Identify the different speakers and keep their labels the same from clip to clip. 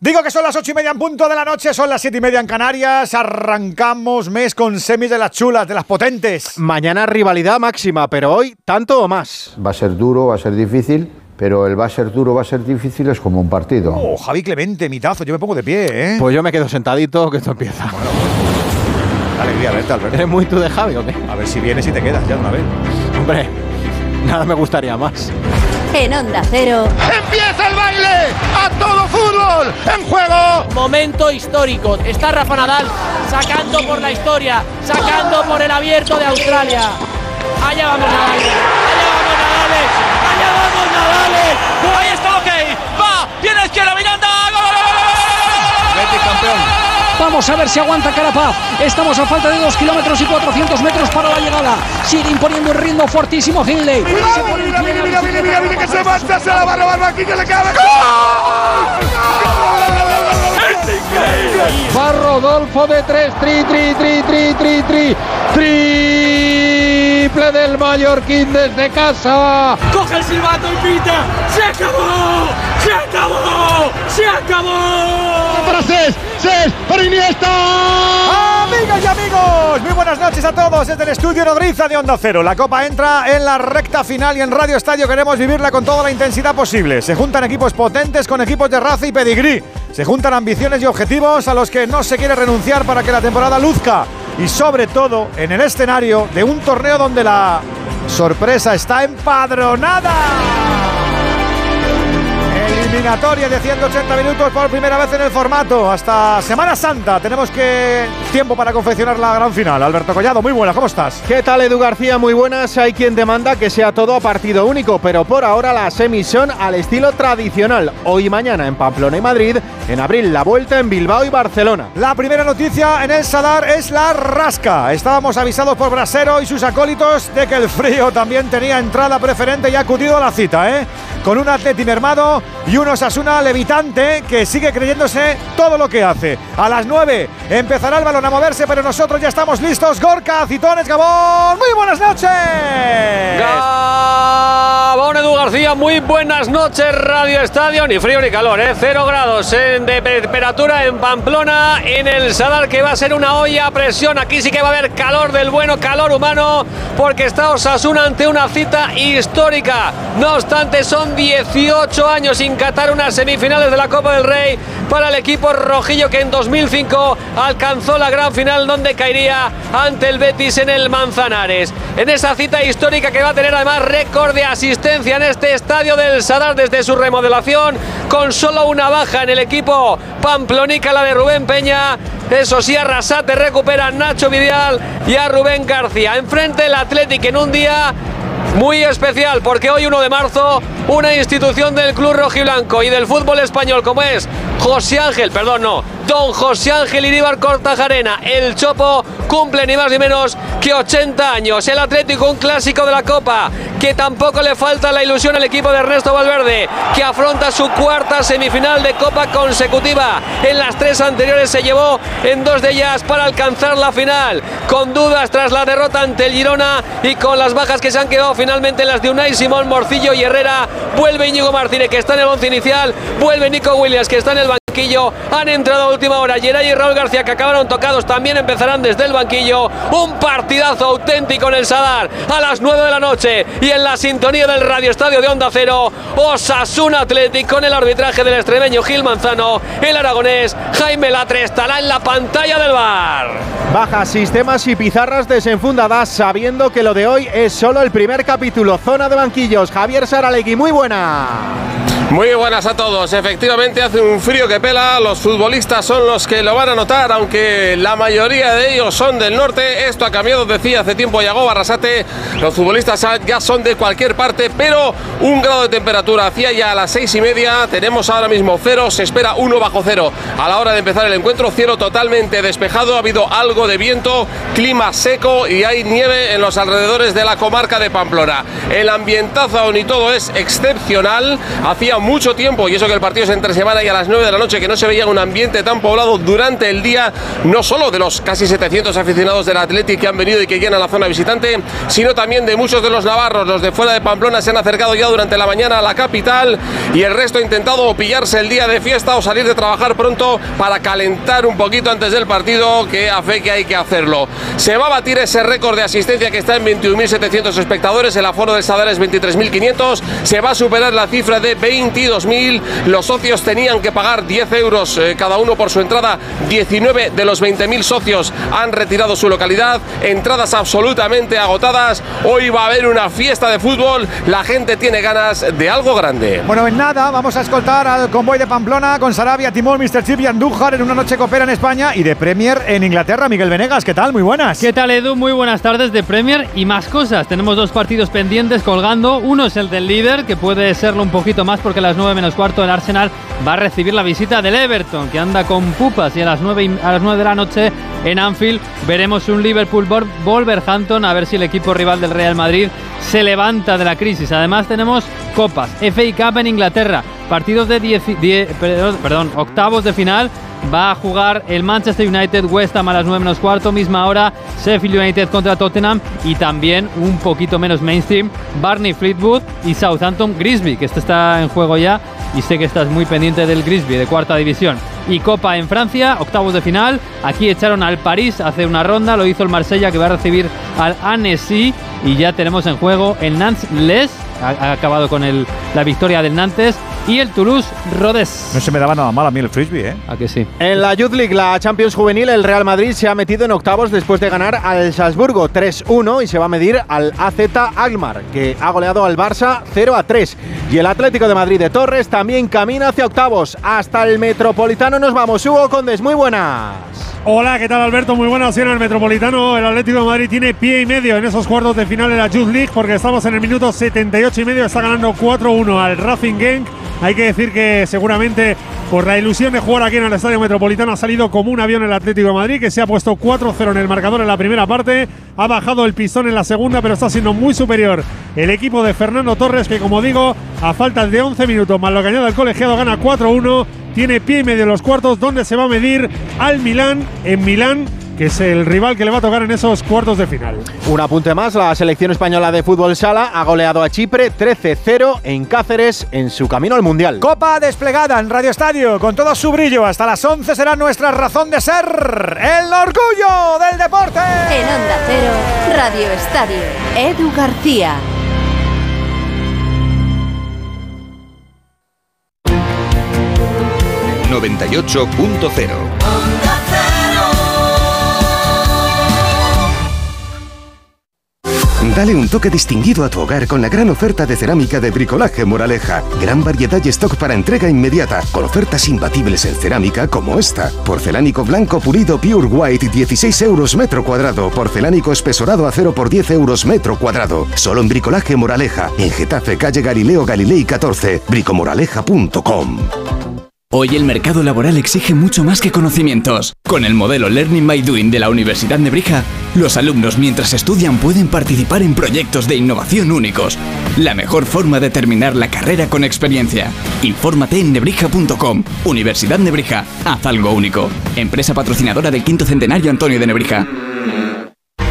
Speaker 1: Digo que son las ocho y media en punto de la noche, son las siete y media en Canarias. Arrancamos mes con semis de las chulas, de las potentes.
Speaker 2: Mañana rivalidad máxima, pero hoy tanto o más.
Speaker 3: Va a ser duro, va a ser difícil, pero el va a ser duro, va a ser difícil es como un partido.
Speaker 1: Oh, Javi Clemente, mitazo, yo me pongo de pie, ¿eh?
Speaker 2: Pues yo me quedo sentadito, que esto empieza.
Speaker 1: Qué alegría verte, Alberto.
Speaker 2: ¿Eres muy tú de Javi o qué?
Speaker 1: A ver si vienes y te quedas ya una vez.
Speaker 2: Hombre, nada me gustaría más.
Speaker 4: En Onda Cero.
Speaker 5: ¡Empieza el baile! ¡A todo fútbol! ¡En juego!
Speaker 6: Momento histórico. Está Rafa Nadal sacando por la historia, sacando por el abierto de Australia. Allá vamos Nadal. Allá vamos Nadal. Allá vamos Nadal. Ahí está, ok. Va. Tiene izquierda Miranda. ¡Gol, gol, gol, gol, gol!
Speaker 2: Betis campeón.
Speaker 7: Vamos a ver si aguanta Carapaz. Estamos a falta de 2 kilómetros y 400 metros para la llegada. Sigue imponiendo un ritmo fortísimo Hindley. Se pone en
Speaker 5: Mira, mira, mira, mira, mira, mira, que se marcha, se la va a robar Marquinhos, le cabe.
Speaker 7: Va Rodolfo de 3. Tri, tri, tri, tri, tri, tri. Triple del Mallorquín desde casa.
Speaker 6: Coge el silbato y pita. ¡Se acabó! ¡Se acabó! ¡Se acabó!
Speaker 5: Para Ses, Ses, para Iniesta.
Speaker 1: Amigas y amigos, muy buenas noches a todos desde el estudio Nodriza de Onda Cero. La Copa entra en la recta final y en Radio Estadio queremos vivirla con toda la intensidad posible. Se juntan equipos potentes con equipos de raza y pedigrí. Se juntan ambiciones y objetivos a los que no se quiere renunciar para que la temporada luzca. Y sobre todo en el escenario de un torneo donde la sorpresa está empadronada. Eliminatoria de 180 minutos por primera vez en el formato. Hasta Semana Santa tenemos que tiempo para confeccionar la gran final. Alberto Collado, muy buena, ¿cómo estás?
Speaker 2: ¿Qué tal, Edu García? Muy buenas. Hay quien demanda que sea todo a partido único, pero por ahora las semis son al estilo tradicional. Hoy y mañana en Pamplona y Madrid. En abril la vuelta en Bilbao y Barcelona.
Speaker 1: La primera noticia en el Sadar es la rasca. Estábamos avisados por Brasero y sus acólitos de que el frío también tenía entrada preferente y ha acudido a la cita, ¿eh? Con un atleti mermado y un Osasuna levitante que sigue creyéndose todo lo que hace. A las 9 empezará el balón a moverse, pero nosotros ya estamos listos. Gorka, Citones, Gabón. Muy buenas noches.
Speaker 8: Gabón Edu García, muy buenas noches, Radio Estadio, ni frío ni calor, ¿eh? cero grados en- de temperatura en Pamplona, en el Sadar, que va a ser una olla a presión. Aquí sí que va a haber calor del bueno, calor humano, porque está Osasuna ante una cita histórica. No obstante, son 18 años sin catar unas semifinales de la Copa del Rey para el equipo rojillo que en 2005 alcanzó la gran final donde caería ante el Betis en el Manzanares. En esa cita histórica que va a tener además récord de asistencia en este estadio del Sadar desde su remodelación, con solo una baja en el equipo pamplonica, la de Rubén Peña. Eso sí, Arrasate recupera a Nacho Vidial y a Rubén García. Enfrente el Athletic en un día muy especial porque hoy 1 de marzo una institución del club rojiblanco y del fútbol español como es José Ángel, perdón no, don José Ángel Iríbar Cortajarena, el Chopo cumple ni más ni menos que 80 años. El Atlético un clásico de la Copa que tampoco le falta la ilusión al equipo de Ernesto Valverde que afronta su cuarta semifinal de Copa consecutiva. En las tres anteriores se llevó en dos de ellas para alcanzar la final con dudas tras la derrota ante el Girona y con las bajas que se han quedado finalmente las de Unai Simón, Morcillo y Herrera. Vuelve Íñigo Martínez que está en el once inicial, vuelve Nico Williams que está en el banquillo. Han entrado a última hora Geray y Raúl García que acabaron tocados, también empezarán desde el banquillo. Un partidazo auténtico en el Sadar a las 9 de la noche y en la sintonía del Radio Estadio de Onda Cero. Osasuna Athletic con el arbitraje del extremeño Gil Manzano, el aragonés Jaime Latre estará en la pantalla del bar.
Speaker 2: Baja sistemas y pizarras desenfundadas sabiendo que lo de hoy es solo el primer capítulo. Zona de banquillos. Javier Saralegui, muy buena.
Speaker 8: Muy buenas a todos. Efectivamente hace un frío que pela. Los futbolistas son los que lo van a notar, aunque la mayoría de ellos son del norte. Esto ha cambiado, decía hace tiempo Yago Barrasate. Los futbolistas ya son de cualquier parte, pero un grado de temperatura hacía ya a las seis y media. Tenemos ahora mismo cero, se espera uno bajo cero. A la hora de empezar el encuentro, cielo totalmente despejado. Ha habido algo de viento, clima seco y hay nieve en los alrededores de la comarca de Pamplona. El ambientazo aún y todo es excepcional. Hacía
Speaker 9: mucho tiempo, y eso que el partido es entre semana y a las 9 de la noche, que no se veía un ambiente tan poblado durante el día, no solo de los casi 700 aficionados del Athletic que han venido y que llenan la zona visitante, sino también de muchos de los navarros, los de fuera de Pamplona se han acercado ya durante la mañana a la capital y el resto ha intentado pillarse el día de fiesta o salir de trabajar pronto para calentar un poquito antes del partido, que a fe que hay que hacerlo. Se va a batir ese récord de asistencia que está en 21.700 espectadores, el aforo del Sadar es 23.500, se va a superar la cifra de 22.000, los socios tenían que pagar 10 euros eh, cada uno por su entrada, 19 de los 20.000 socios han retirado su localidad, entradas absolutamente agotadas, hoy va a haber una fiesta de fútbol, la gente tiene ganas de algo grande.
Speaker 1: Bueno, en nada, vamos a escoltar al convoy de Pamplona con Sarabia, Timón, Mr. Chip y Andújar en una noche copera en España y de Premier en Inglaterra. Miguel Venegas, ¿qué tal? Muy buenas.
Speaker 10: ¿Qué tal, Edu? Muy buenas tardes de Premier y más cosas. Tenemos dos partidos pendientes colgando. Uno es el del líder, que puede serlo un poquito más porque a las 9 menos cuarto el Arsenal va a recibir la visita del Everton, que anda con pupas y a las 9, y- a las 9 de la noche en Anfield veremos un Liverpool-Wolverhampton a ver si el equipo rival del Real Madrid se levanta de la crisis. Además tenemos copas, FA Cup en Inglaterra, partidos de 10, perdón, perdón, octavos de final. Va a jugar el Manchester United, West Ham a las 9 menos cuarto, misma hora, Sheffield United contra Tottenham y también un poquito menos mainstream, Barney Fleetwood y Southampton Grisby, que este está en juego ya y sé que estás muy pendiente del Grisby de cuarta división. Y Copa en Francia, octavos de final. Aquí echaron al París hace una ronda, lo hizo el Marsella que va a recibir al Annecy y ya tenemos en juego el Nantes-Les, ha, ha acabado con la victoria del Nantes y el Toulouse-Rodez.
Speaker 1: No se me daba nada mal a mí el frisbee, ¿eh?
Speaker 10: ¿A que sí?
Speaker 2: En la Youth League, la Champions Juvenil, el Real Madrid se ha metido en octavos después de ganar al Salzburgo 3-1 y se va a medir al AZ Alkmaar, que ha goleado al Barça 0-3. Y el Atlético de Madrid de Torres también camina hacia octavos. Hasta el Metropolitano nos vamos. Hugo Condes, muy buenas.
Speaker 11: Hola, ¿qué tal Alberto? Muy buenas. Sí, en el Metropolitano, el Atlético de Madrid tiene pie y medio en esos cuartos de final de la Youth League porque estamos en el minuto 78 y medio. Está ganando 4-1 al Racing Genk. Hay que decir que seguramente por la ilusión de jugar aquí en el Estadio Metropolitano ha salido como un avión el Atlético de Madrid que se ha puesto 4-0 en el marcador en la primera parte. Ha bajado el pistón en la segunda, pero está siendo muy superior el equipo de Fernando Torres que, como digo, a falta de 11 minutos más lo que añade colegiado, gana 4-1 tiene pie y medio en los cuartos, donde se va a medir al Milán en Milán, que es el rival que le va a tocar en esos cuartos de final.
Speaker 2: Un apunte más, la selección española de fútbol sala ha goleado a Chipre 13-0 en Cáceres en su camino al Mundial.
Speaker 1: Copa desplegada en Radio Estadio con todo su brillo. Hasta las 11 será nuestra razón de ser. El orgullo del deporte.
Speaker 12: En Onda Cero, Radio Estadio. Edu García.
Speaker 13: Dale un toque distinguido a tu hogar con la gran oferta de cerámica de Bricolaje Moraleja. Gran variedad y stock para entrega inmediata, con ofertas imbatibles en cerámica como esta. Porcelánico blanco pulido Pure White 16 euros metro cuadrado. Porcelánico espesorado acero por 10 euros metro cuadrado. Solo en Bricolaje Moraleja, en Getafe, calle Galileo Galilei 14, bricomoraleja.com.
Speaker 14: Hoy el mercado laboral exige mucho más que conocimientos. Con el modelo Learning by Doing de la Universidad Nebrija, los alumnos mientras estudian pueden participar en proyectos de innovación únicos. La mejor forma de terminar la carrera con experiencia. Infórmate en nebrija.com. Universidad Nebrija, haz algo único. Empresa patrocinadora del quinto centenario Antonio de Nebrija.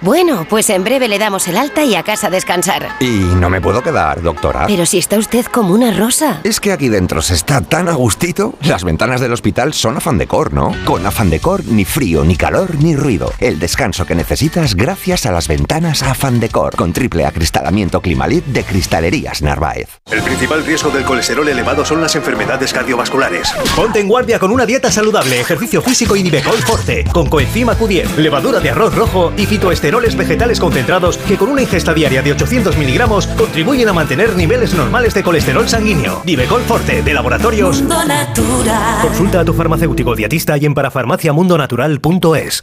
Speaker 15: Bueno, pues en breve le damos el alta y a casa a descansar.
Speaker 3: Y no me puedo quedar, doctora.
Speaker 15: Pero si está usted como una rosa.
Speaker 3: Es que aquí dentro se está tan a gustito. Las ventanas del hospital son afán decor, ¿no? Con afán decor, ni frío, ni calor, ni ruido. El descanso que necesitas gracias a las ventanas afán decor. Con triple acristalamiento Climalit de Cristalerías Narváez.
Speaker 16: El principal riesgo del colesterol elevado son las enfermedades cardiovasculares.
Speaker 17: Ponte en guardia con una dieta saludable, ejercicio físico y Nivecol Forte, con coenzima Q10, levadura de arroz rojo y fitoesteroides vegetales concentrados que con una ingesta diaria de 800 miligramos contribuyen a mantener niveles normales de colesterol sanguíneo. Divecol Forte, de Laboratorios
Speaker 18: Mundo Natural.
Speaker 17: Consulta a tu farmacéutico dietista y en parafarmaciamundonatural.es.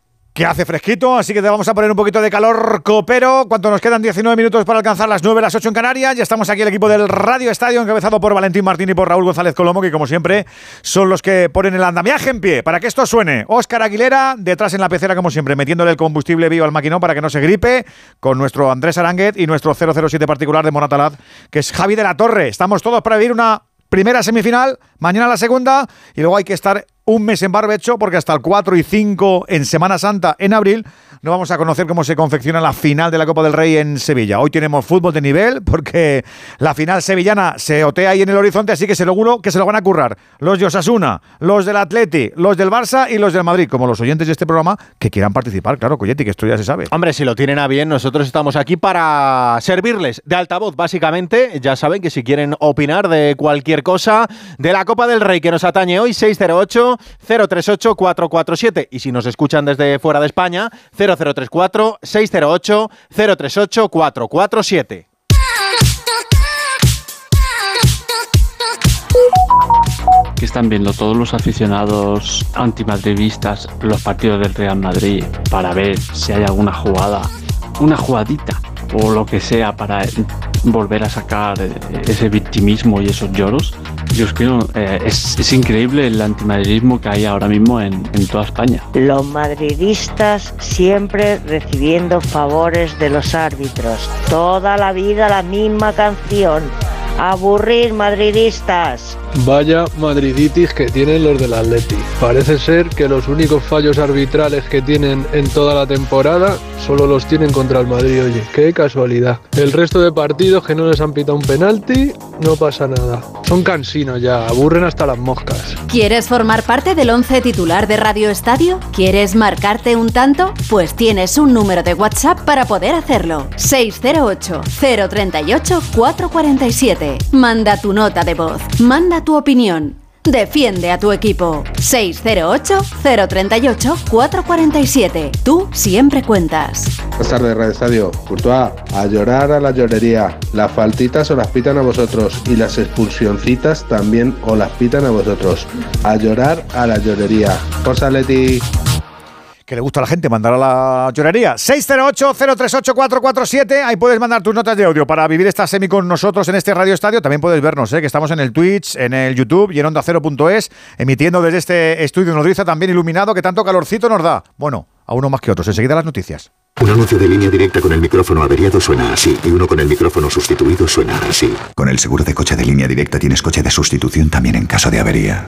Speaker 1: que hace fresquito, así que te vamos a poner un poquito de calor copero. Cuando nos quedan 19 minutos para alcanzar las 9, las 8 en Canarias, ya estamos aquí el equipo del Radio Estadio, encabezado por Valentín Martín y por Raúl González Colomo, que como siempre son los que ponen el andamiaje en pie para que esto suene. Óscar Aguilera, detrás en la pecera, como siempre, metiéndole el combustible vivo al maquinón para que no se gripe, con nuestro Andrés Aranguet y nuestro 007 particular de Monatalaz, que es Javi de la Torre. Estamos todos para vivir una primera semifinal, mañana la segunda, y luego hay que estar un mes en barbecho porque hasta el 4 y 5 en Semana Santa en abril no vamos a conocer cómo se confecciona la final de la Copa del Rey en Sevilla. Hoy tenemos fútbol de nivel porque la final sevillana se otea ahí en el horizonte, así que seguro que se lo van a currar los de Osasuna, los del Atleti, los del Barça y los del Madrid, como los oyentes de este programa que quieran participar, claro, Coyetti, que esto ya se sabe.
Speaker 2: Hombre, si lo tienen a bien, nosotros estamos aquí para servirles de altavoz, básicamente. Ya saben que si quieren opinar de cualquier cosa de la Copa del Rey que nos atañe hoy, 608 038 447 y si nos escuchan desde fuera de España, 0034 608 038 447.
Speaker 19: que están viendo todos los aficionados antimadridistas los partidos del Real Madrid para ver si hay alguna jugada, una jugadita o lo que sea para volver a sacar eh, ese victimismo y esos lloros. Yo creo eh, es, increíble el antimadridismo que hay ahora mismo en toda España.
Speaker 20: Los madridistas siempre recibiendo favores de los árbitros. Toda la vida la misma canción. Aburrir madridistas.
Speaker 21: Vaya madriditis que tienen los del Atleti. Parece ser que los únicos fallos arbitrales que tienen en toda la temporada solo los tienen contra el Madrid. Oye, qué casualidad. El resto de partidos que no les han pitado un penalti, no pasa nada. Son cansinos ya, aburren hasta las moscas.
Speaker 22: ¿Quieres formar parte del 11 titular de Radio Estadio? ¿Quieres marcarte un tanto? Pues tienes un número de WhatsApp para poder hacerlo. 608-038-447. Manda tu nota de voz. Manda tu opinión. Defiende a tu equipo. 608-038-447. Tú siempre cuentas.
Speaker 23: Buenas tardes, Radio Estadio. Courtois, a llorar a la llorería. Las faltitas os las pitan a vosotros y las expulsioncitas también os las pitan a vosotros. A llorar a la llorería. Forza Leti.
Speaker 1: Que le gusta a la gente mandar a la llorería. 608-038-447. Ahí puedes mandar tus notas de audio para vivir esta semi con nosotros en este Radio Estadio. También puedes vernos, ¿eh? que estamos en el Twitch, en el YouTube y en Onda Cero.es, emitiendo desde este estudio nodriza también iluminado que tanto calorcito nos da. Bueno, a uno más que otros. Enseguida las noticias.
Speaker 24: Un anuncio de línea directa con el micrófono averiado suena así y uno con el micrófono sustituido suena así.
Speaker 3: Con el seguro de coche de línea directa tienes coche de sustitución también en caso de avería.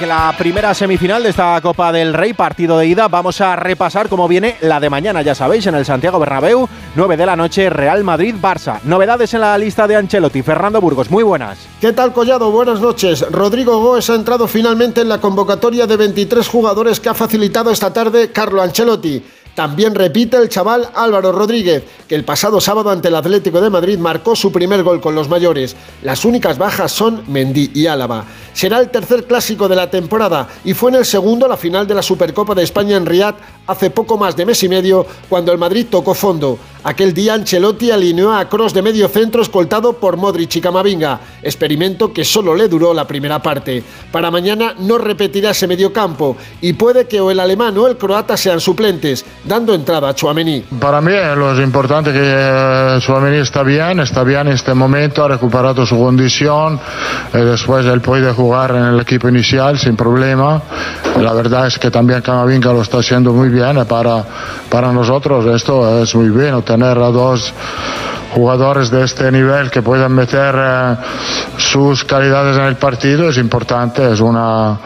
Speaker 2: Arranque la primera semifinal de esta Copa del Rey, partido de ida. Vamos a repasar cómo viene la de mañana, ya sabéis, en el Santiago Bernabéu, 9 de la noche, Real Madrid-Barça. Novedades en la lista de Ancelotti. Fernando Burgos, muy buenas.
Speaker 25: ¿Qué tal, Collado? Buenas noches. Rodrigo Góes ha entrado finalmente en la convocatoria de 23 jugadores que ha facilitado esta tarde Carlo Ancelotti. También repite el chaval Álvaro Rodríguez, que el pasado sábado ante el Atlético de Madrid marcó su primer gol con los mayores. Las únicas bajas son Mendy y Álava. Será el tercer clásico de la temporada y fue en el segundo la final de la Supercopa de España en Riad hace poco más de mes y medio cuando el Madrid tocó fondo. Aquel día Ancelotti alineó a Cross de medio centro escoltado por Modric y Camavinga, experimento que solo le duró la primera parte. Para mañana no repetirá ese medio campo y puede que o el alemán o el croata sean suplentes, dando entrada a Chouameni.
Speaker 26: Para mí lo importante es que eh, Chouameni está bien, está bien en este momento, ha recuperado su condición, y después él puede jugar en el equipo inicial sin problema. La verdad es que también Camavinga lo está haciendo muy bien para, para nosotros. Esto es muy bien tener a dos jugadores de este nivel que puedan meter eh, sus calidades en el partido es importante, es una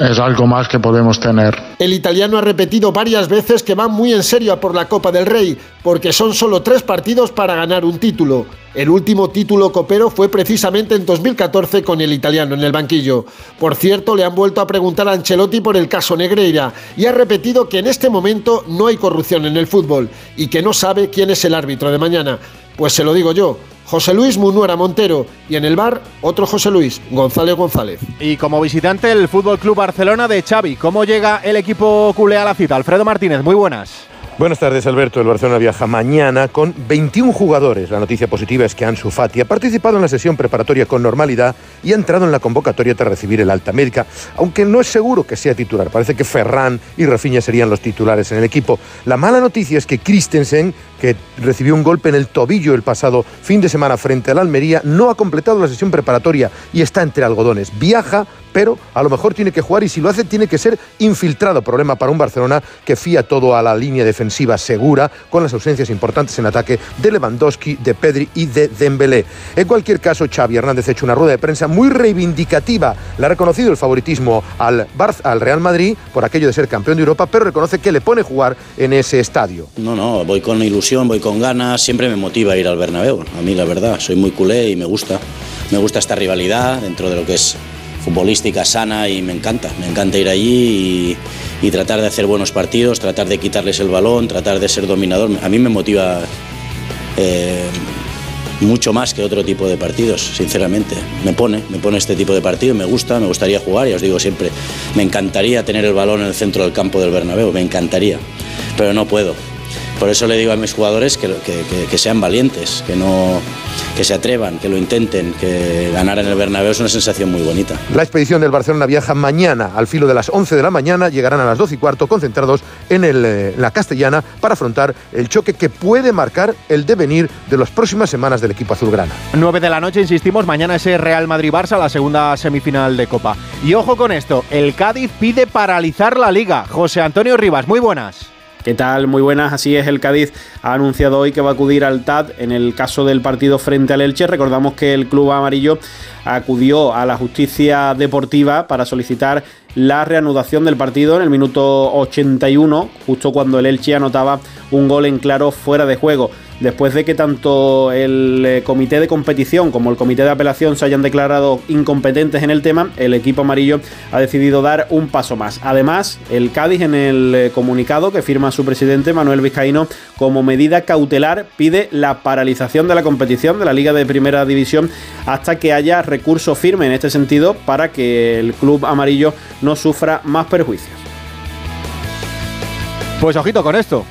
Speaker 26: es algo más que podemos tener.
Speaker 25: El italiano ha repetido varias veces que va muy en serio por la Copa del Rey, porque son solo tres partidos para ganar un título. El último título copero fue precisamente en 2014 con el italiano en el banquillo. Por cierto, le han vuelto a preguntar a Ancelotti por el caso Negreira y ha repetido que en este momento no hay corrupción en el fútbol y que no sabe quién es el árbitro de mañana. Pues se lo digo yo, José Luis Munuera Montero y en el bar otro José Luis, González González.
Speaker 2: Y como visitante el Fútbol Club Barcelona de Xavi, ¿cómo llega el equipo culé a la cita? Alfredo Martínez, muy buenas.
Speaker 13: Buenas tardes, Alberto. El Barcelona viaja mañana con 21 jugadores. La noticia positiva es que Ansu Fati ha participado en la sesión preparatoria con normalidad y ha entrado en la convocatoria tras recibir el alta médica, aunque no es seguro que sea titular. Parece que Ferran y Rafinha serían los titulares en el equipo. La mala noticia es que Christensen, que recibió un golpe en el tobillo el pasado fin de semana frente al Almería, no ha completado la sesión preparatoria y está entre algodones. Viaja pero a lo mejor tiene que jugar y si lo hace tiene que ser infiltrado. Problema para un Barcelona que fía todo a la línea defensiva segura, con las ausencias importantes en ataque de Lewandowski, de Pedri y de Dembélé. En cualquier caso, Xavi Hernández ha hecho una rueda de prensa muy reivindicativa. Le ha reconocido el favoritismo al, al Real Madrid por aquello de ser campeón de Europa, pero reconoce que le pone jugar en ese estadio.
Speaker 27: No, no, voy con ilusión, voy con ganas, siempre me motiva ir al Bernabéu. A mí la verdad, soy muy culé y me gusta. Me gusta esta rivalidad dentro de lo que es futbolística sana y me encanta, me encanta ir allí y, tratar de hacer buenos partidos, tratar de quitarles el balón, tratar de ser dominador. A mí me motiva eh, mucho más que otro tipo de partidos, sinceramente. Me pone, me pone este tipo de partido, me gusta, me gustaría jugar, ya os digo siempre, me encantaría tener el balón en el centro del campo del Bernabéu, me encantaría, pero no puedo. Por eso le digo a mis jugadores que, que, sean valientes, que no que se atrevan, que lo intenten, que ganar en el Bernabéu es una sensación muy bonita.
Speaker 13: La expedición del Barcelona viaja mañana al filo de las 11 de la mañana, llegarán a las 12 y cuarto concentrados en, el, eh, la Castellana para afrontar el choque que puede marcar el devenir de las próximas semanas del equipo azulgrana.
Speaker 2: 9 de la noche, insistimos, mañana es Real Madrid-Barça, la segunda semifinal de Copa. Y ojo con esto, el Cádiz pide paralizar la liga. José Antonio Rivas, muy buenas.
Speaker 28: ¿Qué tal? Muy buenas. Así es, el Cádiz ha anunciado hoy que va a acudir al TAD en el caso del partido frente al Elche. Recordamos que el club amarillo acudió a la justicia deportiva para solicitar la reanudación del partido en el minuto 81, justo cuando el Elche anotaba un gol en claro fuera de juego. Después de que tanto el eh, comité de competición como el comité de apelación se hayan declarado incompetentes en el tema, el equipo amarillo ha decidido dar un paso más. Además, el Cádiz en el eh, comunicado que firma su presidente Manuel Vizcaíno como medida cautelar pide la paralización de la competición de la Liga de Primera División hasta que haya recurso firme en este sentido para que el club amarillo no sufra más perjuicios.
Speaker 2: Pues ojito con esto.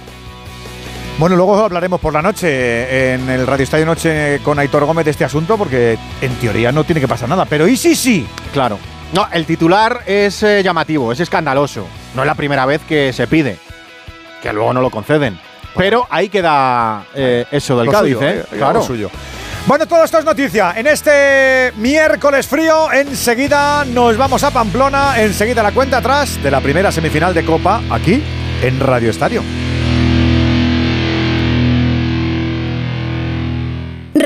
Speaker 1: Bueno, luego hablaremos por la noche en el Radio Estadio Noche con Aitor Gómez de este asunto, porque en teoría no tiene que pasar nada. Pero ¿y sí, sí?
Speaker 2: Claro. No, el titular es eh, llamativo, es escandaloso. No es la primera vez que se pide, que luego no lo conceden. Pero ahí queda eh, eso del
Speaker 1: Lo
Speaker 2: Cádiz,
Speaker 1: suyo,
Speaker 2: ¿eh?
Speaker 1: eh, lo suyo. Bueno, todo esto es noticia. En este miércoles frío, enseguida nos vamos a Pamplona, enseguida la cuenta atrás de la primera semifinal de Copa, aquí en Radio Estadio.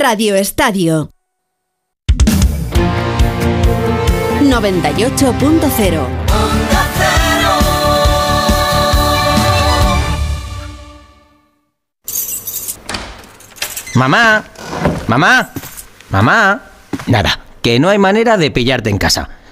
Speaker 29: Radio Estadio 98.0
Speaker 17: Mamá, mamá, mamá. Nada, que no hay manera de pillarte en casa.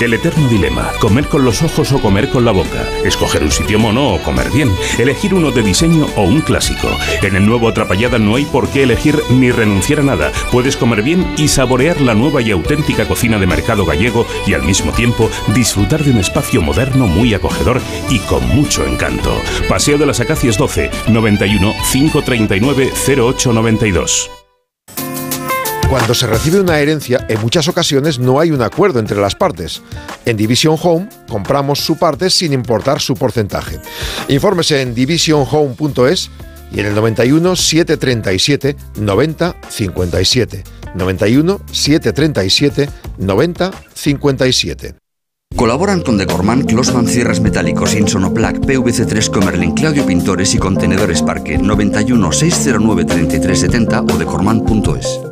Speaker 30: El eterno dilema, comer con los ojos o comer con la boca, escoger un sitio mono o comer bien, elegir uno de diseño o un clásico. En el nuevo Atrapallada no hay por qué elegir ni renunciar a nada. Puedes comer bien y saborear la nueva y auténtica cocina de mercado gallego y al mismo tiempo disfrutar de un espacio moderno muy acogedor y con mucho encanto. Paseo de las Acacias 12, 91 539 0892.
Speaker 13: Cuando se recibe una herencia, en muchas ocasiones no hay un acuerdo entre las partes. En Division Home compramos su parte sin importar su porcentaje. Infórmese en divisionhome.es y en el 91 737 90 57. 91 737 90 57.
Speaker 31: Colaboran con Decorman, Closman Cierres Metálicos, Insonoplac, PVC3 Comerlin, Claudio Pintores y Contenedores Parque 91 609 3370 o decorman.es.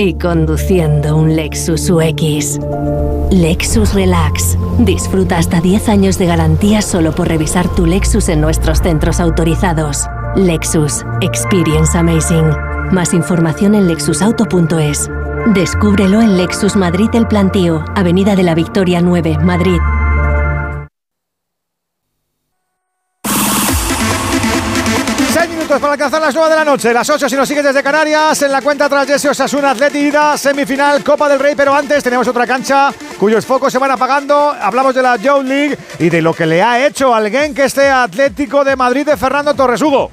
Speaker 32: y conduciendo un Lexus UX. Lexus Relax. Disfruta hasta 10 años de garantía solo por revisar tu Lexus en nuestros centros autorizados. Lexus. Experience Amazing. Más información en lexusauto.es. Descúbrelo en Lexus Madrid El Plantío, Avenida de la Victoria 9, Madrid.
Speaker 1: Para alcanzar las 9 de la noche, las 8 si nos sigues desde Canarias, en la cuenta tras de ese Osasuna Atletida, semifinal Copa del Rey, pero antes tenemos otra cancha cuyos focos se van apagando, hablamos de la Joe League y de lo que le ha hecho al que este Atlético de Madrid de Fernando Torres Hugo.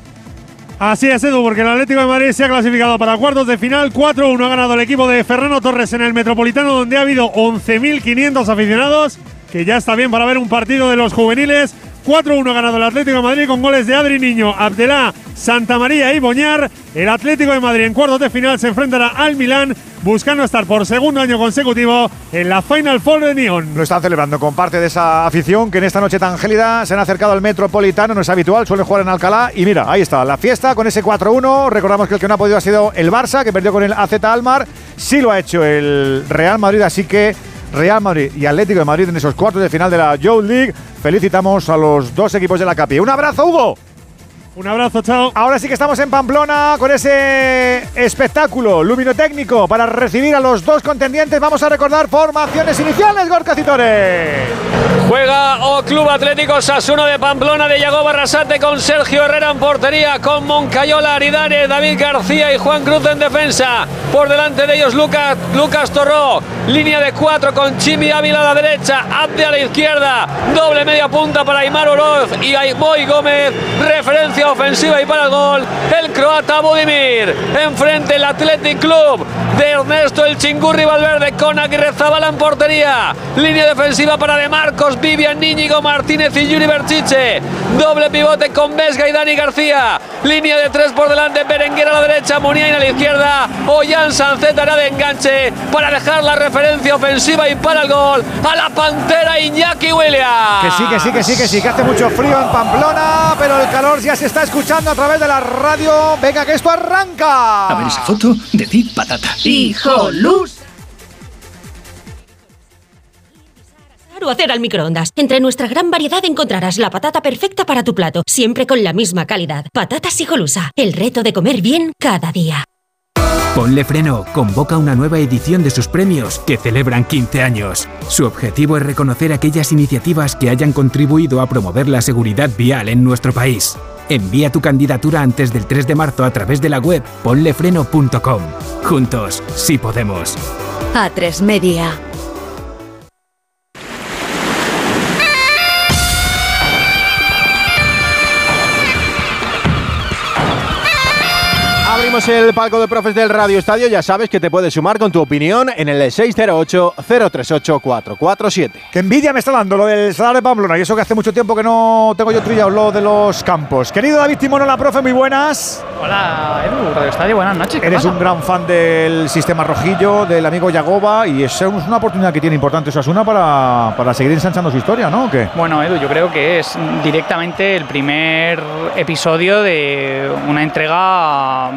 Speaker 11: Así es, Edu, porque el Atlético de Madrid se ha clasificado para cuartos de final. 4-1 ha ganado el equipo de Fernando Torres en el Metropolitano, donde ha habido 11.500 aficionados, que ya está bien para ver un partido de los juveniles. 4-1 ha ganado el Atlético de Madrid con goles de Adri Niño, Abdelá, Santa María y Boñar. El Atlético de Madrid en cuartos de final se enfrentará al Milán, buscando estar por segundo año consecutivo en la Final Four de Nyon.
Speaker 1: Lo están celebrando con parte de esa afición que en esta noche tan gélida se han acercado al Metropolitano, no es habitual, suele jugar en Alcalá. Y mira, ahí está, la fiesta con ese 4-1. Recordamos que el que no ha podido ha sido el Barça, que perdió con el AZ Almar. Sí lo ha hecho el Real Madrid, así que Real Madrid y Atlético de Madrid en esos cuartos de final de la Joe League. Felicitamos a los dos equipos de la Capi. Un abrazo, Hugo.
Speaker 33: Un abrazo, chao.
Speaker 1: Ahora sí que estamos en Pamplona con ese espectáculo luminotécnico para recibir a los dos contendientes. Vamos a recordar formaciones iniciales, Gorka Citores.
Speaker 8: Juega O Club Atlético Sasuno de Pamplona de Yago Barrasate con Sergio Herrera en portería, con Moncayola, Aridane, David García y Juan Cruz en defensa. Por delante de ellos Lucas, Lucas Torró, línea de cuatro con Chimi Ávila a la derecha, Abde a la izquierda, doble media punta para Aymar Oroz y Boy Gómez, referencia ofensiva y para el gol, el croata Budimir. Enfrente el Athletic Club de Ernesto el Chingurri Valverde con Aguirre Zabala en portería, línea defensiva para De Marcos, Vivian Níñigo Martínez y Yuri Berchiche. Doble pivote con Vesga y Dani García. Línea de tres por delante, Berenguer a la derecha, Muniain a la izquierda. Ollán Sancet hará de enganche para dejar la referencia ofensiva y para el gol a la pantera Iñaki Williams.
Speaker 1: Que sí, que sí, que sí, que sí, que hace mucho frío en Pamplona, pero el calor ya se está escuchando a través de la radio. Venga, que esto arranca.
Speaker 34: A ver esa foto, decid patata.
Speaker 32: ¡Hijolus! o hacer al microondas. Entre nuestra gran variedad encontrarás la patata perfecta para tu plato, siempre con la misma calidad. Patatas Hijolusa, el reto de comer bien cada día.
Speaker 34: Ponle Freno convoca una nueva edición de sus premios que celebran 15 años. Su objetivo es reconocer aquellas iniciativas que hayan contribuido a promover la seguridad vial en nuestro país. Envía tu candidatura antes del 3 de marzo a través de la web ponlefreno.com. Juntos, sí podemos.
Speaker 4: A3 Media.
Speaker 2: Abrimos el palco de profes del Radio Estadio. Ya sabes que te puedes sumar con tu opinión en el 608-038-447.
Speaker 1: Qué envidia me está dando lo del Sadar de Pamplona y eso que hace mucho tiempo que no tengo yo trillado lo de los campos. Querido David Timón, la profe, muy buenas.
Speaker 35: Hola, Edu, Radio Estadio, buenas noches. ¿qué
Speaker 1: Eres
Speaker 35: pasa?
Speaker 1: un gran fan del sistema rojillo, del amigo Yagoba y es una oportunidad que tiene importante Osasuna para, para seguir ensanchando su historia, ¿no? ¿O qué?
Speaker 35: Bueno, Edu, yo creo que es directamente el primer episodio de una entrega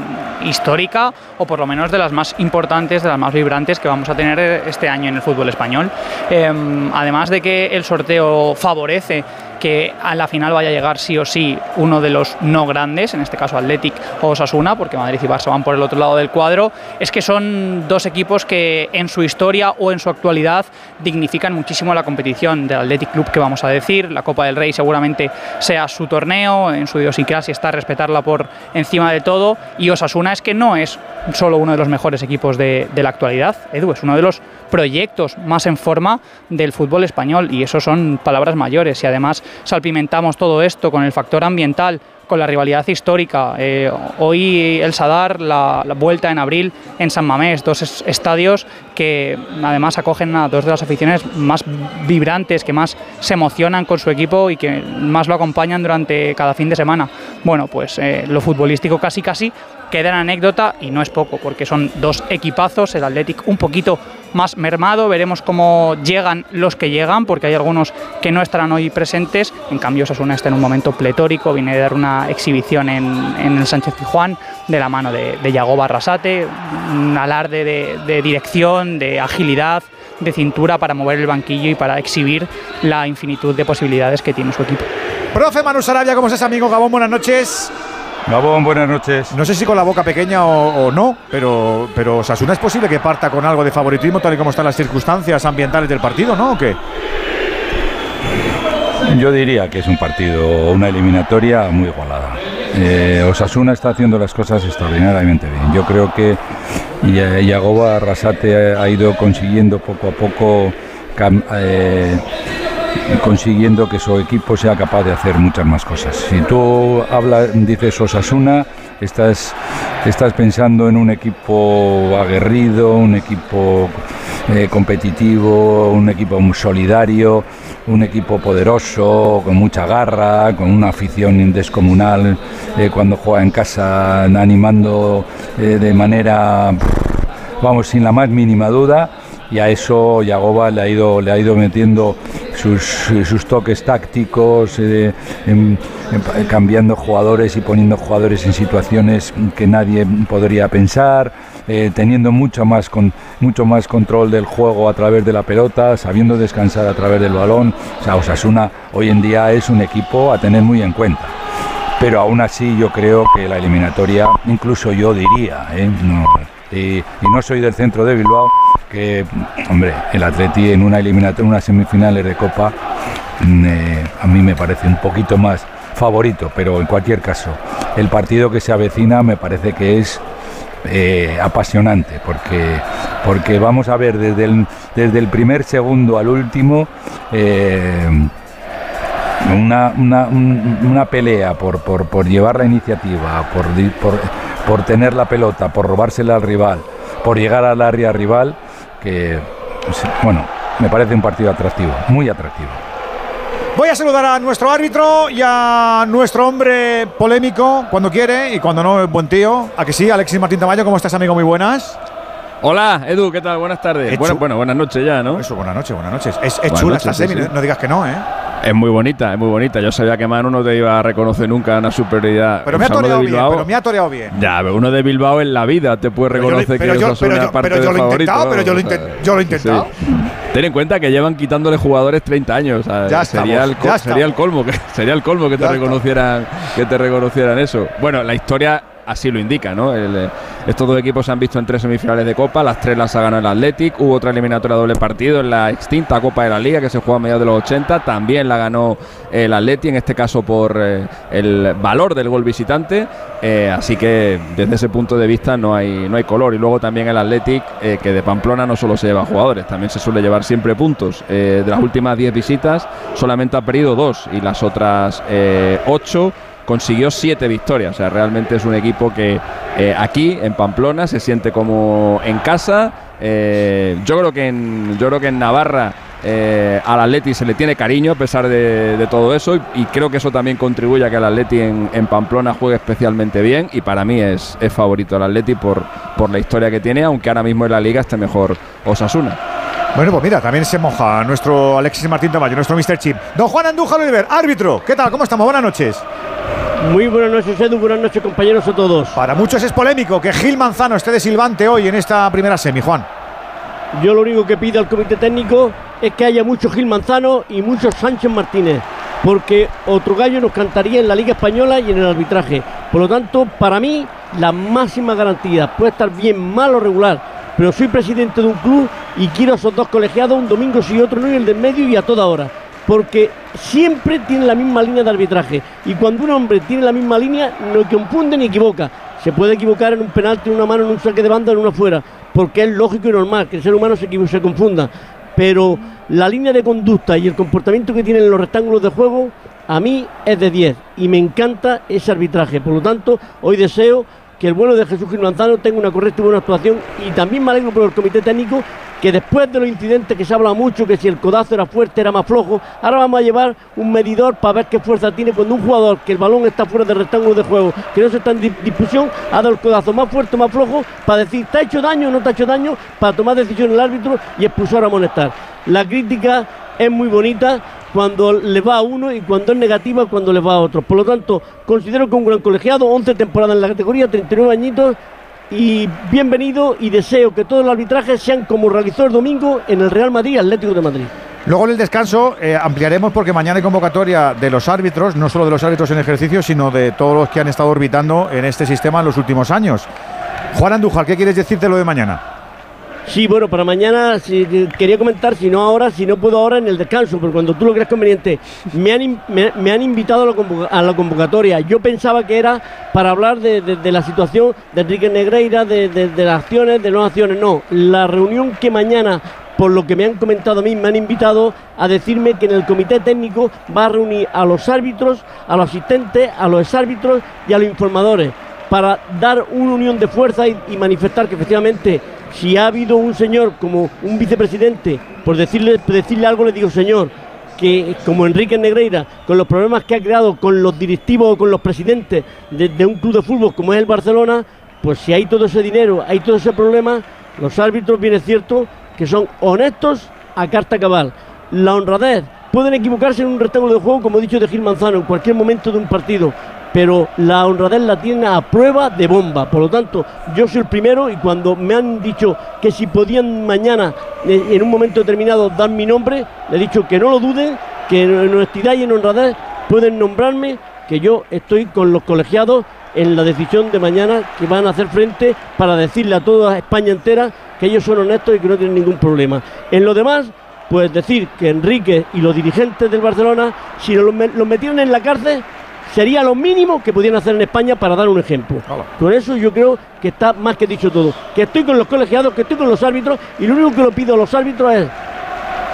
Speaker 35: histórica o por lo menos de las más importantes, de las más vibrantes que vamos a tener este año en el fútbol español. Eh, además de que el sorteo favorece que a la final vaya a llegar sí o sí uno de los no grandes, en este caso Athletic o Osasuna, porque Madrid y Barça van por el otro lado del cuadro, es que son dos equipos que en su historia o en su actualidad dignifican muchísimo la competición del Athletic Club que vamos a decir, la Copa del Rey seguramente sea su torneo, en su idiosincrasia está respetarla por encima de todo, y Osasuna es que no es solo uno de los mejores equipos de, la actualidad, Edu, es uno de los proyectos más en forma del fútbol español y eso son palabras mayores y además salpimentamos todo esto con el factor ambiental con la rivalidad histórica. Eh, hoy el Sadar, la, vuelta en abril en San Mamés, dos es, estadios que además acogen a dos de las aficiones más vibrantes, que más se emocionan con su equipo y que más lo acompañan durante cada fin de semana. Bueno, pues eh, lo futbolístico casi casi queda en anécdota y no es poco, porque son dos equipazos, el Athletic un poquito más mermado, veremos cómo llegan los que llegan, porque hay algunos que no estarán hoy presentes, en cambio Osasuna está en un momento pletórico, viene de dar una exhibición en, en el Sánchez Pijuán de la mano de, de Yago Barrasate, un alarde de, de dirección, de agilidad, de cintura para mover el banquillo y para exhibir la infinitud de posibilidades que tiene su equipo.
Speaker 1: Profe Manu Sarabia, ¿cómo estás, amigo? Gabón, buenas noches.
Speaker 36: Gabón, buenas noches.
Speaker 1: No sé si con la boca pequeña o, o, no, pero, pero Sasuna es posible que parta con algo de favoritismo tal y como están las circunstancias ambientales del partido, ¿no? ¿O qué?
Speaker 36: Yo diría que es un partido, una eliminatoria muy igualada. Eh, Osasuna está haciendo las cosas extraordinariamente bien. Yo creo que Yagoba Arrasate ha ido consiguiendo poco a poco eh, consiguiendo que su equipo sea capaz de hacer muchas más cosas. Si tú hablas, dices Osasuna, estás, estás pensando en un equipo aguerrido, un equipo eh, competitivo, un equipo solidario, un equipo poderoso, con mucha garra, con una afición descomunal eh, cuando juega en casa, animando eh, de manera, vamos, sin la más mínima duda y a eso Yagoba le ha ido, le ha ido metiendo sus, sus toques tácticos, eh, en, en, cambiando jugadores y poniendo jugadores en situaciones que nadie podría pensar, eh, teniendo mucho más, mucho más control del juego a través de la pelota, sabiendo descansar a través del balón. O sea, Osasuna hoy en día es un equipo a tener muy en cuenta. Pero aún así yo creo que la eliminatoria, incluso yo diría, ¿eh? y no soy del centro de Bilbao, que, hombre, el Atleti en una eliminatoria, unas semifinales de Copa, mm, eh, a mí me parece un poquito más favorito, pero en cualquier caso, el partido que se avecina me parece que es eh, apasionante, porque, porque vamos a ver desde el, desde el primer segundo al último eh, una, una, un- una pelea por, por, por llevar la iniciativa, por, por, por tener la pelota, por robársela al rival, por llegar al área rival, que, pues, bueno, me parece un partido atractivo, muy atractivo.
Speaker 1: Voy a saludar a nuestro árbitro y a nuestro hombre polémico cuando quiere y cuando no es buen tío. ¿A que sí? Alexis Martín Tamayo, ¿cómo estás, amigo? Muy buenas.
Speaker 37: Hola, Edu, ¿qué tal? Buenas tardes.
Speaker 1: Hecho-
Speaker 37: Bueno, bueno, buenas noches ya, ¿no?
Speaker 1: Eso, buenas noches, buenas noches. Es, es
Speaker 37: Buenas
Speaker 1: chula
Speaker 37: noches,
Speaker 1: esta
Speaker 37: sí,
Speaker 1: semi,
Speaker 37: sí.
Speaker 1: no digas que no, ¿eh?
Speaker 37: Es muy bonita, es muy bonita. Yo sabía que Manu no te iba a reconocer nunca una superioridad.
Speaker 1: Pero me ha
Speaker 37: de
Speaker 1: toreado bien, pero me ha toreado bien.
Speaker 37: Ya, pero uno de Bilbao en la vida te puede
Speaker 1: Pero yo
Speaker 37: reconocer
Speaker 1: pero
Speaker 37: que
Speaker 1: yo- pero yo-
Speaker 37: es parte
Speaker 1: pero yo lo he intentado, pero yo lo yo lo he intentado.
Speaker 37: sí. Ten en cuenta que llevan quitándole jugadores 30 años.
Speaker 1: Ya
Speaker 37: sería,
Speaker 1: estamos,
Speaker 37: el, co-
Speaker 1: ya
Speaker 37: sería el
Speaker 1: estamos.
Speaker 37: colmo que sería el colmo que te reconocieran que te reconocieran eso. Bueno, la historia así lo indica, ¿no? Eh, estos dos equipos se han visto en tres semifinales de Copa, las tres las ha ganado el Athletic, hubo otra eliminatoria doble partido en la extinta Copa de la Liga que se juega a mediados de los 80, también la ganó el Athletic, en este caso por eh, el valor del gol visitante, eh, así que desde ese punto de vista no hay, no hay color. Y luego también el Athletic, que de Pamplona no solo se lleva jugadores, también se suele llevar siempre puntos. De las últimas 10 visitas solamente ha perdido dos y las otras 8 consiguió siete victorias. O sea, realmente es un equipo que eh, aquí, en Pamplona, se siente como en casa. Eh, yo creo que en, yo creo que en Navarra eh, al Atleti se le tiene cariño a pesar de, todo eso y, creo que eso también contribuye a que el Atleti en, en Pamplona juegue especialmente bien y para mí es, es favorito el Atleti por, por la historia que tiene, aunque ahora mismo en la liga esté mejor Osasuna.
Speaker 1: Bueno, pues mira, también se moja nuestro Alexis Martín Tamayo, nuestro Mr. Chip. Don Juan Andújar Oliver, árbitro. ¿Qué tal? ¿Cómo estamos? Buenas noches.
Speaker 38: Muy buenas noches, Edu. Buenas noches, compañeros a todos.
Speaker 1: Para muchos es polémico que Gil Manzano esté de silbante hoy en esta primera semi, Juan.
Speaker 38: Yo lo único que pido al comité técnico es que haya mucho Gil Manzano y mucho Sánchez Martínez, porque otro gallo nos cantaría en la Liga Española y en el arbitraje. Por lo tanto, para mí, la máxima garantía puede estar bien, mal o regular, pero soy presidente de un club y quiero a esos dos colegiados un domingo sí y otro no y el del medio y a toda hora. Porque siempre tienen la misma línea de arbitraje. Y cuando un hombre tiene la misma línea, no confunde ni equivoca. Se puede equivocar en un penalti, en una mano, en un saque de banda, en una fuera. Porque es lógico y normal que el ser humano se, se confunda. Pero la línea de conducta y el comportamiento que tienen en los rectángulos de juego, a mí es de 10. Y me encanta ese arbitraje. Por lo tanto, hoy deseo que el vuelo de Jesús Gil Manzano tenga una correcta y buena actuación. Y también me alegro por el comité técnico que después de los incidentes que se habla mucho, que si el codazo era fuerte, era más flojo, ahora vamos a llevar un medidor para ver qué fuerza tiene cuando un jugador que el balón está fuera del rectángulo de juego, que no se está en di- discusión, ha dado el codazo más fuerte o más flojo para decir, ¿te ha hecho daño o no te ha hecho daño? Para tomar decisión el árbitro y expulsar a amonestar. La crítica es muy bonita cuando le va a uno y cuando es negativa cuando le va a otro. Por lo tanto, considero que un gran colegiado, 11 temporadas en la categoría, 39 añitos, y bienvenido y deseo que todos los arbitrajes sean como realizó el domingo en el Real Madrid Atlético de Madrid.
Speaker 1: Luego en el descanso eh, ampliaremos porque mañana hay convocatoria de los árbitros, no solo de los árbitros en ejercicio, sino de todos los que han estado orbitando en este sistema en los últimos años. Juan Andújar, ¿qué quieres decirte lo de mañana?
Speaker 38: Sí, bueno, para mañana si, quería comentar, si no ahora, si no puedo ahora en el descanso, pero cuando tú lo creas conveniente, me han, me, han invitado a la, convocatoria. Yo pensaba que era para hablar de, de- la situación de Enrique Negreira, de, de- las acciones, de no acciones. No, la reunión que mañana, por lo que me han comentado a mí, me han invitado a decirme que en el comité técnico va a reunir a los árbitros, a los asistentes, a los exárbitros y a los informadores para dar una unión de fuerza y manifestar que efectivamente si ha habido un señor como un vicepresidente, por decirle, decirle algo le digo señor, que como Enrique Negreira, con los problemas que ha creado con los directivos o con los presidentes de, de un club de fútbol como es el Barcelona, pues si hay todo ese dinero, hay todo ese problema, los árbitros, bien es cierto, que son honestos a carta cabal. La honradez, pueden equivocarse en un rectángulo de juego, como he dicho de Gil Manzano, en cualquier momento de un partido, pero la honradez la tiene a prueba de bomba. Por lo tanto, yo soy el primero y cuando me han dicho que si podían mañana, eh, en un momento determinado, dar mi nombre, le he dicho que no lo duden, que en honestidad y en honradez pueden nombrarme, que yo estoy con los colegiados en la decisión de mañana que van a hacer frente para decirle a toda España entera que ellos son honestos y que no tienen ningún problema. En lo demás, pues decir que Enrique y los dirigentes del Barcelona, si los, me- los metieran en la cárcel, sería lo mínimo que pudieran hacer en España para dar un ejemplo. Con eso yo creo que está más que dicho todo. Que estoy con los colegiados, que estoy con los árbitros y lo único que le pido a los árbitros es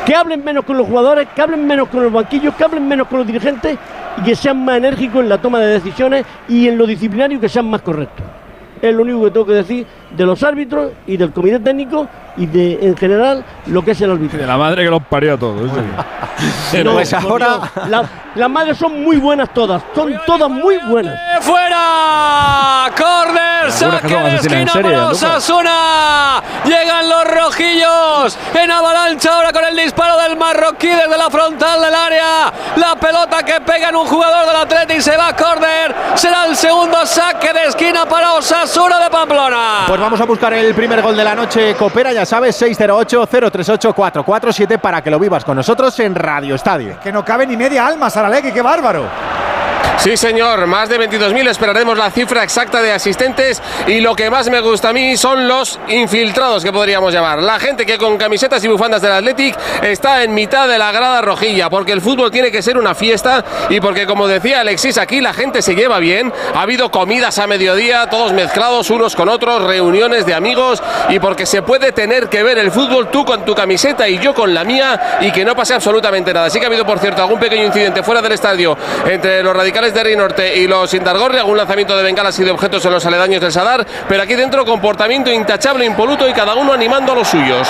Speaker 38: que hablen menos con los jugadores, que hablen menos con los banquillos, que hablen menos con los dirigentes y que sean más enérgicos en la toma de decisiones y en lo disciplinario que sean más correctos. Es lo único que tengo que decir de los árbitros y del comité técnico y de en general lo que es el árbitro.
Speaker 37: De la madre que los parió a todos.
Speaker 38: No,
Speaker 37: Pues ahora-
Speaker 38: Dios, la- las madres son muy buenas todas, son todas muy buenas.
Speaker 8: ¡Fuera! ¡Corner! ¡Saque de esquina
Speaker 38: serie,
Speaker 8: para. Osasuna! Llegan los rojillos en avalancha ahora con el disparo del marroquí desde la frontal del área. La pelota que pega en un jugador del Atlético y se va a córner. Será el segundo saque de esquina para Osasuna de Pamplona.
Speaker 2: Pues vamos a buscar el primer gol de la noche. Coopera, ya sabes, 608-038-447 para que lo vivas con nosotros en Radio Estadio.
Speaker 1: Que no cabe ni media alma, Saralegui, qué bárbaro.
Speaker 9: Sí, señor, más de 22.000 esperaremos la cifra exacta de asistentes y lo que más me gusta a mí son los infiltrados que podríamos llamar. La gente que con camisetas y bufandas del Athletic está en mitad de la grada rojilla, porque el fútbol tiene que ser una fiesta y porque como decía Alexis aquí la gente se lleva bien, ha habido comidas a mediodía, todos mezclados unos con otros, reuniones de amigos y porque se puede tener que ver el fútbol tú con tu camiseta y yo con la mía y que no pase absolutamente nada. Sí que ha habido, por cierto, algún pequeño incidente fuera del estadio entre los radicales de Rinorte y los Indargorri, algún lanzamiento de bengalas y de objetos en los aledaños del Sadar, pero aquí dentro comportamiento intachable, impoluto y cada uno animando a los suyos.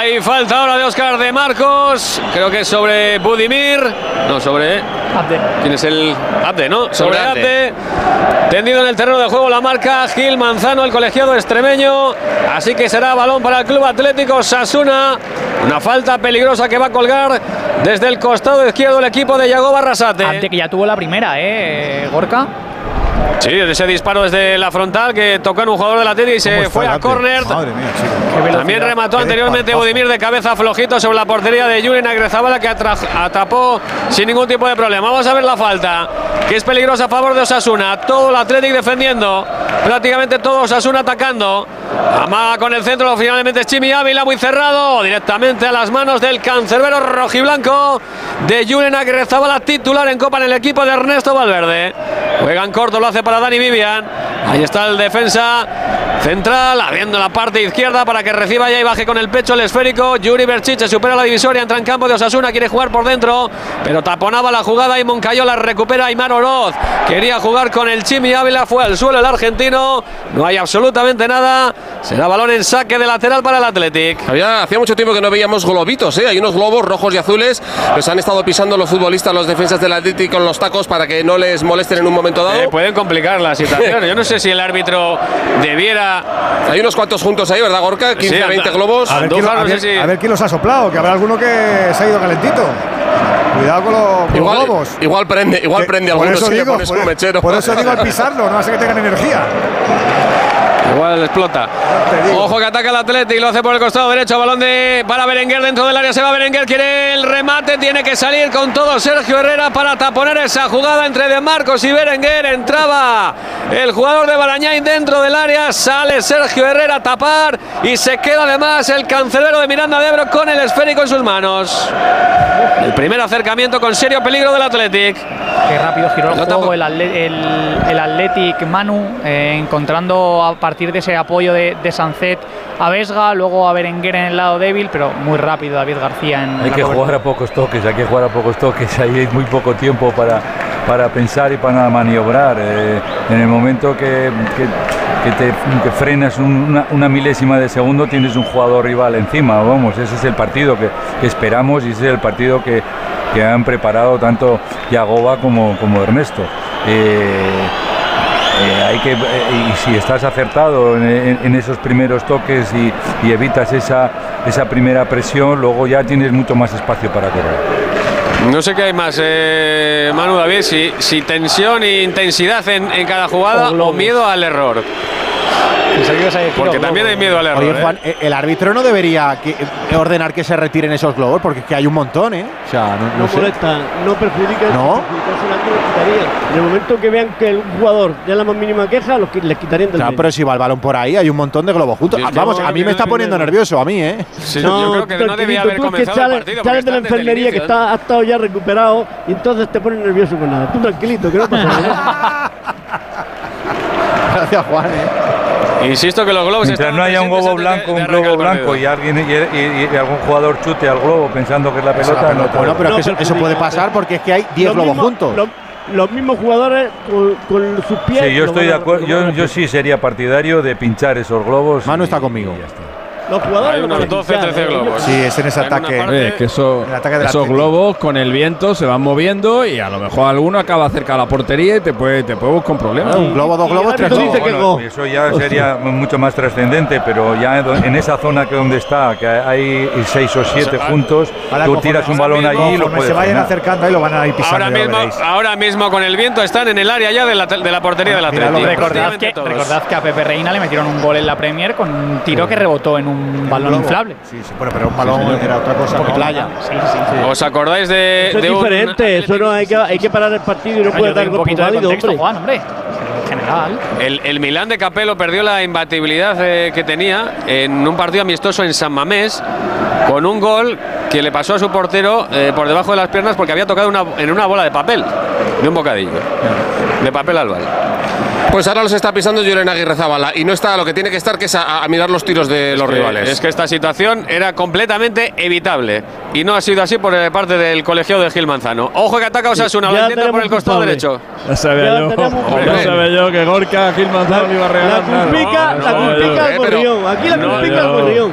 Speaker 8: Hay falta ahora de Oscar de Marcos. Creo que es sobre Budimir. No, sobre. Abde. ¿Quién es el. Abde, ¿no? Sobre,
Speaker 9: Sobre
Speaker 8: Abde.
Speaker 9: Abde.
Speaker 8: Tendido en el terreno de juego la marca Gil Manzano, el colegiado extremeño. Así que será balón para el Club Atlético Sasuna. Una falta peligrosa que va a colgar desde el costado izquierdo el equipo de Yago Barrasate.
Speaker 35: Abde que ya tuvo la primera, ¿eh? Gorka.
Speaker 8: Sí, desde ese disparo desde la frontal que tocó en un jugador del Atlético y se fue a córner. También remató anteriormente. Budimir de cabeza flojito sobre la portería de Julen Agrezabala que atra- atrapó sin ningún tipo de problema. Vamos a ver la falta, que es peligrosa a favor de Osasuna. Todo el Athletic defendiendo, prácticamente todo Osasuna atacando. Amaga con el centro, finalmente es Chimi Ávila muy cerrado, directamente a las manos del cancerbero rojiblanco de Julen Agrezabala, titular en Copa en el equipo de Ernesto Valverde. Juegan corto, lo hace para Dani Vivian. Ahí está el defensa central, abriendo la parte izquierda para que reciba ya y baje con el pecho el esférico. Yuri Berchiche supera la divisoria, entra en campo de Osasuna, quiere jugar por dentro, pero taponaba la jugada y Moncayola recupera a Aymar Oroz. Quería jugar con el Chimi Ávila, fue al suelo el argentino. No hay absolutamente nada. Será balón en saque de lateral para el Athletic.
Speaker 9: Había, hacía mucho tiempo que no veíamos globitos, ¿eh? hay unos globos rojos y azules. Los han estado pisando los futbolistas, los defensas del Atlético con los tacos para que no les molesten en un momento dado.
Speaker 8: Eh, pueden complicar la situación. Yo no sé si el árbitro debiera.
Speaker 9: Hay unos cuantos juntos ahí, ¿verdad, Gorka? 15,
Speaker 8: Sí,
Speaker 9: 20
Speaker 8: anda-
Speaker 9: globos.
Speaker 1: A ver, quién, lo- a ver- a ver quién los ha soplado, que habrá alguno que se ha ido calentito. Cuidado con, los- con los
Speaker 9: Igual,
Speaker 1: globos.
Speaker 9: igual prende, igual prende
Speaker 1: por
Speaker 9: algunos
Speaker 1: eso
Speaker 9: si le
Speaker 1: digo,
Speaker 9: pones
Speaker 1: por,
Speaker 9: un mechero.
Speaker 1: por eso digo al pisarlo, no hace que tengan energía.
Speaker 8: Igual explota. Ojo que ataca el Atlético y lo hace por el costado derecho. Balón de para Berenguer dentro del área. Se va Berenguer, quiere el remate. Tiene que salir con todo Sergio Herrera para taponar esa jugada entre De Marcos y Berenguer. Entraba el jugador de Barañáin dentro del área. Sale Sergio Herrera a tapar y se queda además el cancelero de Miranda de Ebro con el esférico en sus manos. El primer acercamiento con serio peligro del Athletic.
Speaker 35: Qué rápido giró el juego el, el Athletic Manu, eh, encontrando a partir de ese apoyo de, de Sancet a Vesga, luego a Berenguer en el lado débil, pero muy rápido David García en
Speaker 36: Hay
Speaker 35: la
Speaker 36: que
Speaker 35: cobertura.
Speaker 36: jugar a pocos toques, hay que jugar a pocos toques, ahí hay muy poco tiempo para, para pensar y para maniobrar. Eh, en el momento que, que- que te que frenas un- una, una milésima de segundo tienes un jugador rival encima, vamos, ese es el partido que, que esperamos y ese es el partido que, que han preparado tanto Yagoba como, como Ernesto. Eh, eh, hay que, eh, y si estás acertado en, en- en esos primeros toques y, y evitas esa, esa primera presión, luego ya tienes mucho más espacio para correr.
Speaker 8: No sé qué hay más, eh, Manu David, si, si tensión e intensidad en, en cada jugada o, miedo al error. Porque también hay miedo al error.
Speaker 2: Oye,
Speaker 8: ¿eh?
Speaker 2: Juan, eh, el árbitro no debería que- eh, ordenar que se retiren esos globos, porque es que hay un montón, ¿eh? O sea, no, no
Speaker 38: No
Speaker 2: sé.
Speaker 38: molesta, no perjudica.
Speaker 2: ¿No?
Speaker 38: En el momento que vean que el jugador ya la más mínima queja, los qui- les quitarían del
Speaker 2: Claro, pero si va el balón por ahí, hay un montón de globos juntos. Ah, Vamos, a mí
Speaker 8: que
Speaker 2: me
Speaker 8: no
Speaker 2: está poniendo nervioso, a mí, ¿eh?
Speaker 8: Sí, yo creo que no debía haber
Speaker 38: tú es que
Speaker 8: comenzado el
Speaker 38: sales-
Speaker 8: partido.
Speaker 38: Sales de la enfermería que
Speaker 8: inicio, ¿eh?
Speaker 38: está, ha estado ya recuperado y entonces te pones nervioso con nada. Tú tranquilito, que no pasa nada.
Speaker 2: Gracias, Juan, ¿eh?
Speaker 8: Insisto que los globos
Speaker 36: Mientras no haya un globo blanco, un globo blanco y alguien y, y- y algún jugador chute al globo pensando que es la pelota, no
Speaker 2: Bueno, pero es que eso, eso puede pasar porque es que hay 10
Speaker 38: Los
Speaker 2: globos
Speaker 38: mismos-
Speaker 2: juntos.
Speaker 38: Los, los mismos jugadores con, con sus pies.
Speaker 36: Sí, yo
Speaker 38: lo
Speaker 36: estoy de acuerdo.
Speaker 38: lo
Speaker 36: Yo, yo sí sería partidario de pinchar esos globos.
Speaker 2: Manu
Speaker 36: y-
Speaker 2: está conmigo.
Speaker 36: y ya está.
Speaker 38: Los jugadores
Speaker 8: Hay unos
Speaker 38: a
Speaker 8: 12,
Speaker 38: pinchar,
Speaker 8: 13
Speaker 38: ¿eh?
Speaker 8: globos.
Speaker 1: Sí, es en ese
Speaker 8: En
Speaker 1: ataque.
Speaker 8: parte-
Speaker 37: Eh, que eso-
Speaker 1: El ataque del
Speaker 37: esos globos con el viento se van moviendo y a lo mejor alguno acaba cerca de la portería y te puede, te puede buscar un problema.
Speaker 2: Ah, un globo, dos globos, tres globos.
Speaker 38: dice
Speaker 36: Bueno, eso ya sería mucho más trascendente, pero ya en esa zona que donde está, que hay seis o siete
Speaker 8: sea,
Speaker 36: juntos,
Speaker 1: Ahora,
Speaker 36: tú
Speaker 1: conforme-
Speaker 36: tiras un balón
Speaker 8: mismo,
Speaker 36: allí y lo puedes
Speaker 1: se vayan
Speaker 36: frenar.
Speaker 1: acercando ahí lo van a ir pisando.
Speaker 8: Ahora mismo, ahora mismo con el viento están en el área ya de la, de la portería del
Speaker 1: Mira, lo
Speaker 8: Atlético.
Speaker 1: recordad
Speaker 35: que, recordad que a Pepe Reina le metieron un gol en la Premier con un tiro que rebotó en un balón
Speaker 1: globo.
Speaker 35: inflable.
Speaker 1: Sí, sí, bueno, pero un balón era otra cosa.
Speaker 35: Porque
Speaker 1: ¿no?
Speaker 35: playa. Sí, sí, sí.
Speaker 8: ¿Os acordáis de,
Speaker 38: Eso es
Speaker 8: de un
Speaker 38: diferente, eso no hay que, hay que parar el partido y no
Speaker 35: Yo
Speaker 38: puede dar
Speaker 35: un poquito de
Speaker 38: válido,
Speaker 35: contexto,
Speaker 38: hombre.
Speaker 35: Juan, hombre.
Speaker 8: El, el Milán de Capello perdió la imbatibilidad eh, que tenía en un partido amistoso en San Mamés con un gol que le pasó a su portero eh, por debajo de las piernas porque había tocado una- en una bola de papel, de un bocadillo, de papel albal.
Speaker 9: Pues ahora los está pisando Julen Aguirre Zabala y no está a lo que tiene que estar, que es a, a mirar los tiros de los
Speaker 8: que-
Speaker 9: rivales.
Speaker 8: Es que esta situación era completamente evitable y no ha sido así por eh, parte del colegiado de Gil Manzano. Ojo que ataca Osasuna, lo
Speaker 38: Ya
Speaker 8: intenta por el costado derecho.
Speaker 37: Ya sabía
Speaker 38: Ya
Speaker 37: yo, ya sabía yo que Gorka Gil Manzano iba a
Speaker 38: La
Speaker 37: regalar nada.
Speaker 38: culpica,
Speaker 8: no,
Speaker 38: la
Speaker 8: no,
Speaker 38: culpica al
Speaker 9: eh.
Speaker 38: Aquí la
Speaker 8: no,
Speaker 38: culpica. Al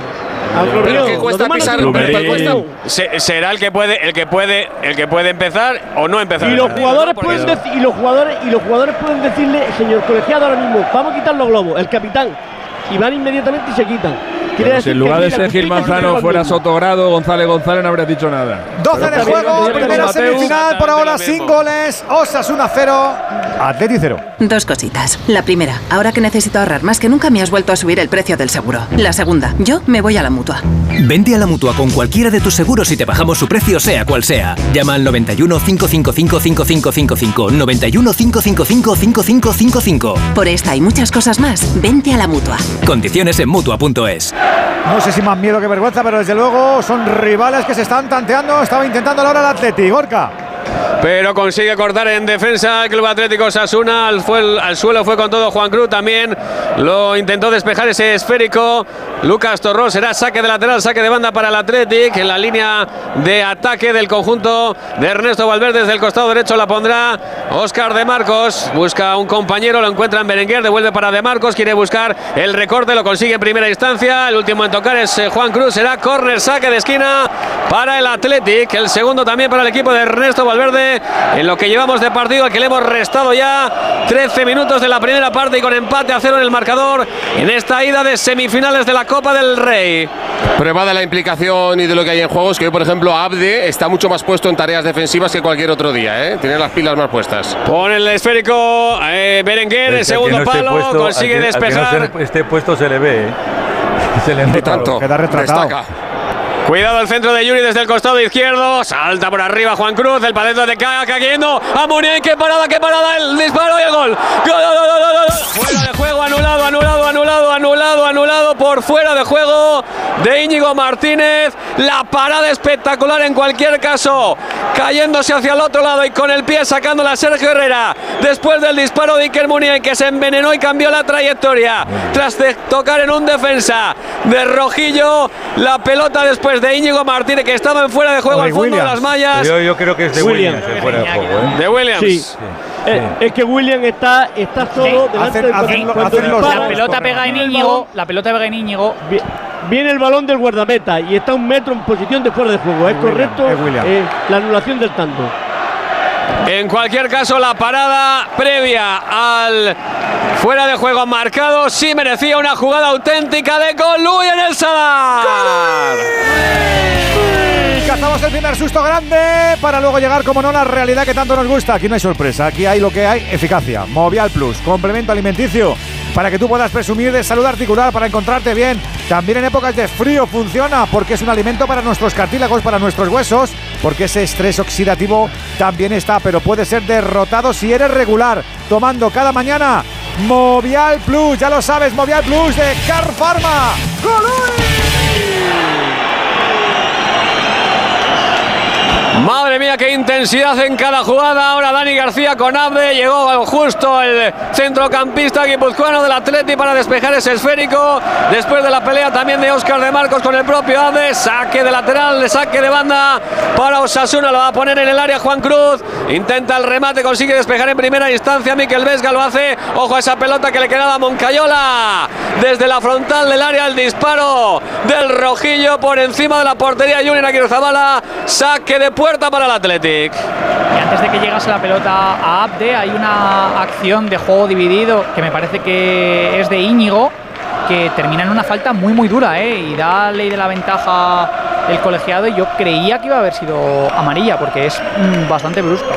Speaker 9: Pero
Speaker 38: gorrión.
Speaker 9: ¿qué cuesta pisar?
Speaker 38: tienen
Speaker 9: ¿Cuánto
Speaker 38: culpa.
Speaker 9: cuesta?
Speaker 8: Se- será el que puede, el que puede, el que puede empezar o no empezar.
Speaker 38: Y los jugadores pueden decir, y los jugadores y los jugadores pueden decirle, señor colegiado ahora mismo, vamos a quitar los globos, el capitán. Y van inmediatamente y se quitan.
Speaker 37: Pero si en lugar de
Speaker 38: aquí la
Speaker 37: ser Gil
Speaker 38: culpica
Speaker 37: Manzano fuera. Sotogrado, González González no habrías dicho nada.
Speaker 1: 12 de juego, primera semifinal por ahora sin goles. Osasuna 0, Atleti 0.
Speaker 39: Dos cositas. La primera, ahora que necesito ahorrar más que nunca me has vuelto a subir el precio del seguro. La segunda, yo me voy a la mutua.
Speaker 40: Vente a la mutua con cualquiera de tus seguros y te bajamos su precio, sea cual sea. Llama al 91 555 5555. 91 555 5555.
Speaker 39: Por esta y muchas cosas más, vente a la mutua.
Speaker 40: Condiciones en mutua.es.
Speaker 1: No sé si más miedo que vergüenza, pero desde luego son rivales que se están tanteando. Estaba intentando ahora el Atleti. Gorka.
Speaker 8: Pero consigue cortar en defensa el Club Atlético Sasuna. Al, al suelo fue con todo Juan Cruz también. Lo intentó despejar ese esférico. Lucas Torrón será saque de lateral, saque de banda para el Athletic. En la línea de ataque del conjunto de Ernesto Valverde desde el costado derecho la pondrá Oscar de Marcos. Busca un compañero, lo encuentra en Berenguer, devuelve para de Marcos. Quiere buscar el recorte, lo consigue en primera instancia. El último en tocar es eh, Juan Cruz. Será córner, saque de esquina para el Athletic. El segundo también para el equipo de Ernesto Valverde. En lo que llevamos de partido, al que le hemos restado ya 13 minutos de la primera parte y con empate a cero en el marcador en esta ida de semifinales de la Copa del Rey.
Speaker 9: Prueba de la implicación y de lo que hay en juegos, que hoy, por ejemplo, Abde está mucho más puesto en tareas defensivas que cualquier otro día, ¿eh? Tiene las pilas más puestas.
Speaker 8: Pone el esférico eh, Berenguer, el
Speaker 36: que
Speaker 8: segundo
Speaker 36: no
Speaker 8: palo,
Speaker 36: puesto,
Speaker 8: consigue
Speaker 36: al que- al que
Speaker 8: despejar.
Speaker 36: no se- esté puesto se le ve, ¿eh? Se le nota.
Speaker 9: tanto.
Speaker 1: Queda retratado.
Speaker 9: Destaca.
Speaker 8: Cuidado el centro de Yuri desde el costado izquierdo. Salta por arriba Juan Cruz. El palito de Caga cayendo. A Muniain. ¡Qué parada, qué parada! El disparo y el gol. ¡Gol, gol, gol, gol! Fuera de juego. Anulado, anulado, anulado, anulado, anulado. Por fuera de juego de Íñigo Martínez. La parada espectacular en cualquier caso. Cayéndose hacia el otro lado y con el pie sacándola Sergio Herrera. Después del disparo de Iker Muniain que se envenenó y cambió la trayectoria. Tras tocar en un defensa de Rojillo. La pelota después de Íñigo Martínez que estaba en fuera de juego
Speaker 1: O de
Speaker 8: al fondo de
Speaker 1: Williams.
Speaker 8: las mallas.
Speaker 36: Yo, yo creo que es de
Speaker 38: Williams.
Speaker 36: Williams, el fuera de juego, ¿eh?
Speaker 8: De Williams.
Speaker 38: Sí. Eh, es que William está, está solo delante del
Speaker 35: La pelota pega en Íñigo, la pelota pega en Íñigo.
Speaker 38: vi- Viene el balón del guardameta y está un metro en posición de fuera de juego. Es
Speaker 1: William,
Speaker 38: correcto
Speaker 1: es
Speaker 38: eh, la anulación del tanto.
Speaker 8: En cualquier caso, la parada previa al fuera de juego marcado sí merecía una jugada auténtica de Colui en el Sadar.
Speaker 1: Cazamos el primer susto grande para luego llegar, como no, a la realidad que tanto nos gusta. Aquí no hay sorpresa, aquí hay lo que hay, eficacia. Movial Plus, complemento alimenticio para que tú puedas presumir de salud articular, para encontrarte bien. También en épocas de frío funciona porque es un alimento para nuestros cartílagos, para nuestros huesos, porque ese estrés oxidativo también está, pero puede ser derrotado si eres regular, tomando cada mañana Movial Plus, ya lo sabes, Movial Plus de Car Pharma.
Speaker 8: Madre mía, qué intensidad en cada jugada. Ahora Dani García con Abde. Llegó justo el centrocampista guipuzcoano del Atleti para despejar ese esférico. Después de la pelea también de Óscar de Marcos con el propio Abde. Saque de lateral, saque de banda para Osasuna. Lo va a poner en el área Juan Cruz. Intenta el remate, consigue despejar en primera instancia. Miquel Vesga lo hace. Ojo a esa pelota que le quedaba a Moncayola. Desde la frontal del área el disparo del Rojillo por encima de la portería. Junior Aguirrezabala. Saque de puerta para el Athletic.
Speaker 35: Y antes de que llegase la pelota a Abde, hay una acción de juego dividido que me parece que es de Íñigo, que termina en una falta muy muy dura, ¿eh? y da ley de la ventaja el colegiado. Y yo creía que iba a haber sido amarilla, porque es mm, bastante brusca.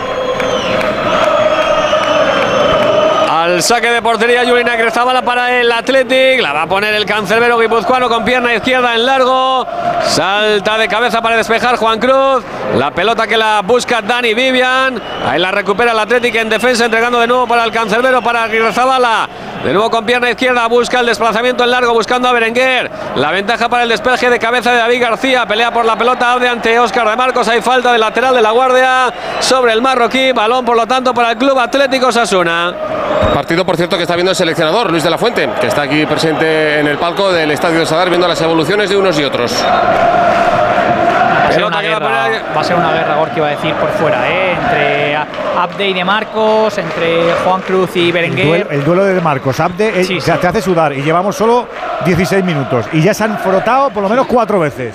Speaker 8: Al saque de portería Yulina Crezabala para el Athletic. La va a poner el cancerbero guipuzcoano con pierna izquierda en largo. Salta de cabeza para despejar Juan Cruz. La pelota que la busca Dani Vivian. Ahí la recupera el Athletic en defensa, entregando de nuevo para el cancerbero para Crezabala. De nuevo con pierna izquierda, busca el desplazamiento en largo, buscando a Berenguer. La ventaja para el despeje de cabeza de David García. Pelea por la pelota de ante Óscar de Marcos. Hay falta del lateral de la guardia sobre el marroquí. Balón, por lo tanto, para el Club Atlético Sasuna.
Speaker 9: Partido, por cierto, que está viendo el seleccionador, Luis de la Fuente, que está aquí presente en el palco del Estadio de Sadar viendo las evoluciones de unos y otros.
Speaker 35: Va a ser una guerra, va a ser una guerra, Gorky va a decir, por fuera, ¿eh? entre Abde y De Marcos, entre Juan Cruz y
Speaker 1: El
Speaker 35: Berenguer.
Speaker 1: duelo, el duelo de Marcos Abde eh,
Speaker 35: Sí,
Speaker 1: te hace sudar y llevamos solo 16 minutos y ya se han frotado por lo menos cuatro veces.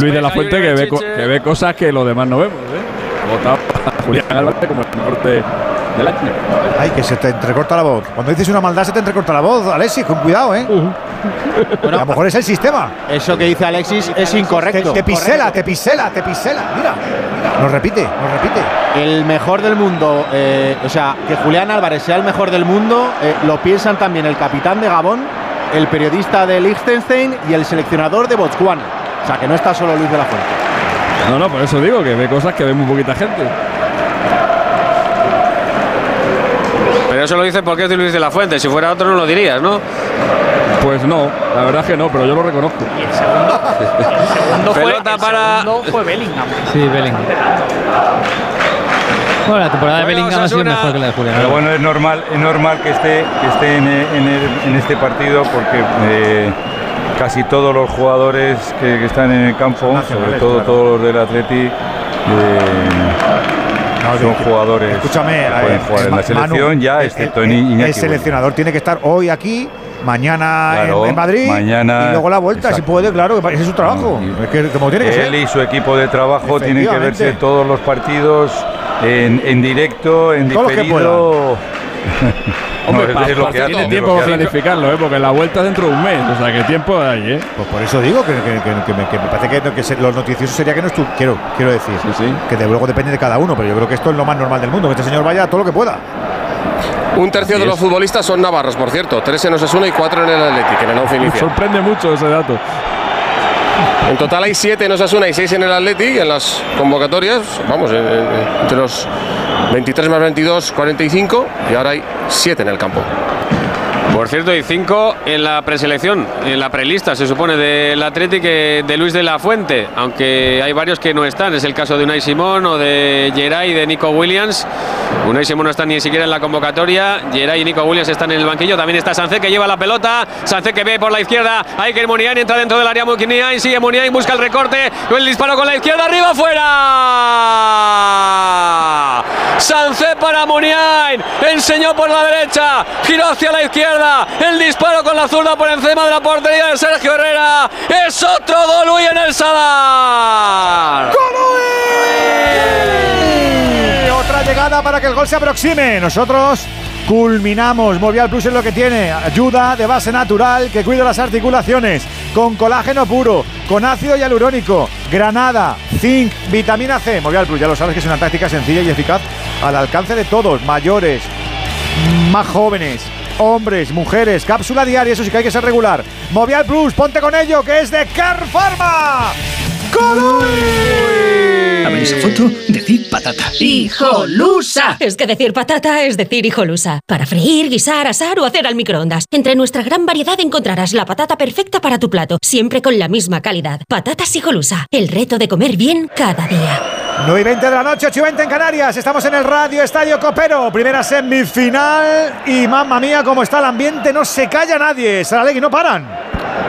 Speaker 37: Luis de la Fuente que ve, que ve cosas que los demás no vemos. ¿eh? Votado Julián Álvarez como el de- del.
Speaker 1: Ay, que se te entrecorta la voz. Cuando dices una maldad se te entrecorta la voz, Alexis, con cuidado, ¿eh? a lo mejor es el sistema.
Speaker 2: Eso que dice Alexis es
Speaker 1: Te,
Speaker 2: incorrecto.
Speaker 1: te pisela, te pisela, te pisela. Mira, mira. Nos repite, nos repite.
Speaker 2: El mejor del mundo, eh, o sea, que Julián Álvarez sea el mejor del mundo, eh, lo piensan también el capitán de Gabón, el periodista de Liechtenstein y el seleccionador de Botswana. O sea, que no está solo Luis de la Fuente.
Speaker 37: No, no, por eso digo que ve cosas que ve muy poquita gente.
Speaker 8: Pero eso lo dice porque es de Luis de la Fuente. Si fuera otro no lo dirías, ¿no?
Speaker 37: Pues no, la verdad es que no, pero yo lo reconozco.
Speaker 35: segundo fue,
Speaker 8: Pelota
Speaker 35: el
Speaker 8: para-
Speaker 35: segundo fue Bellingham.
Speaker 41: Sí, Bellingham. Bueno, la temporada de
Speaker 8: Bueno,
Speaker 41: Bellingham ha sido
Speaker 8: Osasuna.
Speaker 41: mejor que la de Julián.
Speaker 36: Pero bueno, es normal, es normal que esté, que esté en, en el- en este partido porque eh, casi todos los jugadores que, que están en el campo, sobre todo
Speaker 1: claro.
Speaker 36: todos los del Atleti, eh, son jugadores
Speaker 1: Escúchame,
Speaker 36: que pueden
Speaker 1: eh,
Speaker 36: jugar en la selección
Speaker 1: Manu,
Speaker 36: ya, excepto
Speaker 1: el,
Speaker 36: Iñaki
Speaker 1: el seleccionador tiene que estar hoy aquí, mañana en-
Speaker 36: Claro,
Speaker 1: en, Madrid
Speaker 36: mañana-
Speaker 1: y luego la vuelta, si puede, claro, que ese es su trabajo. es que como tiene que ser.
Speaker 36: Él y su equipo de trabajo tienen que verse todos los partidos en, en directo, en
Speaker 1: Todos
Speaker 36: diferido.
Speaker 37: Hombre,
Speaker 36: es- es lo que
Speaker 37: tiene
Speaker 36: es
Speaker 37: tiempo para planificarlo, ¿eh? porque la vuelta es dentro de un mes, o sea que tiempo hay, ¿eh?
Speaker 1: Pues por eso digo que, que- que- que me, que me parece que, se- los noticiosos sería que no estu quiero, quiero decir, que de luego depende de cada uno, pero yo creo que esto es lo más normal del mundo, que este señor vaya a todo lo que pueda.
Speaker 9: Un tercio
Speaker 37: Así
Speaker 9: de los
Speaker 37: es.
Speaker 9: futbolistas son navarros, por cierto. Tres en Osasuna y cuatro en el Athletic, en el once inicial.
Speaker 37: Sorprende mucho ese dato.
Speaker 9: En total hay siete en Osasuna y seis en el Athletic en las convocatorias. Vamos, en- en- entre los 23 más 22, 45 y ahora hay siete en el campo.
Speaker 8: Por cierto, hay cinco en la preselección, en la prelista, se supone, del Athletic eh, de Luis de la Fuente, aunque hay varios que no están. Es el caso de Unai Simón o de Geray y de Nico Williams. Unai Simón no está ni siquiera en la convocatoria. Geray y Nico Williams están en el banquillo. También está Sancé que lleva la pelota. Sancé que ve por la izquierda. Hay que Muniain entra dentro del área. Muniain sigue Muniain, busca el recorte. El disparo con la izquierda, arriba, fuera. Sancé para Muniain. Enseñó por la derecha. Giró hacia la izquierda. El disparo con la zurda por encima de la portería de Sergio Herrera. Es otro Golui en el Sadar.
Speaker 1: Otra llegada para que el gol se aproxime. Nosotros culminamos. Movial Plus es lo que tiene. Ayuda de base natural que cuida las articulaciones. con colágeno puro, con ácido hialurónico, granada, zinc, vitamina C. Movial Plus, ya lo sabes que es una táctica sencilla y eficaz al alcance de todos, mayores, más jóvenes, hombres, mujeres, cápsula diaria, eso sí que hay que ser regular. Movial Plus, ponte con ello, que es de Car Pharma.
Speaker 41: A ver esa foto, decir patata.
Speaker 42: ¡Hijolusa! Es que decir patata es decir hijolusa. Para freír, guisar, asar o hacer al microondas. Entre nuestra gran variedad encontrarás la patata perfecta para tu plato, siempre con la misma calidad. Patatas hijolusa. El reto de comer bien cada día.
Speaker 1: 9 y 20 de la noche, 8 y 20 en Canarias. Estamos en el Radio Estadio Copero. Primera semifinal. Y mamma mía, cómo está el ambiente. No se calla nadie. Saralegui, no paran.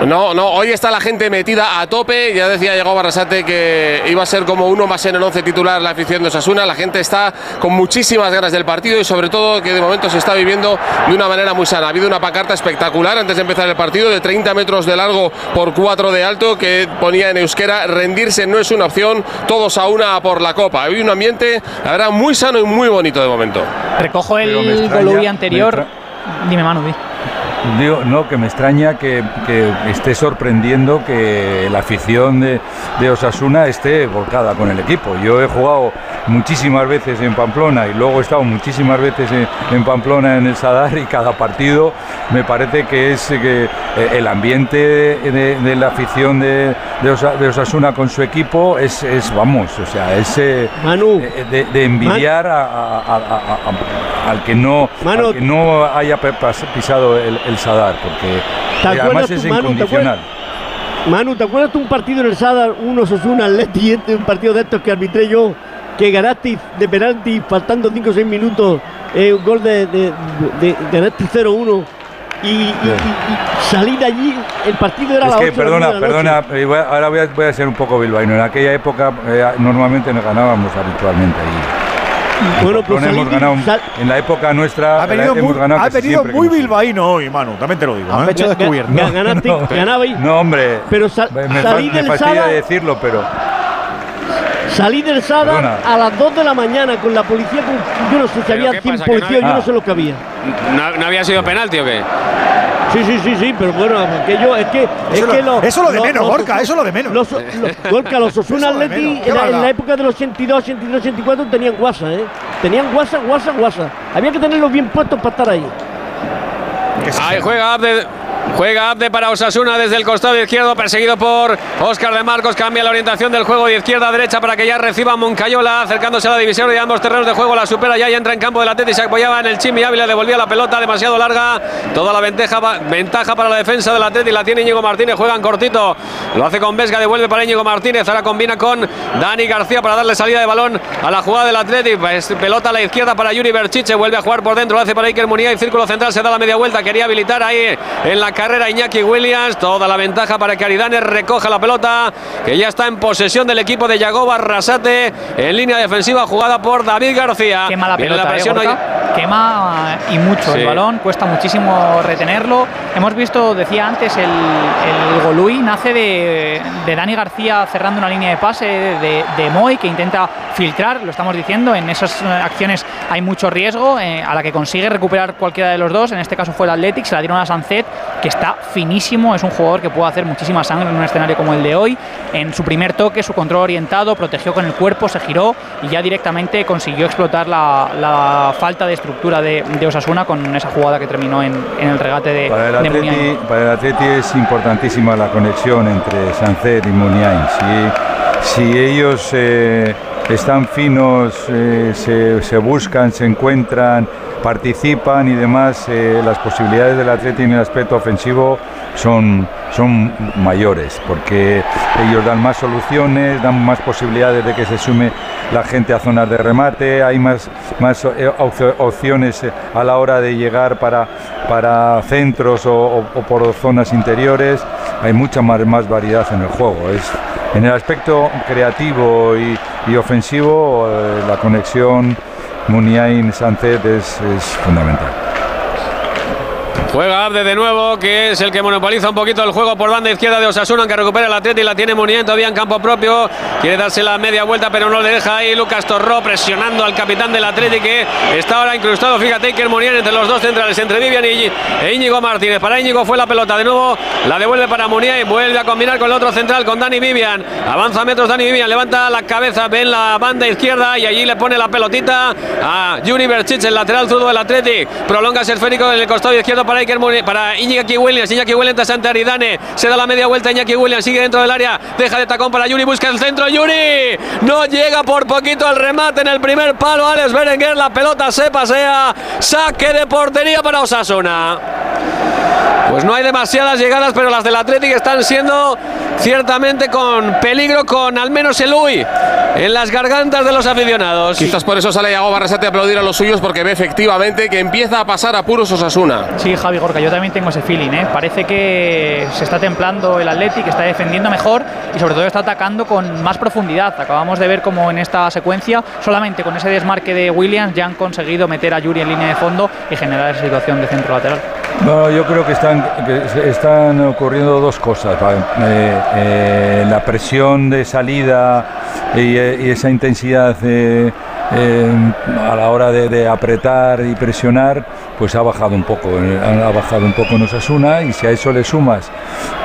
Speaker 9: No, no, hoy está la gente metida a tope. Ya decía llegó Barrasate que iba a ser como uno más en el once titular la afición de Osasuna. La gente está con muchísimas ganas del partido y sobre todo que de momento se está viviendo de una manera muy sana. Ha habido una pacarta espectacular antes de empezar el partido de 30 metros de largo por 4 de alto que ponía en euskera rendirse no es una opción, todos a una por la copa. Hay un ambiente, la verdad, muy sano y muy bonito de momento.
Speaker 35: Recojo el Golubi anterior. Dime, Manu, di.
Speaker 36: Digo, no, que me extraña que, que esté sorprendiendo que la afición de, de, Osasuna esté volcada con el equipo. Yo he jugado muchísimas veces en Pamplona y luego he estado muchísimas veces en, en Pamplona en el Sadar y cada partido me parece que es que eh, el ambiente de, de la afición de, Osa, de, Osasuna con su equipo es, es vamos, o sea, es eh, de, de, envidiar a, a, a, al, que no, al que no haya pisado el, el Sadar, porque además es
Speaker 38: Manu,
Speaker 36: incondicional.
Speaker 38: ¿te Manu, ¿te acuerdas tú un partido en el Sadar, uno Osasuna, Atleti, este, un partido de estos que arbitré yo, que ganaste de penalti, faltando 5 o 6 minutos, eh, un gol de, de, de, de ganaste 0-1? Y, y, y, y, salir de allí, el partido era
Speaker 36: es
Speaker 38: a
Speaker 36: que,
Speaker 38: las 8
Speaker 36: perdona,
Speaker 38: de la
Speaker 36: perdona,
Speaker 38: noche.
Speaker 36: eh, ahora voy a, voy a ser un poco bilbaíno. En aquella época eh, normalmente nos ganábamos habitualmente allí.
Speaker 38: Bueno,
Speaker 36: En
Speaker 38: pues
Speaker 36: hemos ganado,
Speaker 38: sal-
Speaker 36: en la época nuestra
Speaker 1: Ha venido
Speaker 36: hemos
Speaker 1: muy,
Speaker 36: ganado
Speaker 1: ha venido muy bilbaíno hoy, Manu. También te lo digo. ¿eh?
Speaker 38: Ga- ga- ganaste, ganabais,
Speaker 36: No, hombre.
Speaker 38: pero sal-
Speaker 36: me, me
Speaker 38: salí
Speaker 36: me
Speaker 38: del
Speaker 36: fastidia
Speaker 38: Sada-
Speaker 36: decirlo, pero
Speaker 38: Salí del Sada
Speaker 36: Perdona.
Speaker 38: a las 2 de la mañana con la policía, con- yo no sé si
Speaker 8: ¿Pero
Speaker 38: había
Speaker 8: qué
Speaker 38: 100
Speaker 8: pasa, que no
Speaker 38: policías,
Speaker 8: había-
Speaker 38: yo no
Speaker 8: Ah.
Speaker 38: sé lo que había.
Speaker 8: ¿No, no había sido penalti o qué?
Speaker 38: Sí, sí, sí, sí, pero bueno, que yo, es que, es
Speaker 1: Eso
Speaker 38: que
Speaker 1: lo- eso lo de menos,
Speaker 38: los-
Speaker 1: Gorka, eso lo de menos.
Speaker 38: Los, los, Gorka, los Osuna
Speaker 1: de
Speaker 38: Atleti en la, en
Speaker 1: maldad.
Speaker 38: la época del 82, 83, 84 tenían guasa, ¿eh? Tenían guasa, guasa, guasa. Había que tenerlos bien puestos para estar ahí.
Speaker 8: Ahí juega Abde. Juega Abde para Osasuna desde el costado izquierdo, perseguido por Óscar de Marcos. Cambia la orientación del juego de izquierda a derecha para que ya reciba Moncayola, acercándose a la división de ambos terrenos de juego. La supera ya y entra en campo del Atleti. Se apoyaba en el Chimi Ávila, devolvía la pelota demasiado larga. Toda la ventaja, para la defensa del Atleti. La tiene Íñigo Martínez. Juegan cortito. Lo hace con Vesga, devuelve para Íñigo Martínez. Ahora combina con Dani García para darle salida de balón a la jugada del Atleti. Pues, pelota a la izquierda para Yuri Berchiche. Vuelve a jugar por dentro. Lo hace para Iker Munía. Y círculo central se da la media vuelta. Quería habilitar ahí en la carrera Iñaki Williams. Toda la ventaja para que Aridane recoja la pelota. Que ya está en posesión del equipo de Yagoba Rasate. En línea defensiva jugada por David García.
Speaker 35: Quema la
Speaker 8: Viene
Speaker 35: pelota,
Speaker 8: la
Speaker 35: ¿eh,
Speaker 8: presión ahí.
Speaker 35: Quema y mucho
Speaker 8: Sí.
Speaker 35: el balón, cuesta muchísimo retenerlo. Hemos visto, decía antes, el, el Golui nace de, de Dani García cerrando una línea de pase, de, de Moy que intenta filtrar, lo estamos diciendo, en esas eh, acciones hay mucho riesgo, eh, a la que consigue recuperar cualquiera de los dos, en este caso fue el Athletic, se la dieron a Sancet, que está finísimo, es un jugador que puede hacer muchísima sangre en un escenario como el de hoy. En su primer toque, su control orientado, protegió con el cuerpo, se giró y ya directamente consiguió explotar la, la falta de estructura de, de Osasuna con esa jugada que terminó en, en el regate de,
Speaker 36: Para el,
Speaker 35: de
Speaker 36: Atleti,
Speaker 35: Muniain.
Speaker 36: para el Atleti es importantísima la conexión entre Sancet y Muniain. Si, si ellos eh, están finos, eh, se, se buscan, se encuentran, participan y demás, eh, las posibilidades del Atleti en el aspecto ofensivo son, son mayores, porque ellos dan más soluciones, dan más posibilidades de que se sume la gente a zonas de remate, hay más, más eh, opcio- opciones a la hora de llegar para, para centros o, o- o por zonas interiores, hay mucha más, más variedad en el juego. Es, en el aspecto creativo y, y ofensivo, eh, la conexión Muniain-Sancet es, es fundamental.
Speaker 8: Juega Abde de nuevo, que es el que monopoliza un poquito el juego por banda izquierda de Osasuna, que recupera el Atleti y la tiene Muniain todavía en campo propio. Quiere darse la media vuelta, pero no le deja ahí Lucas Torró presionando al capitán del Atleti, que está ahora incrustado. Fíjate que Muniain entre los dos centrales, entre Vivian y e Íñigo Martínez. Para Íñigo fue la pelota de nuevo, la devuelve para Muniain, vuelve a combinar con el otro central, con Dani Vivian. Avanza metros Dani Vivian, levanta la cabeza, ve en la banda izquierda y allí le pone la pelotita a Juni Berchich, el lateral zurdo del Atleti. Prolonga ese esférico en el costado izquierdo para Iker para Iñaki Williams. Iñaki Williams ante Aridane. Se da la media vuelta Iñaki Williams, sigue dentro del área, deja de tacón para Yuri, busca el centro. Yuri no llega por poquito al remate en el primer palo. Alex Berenguer, la pelota se pasea. Saque de portería para Osasuna. Pues no hay demasiadas llegadas, pero las del Athletic están siendo ciertamente con peligro, con al menos el UI en las gargantas de los aficionados.
Speaker 9: Quizás por eso sale Yago Barrasate a aplaudir a los suyos porque ve efectivamente que empieza a pasar a puros Osasuna.
Speaker 35: Sí, Javi Gorka, yo también tengo ese feeling. ¿eh? Parece que se está templando el Athletic, está defendiendo mejor y sobre todo está atacando con más profundidad. Acabamos de ver como en esta secuencia, solamente con ese desmarque de Williams, ya han conseguido meter a Yuri en línea de fondo y generar esa situación de centro lateral.
Speaker 36: No, yo creo que están, ocurriendo dos cosas. Eh, eh, la presión de salida y, eh, esa intensidad eh, a la hora de, de, apretar y presionar, pues ha bajado un poco, ha bajado un poco en Osasuna y si a eso le sumas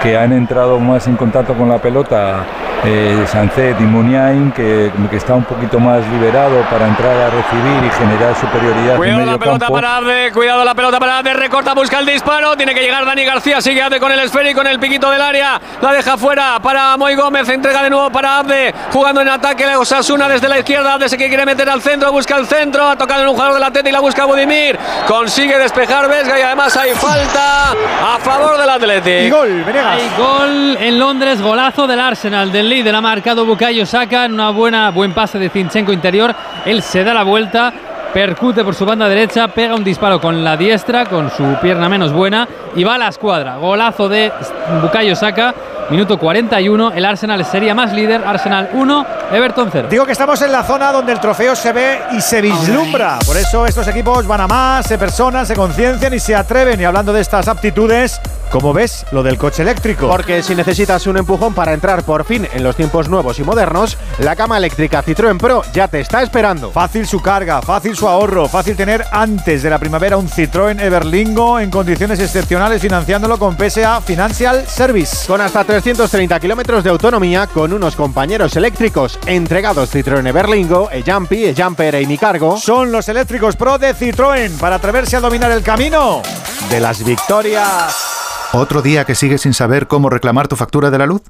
Speaker 36: que han entrado más en contacto con la pelota eh, Sancet y Muniain, que, que, está un poquito más liberado para entrar a recibir y generar superioridad.
Speaker 8: Cuidado
Speaker 36: en medio
Speaker 8: la pelota
Speaker 36: campo.
Speaker 8: para Abde, cuidado la pelota para Abde, recorta, busca el disparo, tiene que llegar Dani García, sigue Abde con el esférico en el piquito del área, la deja fuera para Moy Gómez, entrega de nuevo para Abde, jugando en ataque Osasuna desde la izquierda, Abde se quiere meter al centro, busca el centro, ha tocado en un jugador de la teta y la busca Budimir, consigue despejar Vesga y además hay falta a favor del Atlético.
Speaker 1: Y gol, Venegas.
Speaker 43: Hay gol en Londres, golazo del Arsenal, del líder, ha marcado Bukayo Saka en una buena, buen pase de Zinchenko interior, él se da la vuelta, percute por su banda derecha, pega un disparo con la diestra, con su pierna menos buena y va a la escuadra. Golazo de Bukayo Saka, minuto 41, el Arsenal sería más líder, Arsenal 1, Everton 0.
Speaker 1: Digo que estamos en la zona donde el trofeo se ve y se vislumbra. Por eso estos equipos van a más, se personan, se conciencian y se atreven. Y hablando de estas aptitudes, ¿cómo ves lo del coche eléctrico?
Speaker 2: Porque si necesitas un empujón para entrar por fin en los tiempos nuevos y modernos, la cama eléctrica Citroën Pro ya te está esperando.
Speaker 1: Fácil su carga, fácil su ahorro, fácil tener antes de la primavera un Citroën Everlingo en condiciones excepcionales financiándolo con PSA Financial Service.
Speaker 2: Con hasta 330 kilómetros de autonomía con unos compañeros eléctricos entregados Citroën Everlingo, E-Jumpy, E-Jumper e Cargo.
Speaker 1: Son los eléctricos Pro de Citroën para atreverse a dominar el camino de las victorias.
Speaker 44: ¿Otro día que sigues sin saber cómo reclamar tu factura de la luz?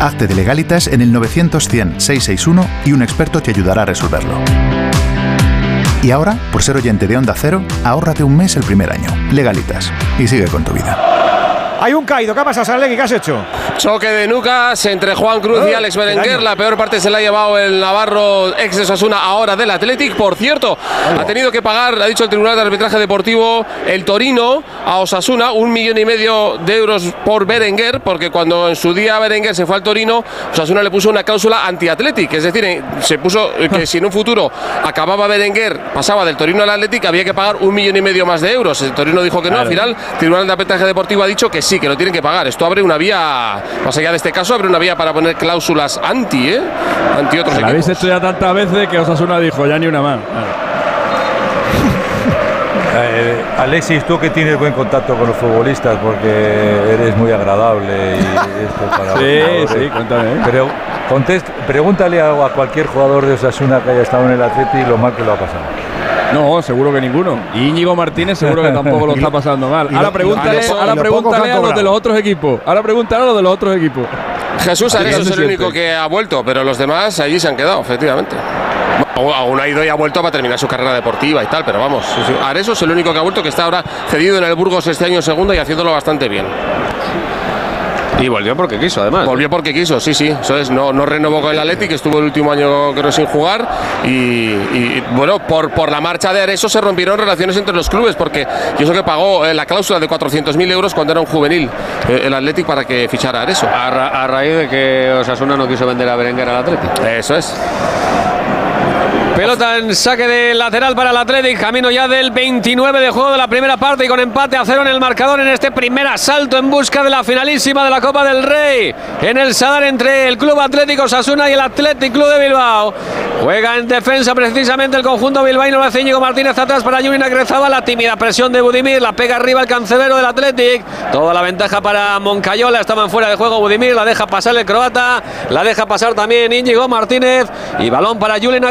Speaker 44: Hazte de legalitas en el 900-100-661 y un experto te ayudará a resolverlo. Y ahora, por ser oyente de Onda Cero, ahórrate un mes el primer año. Legalitas. Y sigue con tu vida.
Speaker 1: Hay un caído. ¿Qué ha pasado, Sarlegui? ¿Qué has hecho?
Speaker 9: Choque de nucas entre Juan Cruz y
Speaker 1: Oh,
Speaker 9: Alex Berenguer. La peor parte se la ha llevado el Navarro, ex de Osasuna, ahora del Athletic. Por cierto, ha tenido que pagar, ha dicho el Tribunal de Arbitraje Deportivo, el Torino a Osasuna un millón y medio de euros por Berenguer, porque cuando en su día Berenguer se fue al Torino, Osasuna le puso una cláusula anti-Athletic. Es decir, eh, se puso eh, que si en un futuro acababa Berenguer, pasaba del Torino al Athletic, había que pagar un millón y medio más de euros. El Torino dijo que no, al final, el Tribunal de Arbitraje Deportivo ha dicho que sí, que lo tienen que pagar. Esto abre una vía, más allá de este caso, abre una vía para poner cláusulas anti, ¿eh? Anti otros
Speaker 37: La habéis hecho ya tantas veces que Osasuna dijo ya ni una más.
Speaker 36: Eh, Alexis, tú que tienes buen contacto con los futbolistas porque eres muy agradable y esto para
Speaker 37: Sí, sí, cuéntame.
Speaker 36: Pero contest- pregúntale a, a cualquier jugador de Osasuna que haya estado en el Atleti lo mal que lo ha pasado.
Speaker 37: No, seguro que ninguno. Y Íñigo Martínez seguro que tampoco lo está pasando mal. Ahora pregúntale, ahora pregúntale a los de los otros equipos. Ahora pregúntale a los de los otros equipos.
Speaker 9: Jesús Areso es el
Speaker 37: siente.
Speaker 9: único que ha vuelto, pero los demás allí se han quedado, efectivamente. Aún- Aún ha ido y ha vuelto para terminar su carrera deportiva y tal, pero vamos. Areso es el único que ha vuelto que está ahora cedido en el Burgos este año en segunda y haciéndolo bastante bien.
Speaker 8: Y volvió porque quiso, además.
Speaker 9: Volvió porque quiso, sí, sí. Eso es, no, no renovó con el Atleti, que estuvo el último año creo sin jugar. Y, y, bueno, por, por la marcha de Areso se rompieron relaciones entre los clubes, porque yo sé que pagó eh, la cláusula de 400.000 euros cuando era un juvenil eh, el Atleti para que fichara a Areso.
Speaker 8: A, ra- a raíz de que Osasuna no quiso vender a Berenguer al Atlético.
Speaker 9: Eso es.
Speaker 8: Pelota en saque de lateral para el Athletic, camino ya del 29 de juego de la primera parte y con empate a cero en el marcador en este primer asalto en busca de la finalísima de la Copa del Rey. En el Sadar entre el Club Atlético Sasuna y el Athletic Club de Bilbao. Juega en defensa precisamente el conjunto bilbaíno, lo hace Íñigo Martínez atrás para Yurina Grezaba, la tímida presión de Budimir, la pega arriba el cancelero del Athletic. Toda la ventaja para Moncayola, estaban fuera de juego Budimir, la deja pasar el croata, la deja pasar también Íñigo Martínez y balón para Yulina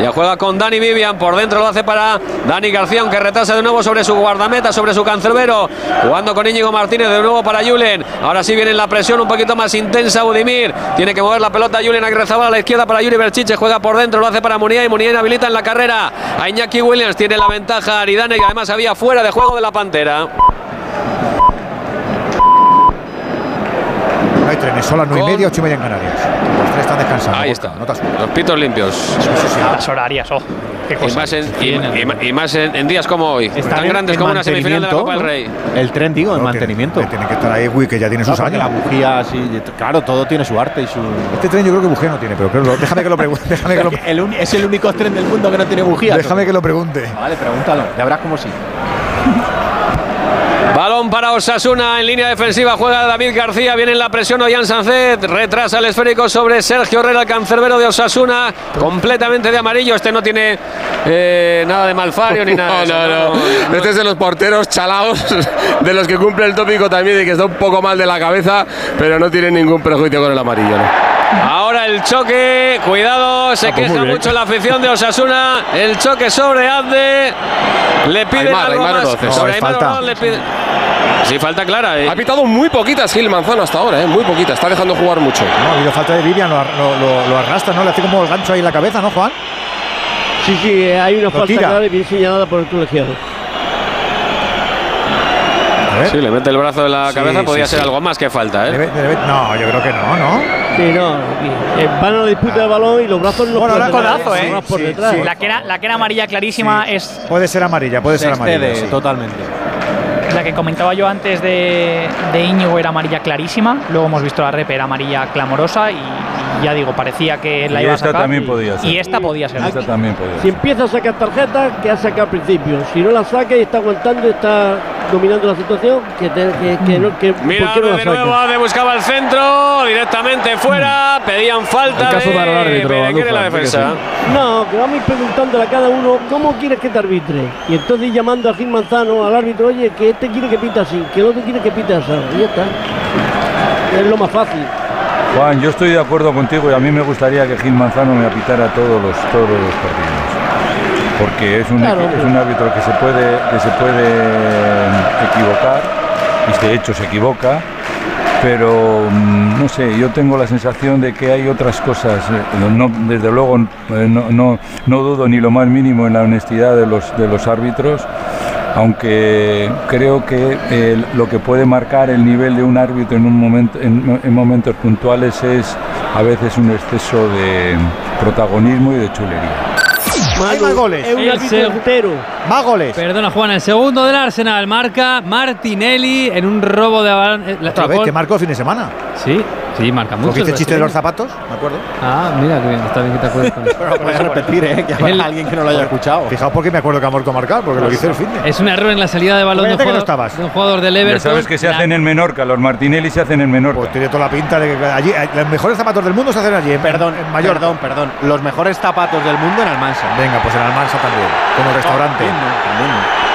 Speaker 8: Ya juega con Dani Vivian. Por dentro lo hace para Dani García, aunque retrasa de nuevo sobre su guardameta, sobre su cancerbero. Jugando con Íñigo Martínez de nuevo para Julen. Ahora sí viene la presión un poquito más intensa. Budimir tiene que mover la pelota. Julen Agrezabala a la izquierda para Yuri Berchiche. Juega por dentro, lo hace para Munía y Munía inhabilita en la carrera. A Iñaki Williams tiene la ventaja Aridane que además había fuera de juego de la Pantera.
Speaker 1: No hay trenes, son las 9 y media, 8 y media en Canarias. Tres están descansando.
Speaker 8: Ahí está. Los pitos limpios.
Speaker 35: Las horarias, oh. Qué
Speaker 8: Y más, en, y- y- y más en, en días como hoy.
Speaker 2: Está
Speaker 8: tan grandes como una semifinal de la Copa del Rey.
Speaker 2: mantenimiento, ¿no? El tren, digo, el mantenimiento.
Speaker 1: Tiene que estar ahí, Wii, que ya tiene sus
Speaker 2: Claro,
Speaker 1: años.
Speaker 2: La bujía así, claro, todo tiene su arte y su.
Speaker 1: Este tren yo creo que bujía no tiene, pero creo- déjame que lo pregunte. Déjame que lo,
Speaker 2: El es el único tren del mundo que no tiene bujías.
Speaker 1: déjame que lo pregunte.
Speaker 2: Vale, pregúntalo, ya verás cómo sí.
Speaker 8: Balón para Osasuna en línea defensiva. Juega David García. Viene en la presión Ollán Sancet. Retrasa el esférico sobre Sergio Herrera, el cancerbero de Osasuna. Completamente de amarillo. Este no tiene eh, nada de malfario ni nada. de
Speaker 9: No, no, no. Este es de los porteros chalaos, de los que cumple el tópico también de que está un poco mal de la cabeza, pero no tiene ningún prejuicio con el amarillo. ¿no?
Speaker 8: Ahora el choque, cuidado, se
Speaker 9: Ah, pues
Speaker 8: queja mucho la afición de Osasuna. El choque sobre Abde. Le pide
Speaker 9: Aymar,
Speaker 8: algo
Speaker 9: Aymar
Speaker 8: más. Sobre
Speaker 9: no, es
Speaker 8: Aymar
Speaker 9: falta.
Speaker 8: Oroz le pide. Sí, falta clara. eh.
Speaker 9: Ha pitado muy poquitas Gil Manzano hasta ahora, ¿eh? muy poquitas. Está dejando jugar mucho.
Speaker 1: No, ha habido falta de Vivian, lo, lo- lo- lo arrastra, ¿no? Le hace como el gancho ahí en la cabeza, ¿no, Juan?
Speaker 38: Sí, sí, hay una
Speaker 1: Lo
Speaker 38: falta
Speaker 1: tira.
Speaker 38: clara y bien señalada por el colegiado.
Speaker 8: Sí, le mete el brazo en la
Speaker 1: Sí,
Speaker 8: cabeza. Podía
Speaker 1: sí,
Speaker 8: ser
Speaker 1: sí.
Speaker 8: algo más que falta. ¿eh?
Speaker 1: Debe- debe- no, yo creo que no, ¿no?
Speaker 38: Sí, no. eh, van a la disputa del balón y los brazos no
Speaker 1: Bueno,
Speaker 38: por
Speaker 1: ahora
Speaker 35: codazo, ¿eh?
Speaker 38: por
Speaker 1: Sí,
Speaker 38: detrás.
Speaker 1: sí.
Speaker 35: La que, era, la que era amarilla clarísima
Speaker 1: Sí.
Speaker 35: es
Speaker 1: Puede ser amarilla, puede
Speaker 2: Se
Speaker 1: ser amarilla.
Speaker 2: totalmente.
Speaker 35: La que comentaba yo antes de, de Íñigo, era amarilla clarísima. Luego hemos visto la repe, era amarilla clamorosa y, y ya digo, parecía que la
Speaker 36: Y
Speaker 35: iba a
Speaker 36: esta
Speaker 35: sacar.
Speaker 36: también
Speaker 35: y-
Speaker 36: podía ser.
Speaker 35: Y esta podía ser.
Speaker 36: Esta también podía
Speaker 38: Si
Speaker 36: ser.
Speaker 38: empieza a sacar tarjetas, que ha sacado al principio. Si no la saca y está aguantando, está dominando la situación, que, te- que, que no, que,
Speaker 8: Mira,
Speaker 38: ¿por qué no
Speaker 8: de nuevo? Ade buscaba el centro, directamente fuera, pedían falta
Speaker 37: El caso
Speaker 8: de
Speaker 37: para el árbitro,
Speaker 8: la.
Speaker 38: No, que vamos a ir preguntándole a cada uno cómo quieres que te arbitre. Y entonces llamando a Gil Manzano, al árbitro, oye, que este quiere que pita así, que el otro quiere que pita así. Y ya está. Es lo más fácil.
Speaker 36: Juan, yo estoy de acuerdo contigo y a mí me gustaría que Gil Manzano me apitara todos los, todos los partidos. Porque es un,
Speaker 38: Claro,
Speaker 36: equi-
Speaker 38: hombre.
Speaker 36: es un árbitro que se puede, que se puede eh, equivocar, y de hecho se equivoca, pero mm, no sé, yo tengo la sensación de que hay otras cosas. eh, no- desde luego eh, no, no, no dudo ni lo más mínimo en la honestidad de los, de los árbitros, aunque creo que eh, lo que puede marcar el nivel de un árbitro en, un momento, en, en momentos puntuales es a veces un exceso de protagonismo y de chulería.
Speaker 1: Hay más goles.
Speaker 38: Es un
Speaker 43: El
Speaker 38: árbitro
Speaker 43: seg-
Speaker 38: entero.
Speaker 1: Más goles.
Speaker 43: Perdona, Juan, el segundo del Arsenal marca Martinelli en un robo de balón. eh, la-
Speaker 1: Otra vez, que marcó el fin de semana.
Speaker 43: Sí, sí, marca mucho.
Speaker 1: Hice
Speaker 43: el
Speaker 1: chiste de los zapatos, me acuerdo.
Speaker 43: Ah, mira, que bien, está bien que te acuerdes con eso.
Speaker 2: Pero lo puedes repetir, ¿eh? Que
Speaker 43: El-
Speaker 2: alguien que no lo haya escuchado.
Speaker 1: Fijaos porque me acuerdo que ha muerto a marcar, porque lo hice el fin de.
Speaker 43: Es un error en la salida de balón de un,
Speaker 1: no
Speaker 43: jugador,
Speaker 1: estabas.
Speaker 43: de un jugador del
Speaker 36: Ya
Speaker 43: Everton.
Speaker 36: sabes que se hacen en Menorca, los Martinelli se hacen en Menorca.
Speaker 1: Pues tiene toda la pinta de que allí eh, los mejores zapatos del mundo se hacen allí, en,
Speaker 2: Perdón,
Speaker 1: en Mallorca.
Speaker 2: perdón, perdón. Los mejores zapatos del mundo en Almansa.
Speaker 1: Venga, pues en Almansa también, como el restaurante.
Speaker 2: También no, también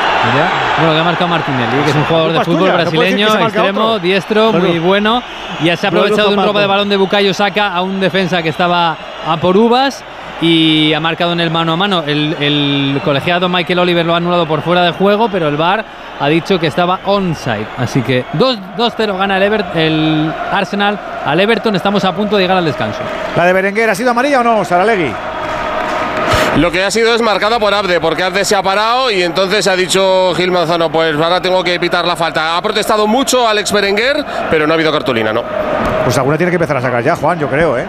Speaker 43: bueno, que ha marcado Martinelli, que es un jugador de fútbol
Speaker 1: tuya,
Speaker 43: brasileño, extremo, diestro,
Speaker 38: Bueno.
Speaker 43: muy bueno. Ya se ha aprovechado de un robo de balón de Bukayo Saka a un defensa que estaba a por uvas y ha marcado en el mano a mano. El, el colegiado Michael Oliver lo ha anulado por fuera de juego, pero el VAR ha dicho que estaba onside. Así que 2 2-0 gana el, el Arsenal al Everton. Estamos a punto de llegar al descanso.
Speaker 1: ¿La de Berenguer ha sido amarilla o no, Saralegui?
Speaker 9: Lo que ha sido es marcada por Abde, porque Abde se ha parado y entonces ha dicho Gil Manzano, pues ahora tengo que pitar la falta. Ha protestado mucho Alex Berenguer, pero no ha habido cartulina, ¿no?
Speaker 1: Pues alguna tiene que empezar a sacar ya, Juan, yo creo, ¿eh?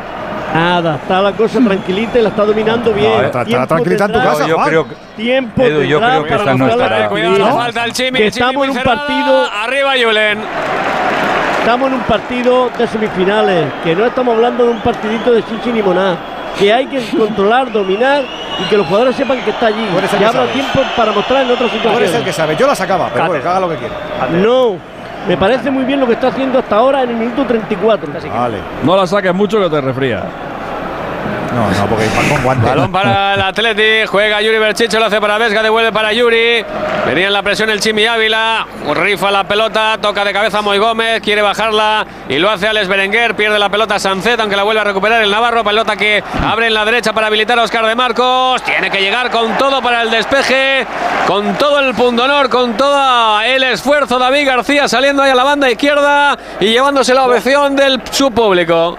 Speaker 38: Nada, está la cosa tranquilita y la está dominando bien.
Speaker 1: No, está- está
Speaker 38: Tiempo
Speaker 1: tranquilita en tu casa,
Speaker 36: yo
Speaker 1: Juan.
Speaker 36: creo que
Speaker 38: Tiempo
Speaker 36: Edu, yo creo que esta no estará.
Speaker 8: Eh, cuidado, la
Speaker 38: tranquilidad.
Speaker 8: falta el Chimi.
Speaker 38: Que
Speaker 8: el Chimi
Speaker 38: estamos en un partido-
Speaker 8: Arriba Julen.
Speaker 38: Estamos en un partido de semifinales, que no estamos hablando de un partidito de chichi ni moná. que hay que controlar, dominar y que los jugadores sepan que está allí. Que
Speaker 1: que
Speaker 38: habrá tiempo para mostrar en otras situaciones.
Speaker 1: eres el que sabe. Yo la sacaba, pero bueno, que haga lo que quiera.
Speaker 38: No, me parece muy bien lo que está haciendo hasta ahora en el minuto 34.
Speaker 1: Vale.
Speaker 37: No la saques mucho que te resfría.
Speaker 1: No, no, porque con.
Speaker 8: Balón para el Atleti, juega Yuri Berchiche, lo hace para Vesga, devuelve para Yuri. Venía en la presión el Chimi Ávila, rifa la pelota, toca de cabeza Moy Gómez, quiere bajarla y lo hace Alex Berenguer, pierde la pelota Sancet, aunque la vuelve a recuperar el Navarro, pelota que abre en la derecha para habilitar a Oscar de Marcos, tiene que llegar con todo para el despeje, con todo el pundonor, con todo el esfuerzo David García saliendo ahí a la banda izquierda y llevándose la ovación del su público.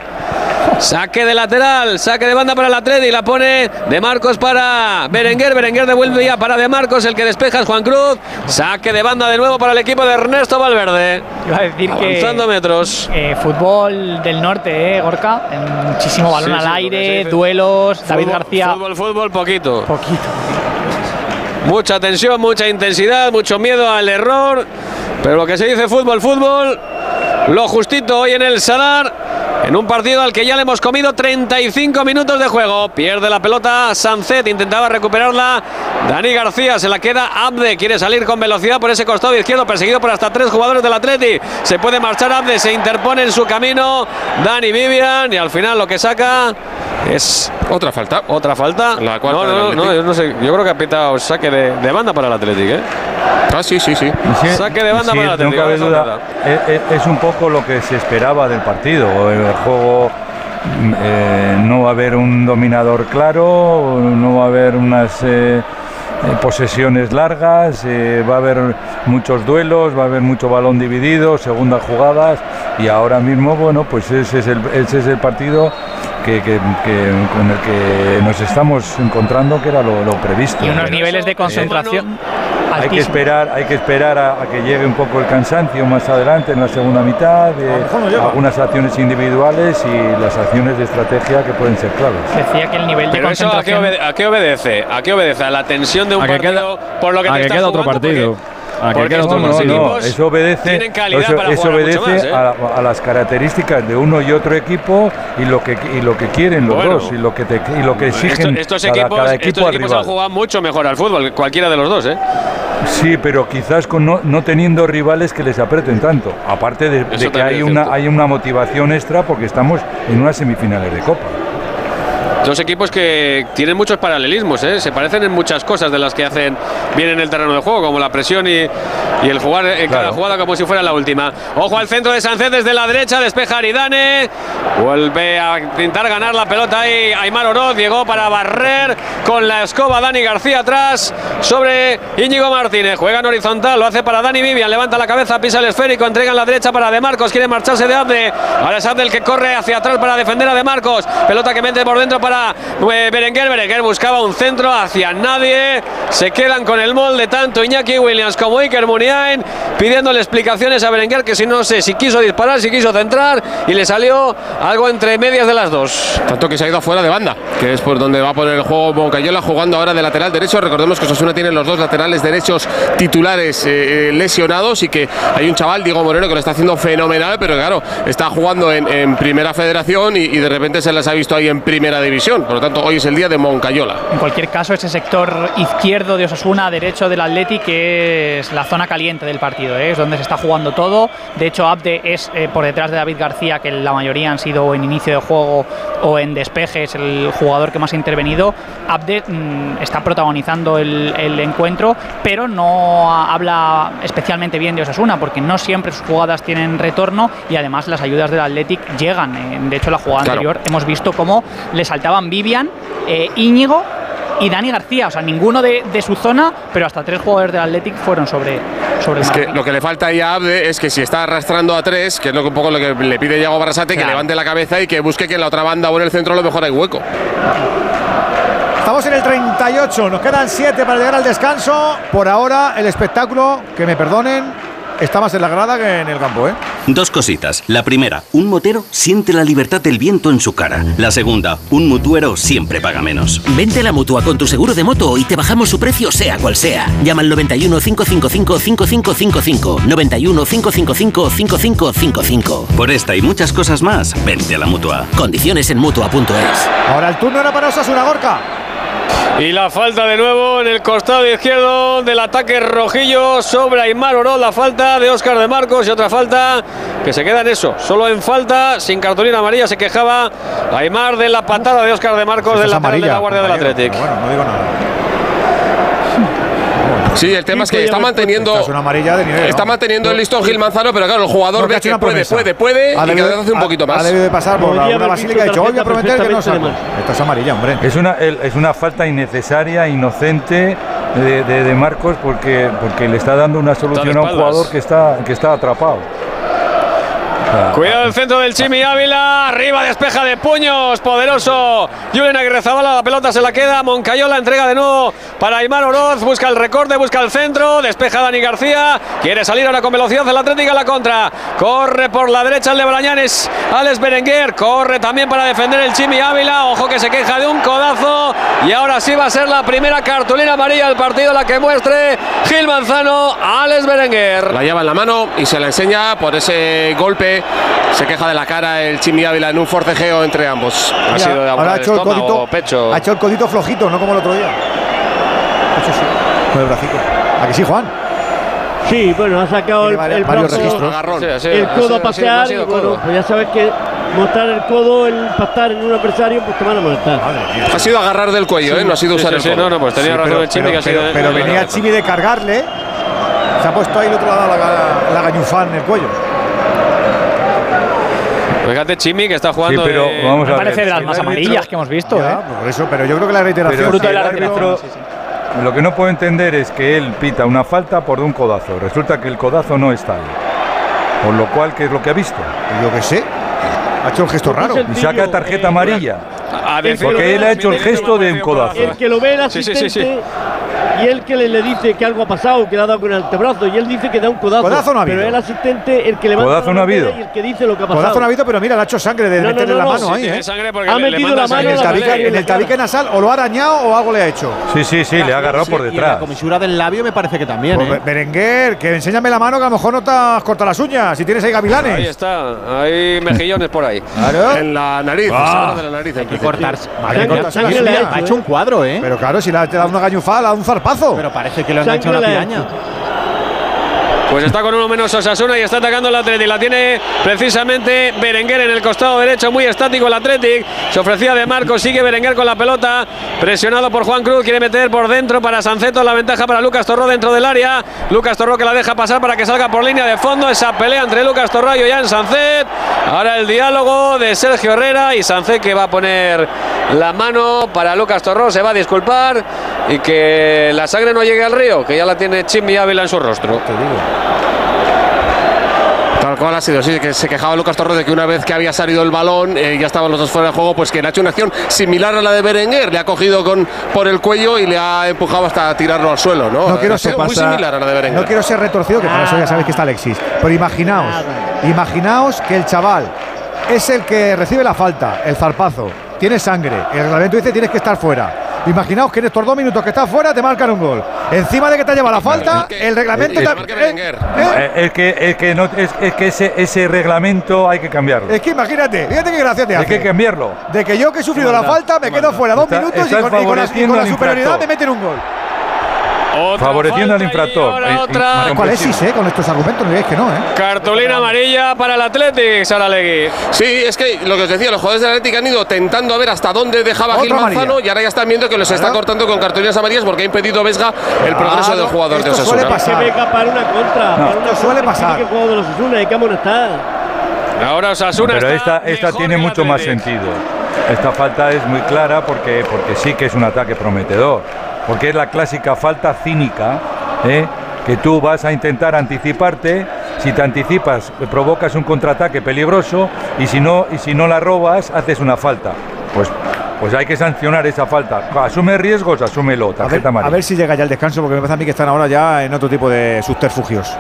Speaker 8: Saque de lateral, saque de banda para el Atleti, la pone de Marcos para Berenguer, Berenguer devuelve ya para de Marcos, el que despeja es Juan Cruz, saque de banda de nuevo para el equipo de Ernesto Valverde.
Speaker 35: Iba a decir que
Speaker 8: Avanzando metros.
Speaker 35: eh, fútbol del norte, ¿eh, Gorka? Muchísimo balón
Speaker 8: Sí,
Speaker 35: al
Speaker 8: sí, que
Speaker 35: aire, duelos, David García.
Speaker 8: Fútbol, fútbol, poquito.
Speaker 35: Poquito.
Speaker 8: Mucha tensión, mucha intensidad, mucho miedo al error. Pero lo que se dice fútbol, fútbol, lo justito hoy en el Salar. En un partido al que ya le hemos comido 35 minutos de juego. Pierde la pelota Sancet, intentaba recuperarla. Dani García se la queda Abde. Quiere salir con velocidad por ese costado izquierdo, perseguido por hasta tres jugadores del Atleti. Se puede marchar Abde, se interpone en su camino. Dani Vivian y al final lo que saca es
Speaker 9: Otra falta.
Speaker 8: otra falta.
Speaker 9: La cuarta
Speaker 8: no, no, no, yo no sé. Yo creo que ha pitado saque de, de banda para el Atlético, ¿eh?
Speaker 9: Ah, sí, sí, sí.
Speaker 8: Saque de banda
Speaker 36: Sí,
Speaker 8: para el
Speaker 36: no
Speaker 8: Atlético.
Speaker 36: cabe
Speaker 8: eso es
Speaker 36: duda.
Speaker 8: verdad.
Speaker 36: Es, es- es un poco lo que se esperaba del partido. El juego mm, eh, no va a haber un dominador claro, no va a haber unas eh, eh, posesiones largas, eh, va a haber muchos duelos, va a haber mucho balón dividido, segundas jugadas y ahora mismo, bueno, pues ese es el, ese es el partido que, que- que- con el que nos estamos encontrando, que era lo, lo previsto.
Speaker 35: Y unos niveles de
Speaker 36: eh,
Speaker 35: concentración
Speaker 36: hay que esperar, hay que esperar a, a que llegue un poco el cansancio más adelante en la segunda mitad, de
Speaker 1: mejor no
Speaker 36: algunas acciones individuales y las acciones de estrategia que pueden ser claves.
Speaker 35: Decía que el nivel de
Speaker 8: Pero eso ¿a qué,
Speaker 35: concentración.
Speaker 8: obede- a qué obedece? ¿A qué obedece? ¿A la tensión de un
Speaker 37: A que
Speaker 8: partido
Speaker 37: queda-
Speaker 8: por lo que
Speaker 37: a
Speaker 8: te
Speaker 37: que
Speaker 8: estás
Speaker 37: queda otro
Speaker 8: jugando?
Speaker 37: partido. A que
Speaker 8: porque
Speaker 37: queda otro
Speaker 36: No, eso obedece, eso,
Speaker 8: para
Speaker 36: obedece
Speaker 8: más, ¿eh?
Speaker 36: a, a las características de uno y otro equipo y lo que y lo que quieren los
Speaker 8: Bueno.
Speaker 36: dos y lo que te, y lo que exigen
Speaker 8: Esto- estos equipos,
Speaker 36: cada equipo
Speaker 8: estos equipos han
Speaker 36: rival.
Speaker 8: jugado mucho mejor al fútbol, cualquiera de los dos, ¿eh?
Speaker 36: Sí, pero quizás con no, no teniendo rivales que les aprieten tanto. Aparte de, de que hay una, hay una motivación extra porque estamos en unas semifinales de Copa.
Speaker 8: Dos equipos que tienen muchos paralelismos, ¿eh? se parecen en muchas cosas de las que hacen bien en el terreno de juego, como la presión y, y el jugar en cada jugada como si fuera la última. Ojo al centro de Sánchez desde la derecha, despeja Aridane, vuelve a intentar ganar la pelota ahí Aymar Oroz, llegó para barrer con la escoba Dani García atrás sobre Íñigo Martínez, juega en horizontal, lo hace para Dani Vivian, levanta la cabeza, pisa el esférico, entrega en la derecha para De Marcos, quiere marcharse de Abde, ahora es Abde el que corre hacia atrás para defender a De Marcos, pelota que mete por dentro para eh, Berenguer, Berenguer buscaba un centro hacia nadie, se quedan con el molde tanto Iñaki Williams como Iker Muniain, pidiéndole explicaciones a Berenguer que si no sé si quiso disparar, si quiso centrar y le salió algo entre medias de las dos.
Speaker 9: Tanto que se ha ido afuera de banda, que es por donde va a poner el juego Moncayola jugando ahora de lateral derecho. Recordemos que Osasuna tiene los dos laterales derechos titulares eh, eh, lesionados y que hay un chaval, Diego Moreno, que lo está haciendo fenomenal, pero claro, está jugando en, en primera federación y, y de repente se les ha visto ahí en primera división. Por lo tanto, hoy es el día de Moncayola.
Speaker 35: En cualquier caso, ese sector izquierdo de Osasuna, derecho del Atleti, que es la zona caliente del partido, ¿eh? es donde se está jugando todo. De hecho, Abde es eh, por detrás de David García, que la mayoría han sido en inicio de juego o en despeje, es el jugador que más ha intervenido. Abde mm, está protagonizando el, el encuentro, pero no ha- habla especialmente bien de Osasuna, porque no siempre sus jugadas tienen retorno y además las ayudas del Athletic llegan. Eh, De hecho, la jugada
Speaker 9: Claro.
Speaker 35: anterior hemos visto cómo le saltaban Vivian, eh, Íñigo y Dani García, o sea, ninguno de, de su zona, pero hasta tres jugadores del Athletic fueron sobre, sobre
Speaker 9: Es que lo que le falta ahí a Abde es que si está arrastrando a tres, que es lo que un poco lo que le pide Yago Barrasate, que levante la cabeza y que busque que en la otra banda o en el centro a lo mejor hay hueco.
Speaker 1: Estamos en el 38, nos quedan 7 para llegar al descanso. Por ahora, el espectáculo, que me perdonen, está más en la grada que en el campo, ¿eh?
Speaker 45: Dos cositas. La primera, un motero siente la libertad del viento en su cara. La segunda, un mutuero siempre paga menos.
Speaker 40: Vente a la mutua con tu seguro de moto y te bajamos su precio sea cual sea. Llama al 91 555 5555. 91 555 5555.
Speaker 45: Por esta y muchas cosas más, vente a la mutua.
Speaker 40: Condiciones en mutua.es.
Speaker 1: Ahora el turno era para Osasuna Gorka.
Speaker 8: Y la falta de nuevo en el costado izquierdo del ataque rojillo sobre Aymar Oroz. La falta de Óscar de Marcos y otra falta que se queda en eso. Solo en falta, sin cartulina amarilla, se quejaba Aymar de la patada de Óscar de Marcos de la,
Speaker 1: amarilla,
Speaker 8: de la Guardia del
Speaker 1: pero Bueno, no digo nada.
Speaker 9: Sí, el tema es que está manteniendo.
Speaker 1: Esta es una amarilla de nivel.
Speaker 9: Está manteniendo el listón Gil Manzano, pero claro, el jugador ve que puede, puede, puede,
Speaker 1: Ha
Speaker 9: y cada hace un poquito más.
Speaker 1: Ha debido de pasar por
Speaker 38: haber
Speaker 1: basílica y dicho, "Hoy voy a prometer que no saco. Esto es amarilla, hombre.
Speaker 36: Es una, es una falta innecesaria, inocente de, de- de Marcos porque, porque le está dando una solución a un jugador que está, que está atrapado.
Speaker 8: Cuidado el centro del Chimi Ávila. Arriba despeja de puños. Poderoso. Julen Aguirre Zabala. La pelota se la queda. Moncayola entrega de nuevo para Aymar Oroz. Busca el recorte, busca el centro. Despeja Dani García. Quiere salir ahora con velocidad el Atlético a la contra. Corre por la derecha el de Brañanes. Alex Berenguer. Corre también para defender el Chimi Ávila. Ojo que se queja de un codazo. Y ahora sí va a ser la primera cartulina amarilla del partido la que muestre Gil Manzano Alex Berenguer.
Speaker 9: La lleva en la mano y se la enseña por ese golpe. Se queja de la cara el Chimi Ávila en un forcejeo entre ambos.
Speaker 8: Ha
Speaker 1: Mira,
Speaker 8: sido de
Speaker 1: ahora ha
Speaker 8: aguantar
Speaker 1: hecho el codito,
Speaker 8: pecho.
Speaker 1: ha hecho el codito flojito, no como el otro día. Con el bracito. ¿A que sí, Juan?
Speaker 38: Sí, bueno, ha sacado el, el brazo.
Speaker 8: Sí, sí,
Speaker 38: el codo a
Speaker 8: sí,
Speaker 38: pasear
Speaker 8: no ha
Speaker 38: y
Speaker 8: sido
Speaker 38: bueno,
Speaker 8: codo.
Speaker 38: pues ya sabes que mostrar el codo, el impactar en un adversario, pues te van a molestar.
Speaker 9: Ha sido agarrar del cuello, ¿eh? no ha sido
Speaker 8: Sí,
Speaker 9: usar
Speaker 8: sí,
Speaker 9: el
Speaker 8: sí,
Speaker 9: codo.
Speaker 8: no, no, pues tenía
Speaker 1: Sí,
Speaker 8: razón
Speaker 1: pero,
Speaker 8: el Chimi
Speaker 1: pero-
Speaker 8: que ha sido.
Speaker 1: pero- pero venía Chimi de cargarle. Se ha puesto ahí el otro lado la, la, la gañufán en el cuello.
Speaker 8: Fíjate, Chimi que está jugando.
Speaker 36: Sí, pero
Speaker 8: de-
Speaker 36: vamos
Speaker 35: Me
Speaker 36: a
Speaker 35: parece
Speaker 36: ver,
Speaker 35: de las más amarillas que hemos visto,
Speaker 1: Ya,
Speaker 35: ¿eh?
Speaker 1: por eso, pero yo creo que la reiteración.
Speaker 36: Pero
Speaker 35: Fruto
Speaker 36: si
Speaker 35: de la
Speaker 36: el árbitro-
Speaker 35: reiteración, sí, sí.
Speaker 36: Lo que no puedo entender es que él pita una falta por un codazo. Resulta que el codazo no está ahí. Por lo cual, ¿qué es lo que ha visto?
Speaker 1: Yo qué sé. Ha hecho un gesto raro.
Speaker 36: Y saca tarjeta amarilla. Porque él ha hecho el gesto de un codazo.
Speaker 38: El que lo ve el
Speaker 8: Sí, sí,
Speaker 38: asistente
Speaker 8: sí, sí.
Speaker 38: Y él que le, le dice que algo ha pasado, que le ha dado con el antebrazo y él dice que da un codazo.
Speaker 1: Codazo no ha habido.
Speaker 38: Pero el asistente, el que levanta
Speaker 36: Codazo no ha habido.
Speaker 38: y el que dice lo que ha pasado.
Speaker 1: Codazo no ha habido, pero mira, le ha hecho sangre de
Speaker 38: No,
Speaker 1: meterle
Speaker 38: no,
Speaker 1: la
Speaker 38: no,
Speaker 1: mano
Speaker 38: sí,
Speaker 1: ahí,
Speaker 8: Tiene
Speaker 1: ¿eh?
Speaker 8: sangre porque
Speaker 38: Ha
Speaker 8: le- le
Speaker 38: metido
Speaker 8: manda
Speaker 38: la mano
Speaker 1: En
Speaker 8: sangre.
Speaker 1: el,
Speaker 38: la
Speaker 1: tabique, en el tabique nasal, o lo ha arañado o algo le ha hecho.
Speaker 36: Sí, sí, sí, le ha agarrado por
Speaker 2: Sí, Y en la
Speaker 36: detrás.
Speaker 2: comisura del labio me parece que también,
Speaker 1: Pues,
Speaker 2: ¿eh?
Speaker 1: Berenguer, que enséñame la mano que a lo mejor no te has cortado las uñas. Si tienes ahí gavilanes.
Speaker 8: Ahí está, hay mejillones por ahí.
Speaker 1: Claro.
Speaker 9: En la nariz,
Speaker 1: Ah.
Speaker 9: de la nariz.
Speaker 2: Hay que cortarse. Ha hecho un cuadro, ¿eh?
Speaker 1: Pero claro, si le ha te da una gañufada, le dado un zarpazo.
Speaker 2: Pero parece que le han hecho una piraña.
Speaker 8: Pues está con uno menos Osasuna y está atacando el Athletic. La tiene precisamente Berenguer en el costado derecho, muy estático el Athletic. Se ofrecía de Marcos, sigue Berenguer con la pelota. Presionado por Juan Cruz, quiere meter por dentro para Sanceto. La ventaja para Lucas Torró dentro del área. Lucas Torró que la deja pasar para que salga por línea de fondo. Esa pelea entre Lucas Torró y Ollán Sancet. Ahora el diálogo de Sergio Herrera y Sancet que va a poner la mano para Lucas Torró. Se va a disculpar y que la sangre no llegue al río, que ya la tiene Chimi Ávila en su rostro.
Speaker 9: Tal cual ha sido, sí, que se quejaba Lucas Torres de que una vez que había salido el balón, eh, ya estaban los dos fuera de juego, pues que le ha hecho una acción similar a la de Berenguer, le ha cogido con, por el cuello y le ha empujado hasta tirarlo al suelo, ¿no?
Speaker 1: No quiero ser
Speaker 9: muy similar a la de Berenguer.
Speaker 1: No quiero ser retorcido, que para eso ya sabéis que está Alexis. Pero imaginaos, imaginaos que el chaval es el que recibe la falta, el zarpazo, tiene sangre, el reglamento dice tienes que estar fuera. Imaginaos que en estos dos minutos que estás fuera te marcan un gol. Encima de que te lleva la falta, el reglamento
Speaker 36: Eh,
Speaker 1: también.
Speaker 36: Eh, Es que, es que, no, es, es que ese, ese reglamento hay que cambiarlo.
Speaker 1: Es que imagínate, fíjate qué gracia te
Speaker 36: Hay
Speaker 1: hace.
Speaker 36: que cambiarlo.
Speaker 1: De que yo que he sufrido la falta me quedo fuera dos
Speaker 36: Está-
Speaker 1: minutos y con, y con la, y con
Speaker 36: favoreciendo
Speaker 1: la
Speaker 36: al
Speaker 1: superioridad me meten un gol.
Speaker 36: Favoreciendo al infractor. Eh,
Speaker 1: ¿Cuál es
Speaker 36: incomprensible.
Speaker 1: eh? Con estos argumentos no digáis que no, ¿eh?
Speaker 8: Cartulina amarilla para el Athletic, Saralegui.
Speaker 9: Sí, es que lo que os decía, los jugadores del Atlético han ido tentando a ver hasta dónde dejaba
Speaker 1: Otra
Speaker 9: Gil Manzano
Speaker 1: amarilla.
Speaker 9: y ahora ya están viendo que los está cortando con cartulinas amarillas porque ha impedido Vesga el progreso del jugador de
Speaker 1: esto suele
Speaker 9: Osasuna.
Speaker 1: pasar.
Speaker 38: Que venga para una contra.
Speaker 1: No,
Speaker 38: para una
Speaker 1: esto suele pasar.
Speaker 38: tiene que jugar de los Osasuna, hay que amonestar.
Speaker 8: Ahora Osasuna
Speaker 36: Pero
Speaker 8: está
Speaker 36: esta, esta
Speaker 8: mejor
Speaker 36: tiene mucho más
Speaker 8: Athletic.
Speaker 36: sentido. Esta falta es muy clara porque, porque sí que es un ataque prometedor. Porque es la clásica falta cínica, ¿eh? que tú vas a intentar anticiparte. Si te anticipas, provocas un contraataque peligroso y si no, y si no la robas, haces una falta. Pues, pues hay que sancionar esa falta. Asume riesgos, asúmelo.
Speaker 1: A ver,
Speaker 36: Tarjeta
Speaker 1: a ver si llega ya el descanso, porque me parece a mí que están ahora ya en otro tipo de subterfugios.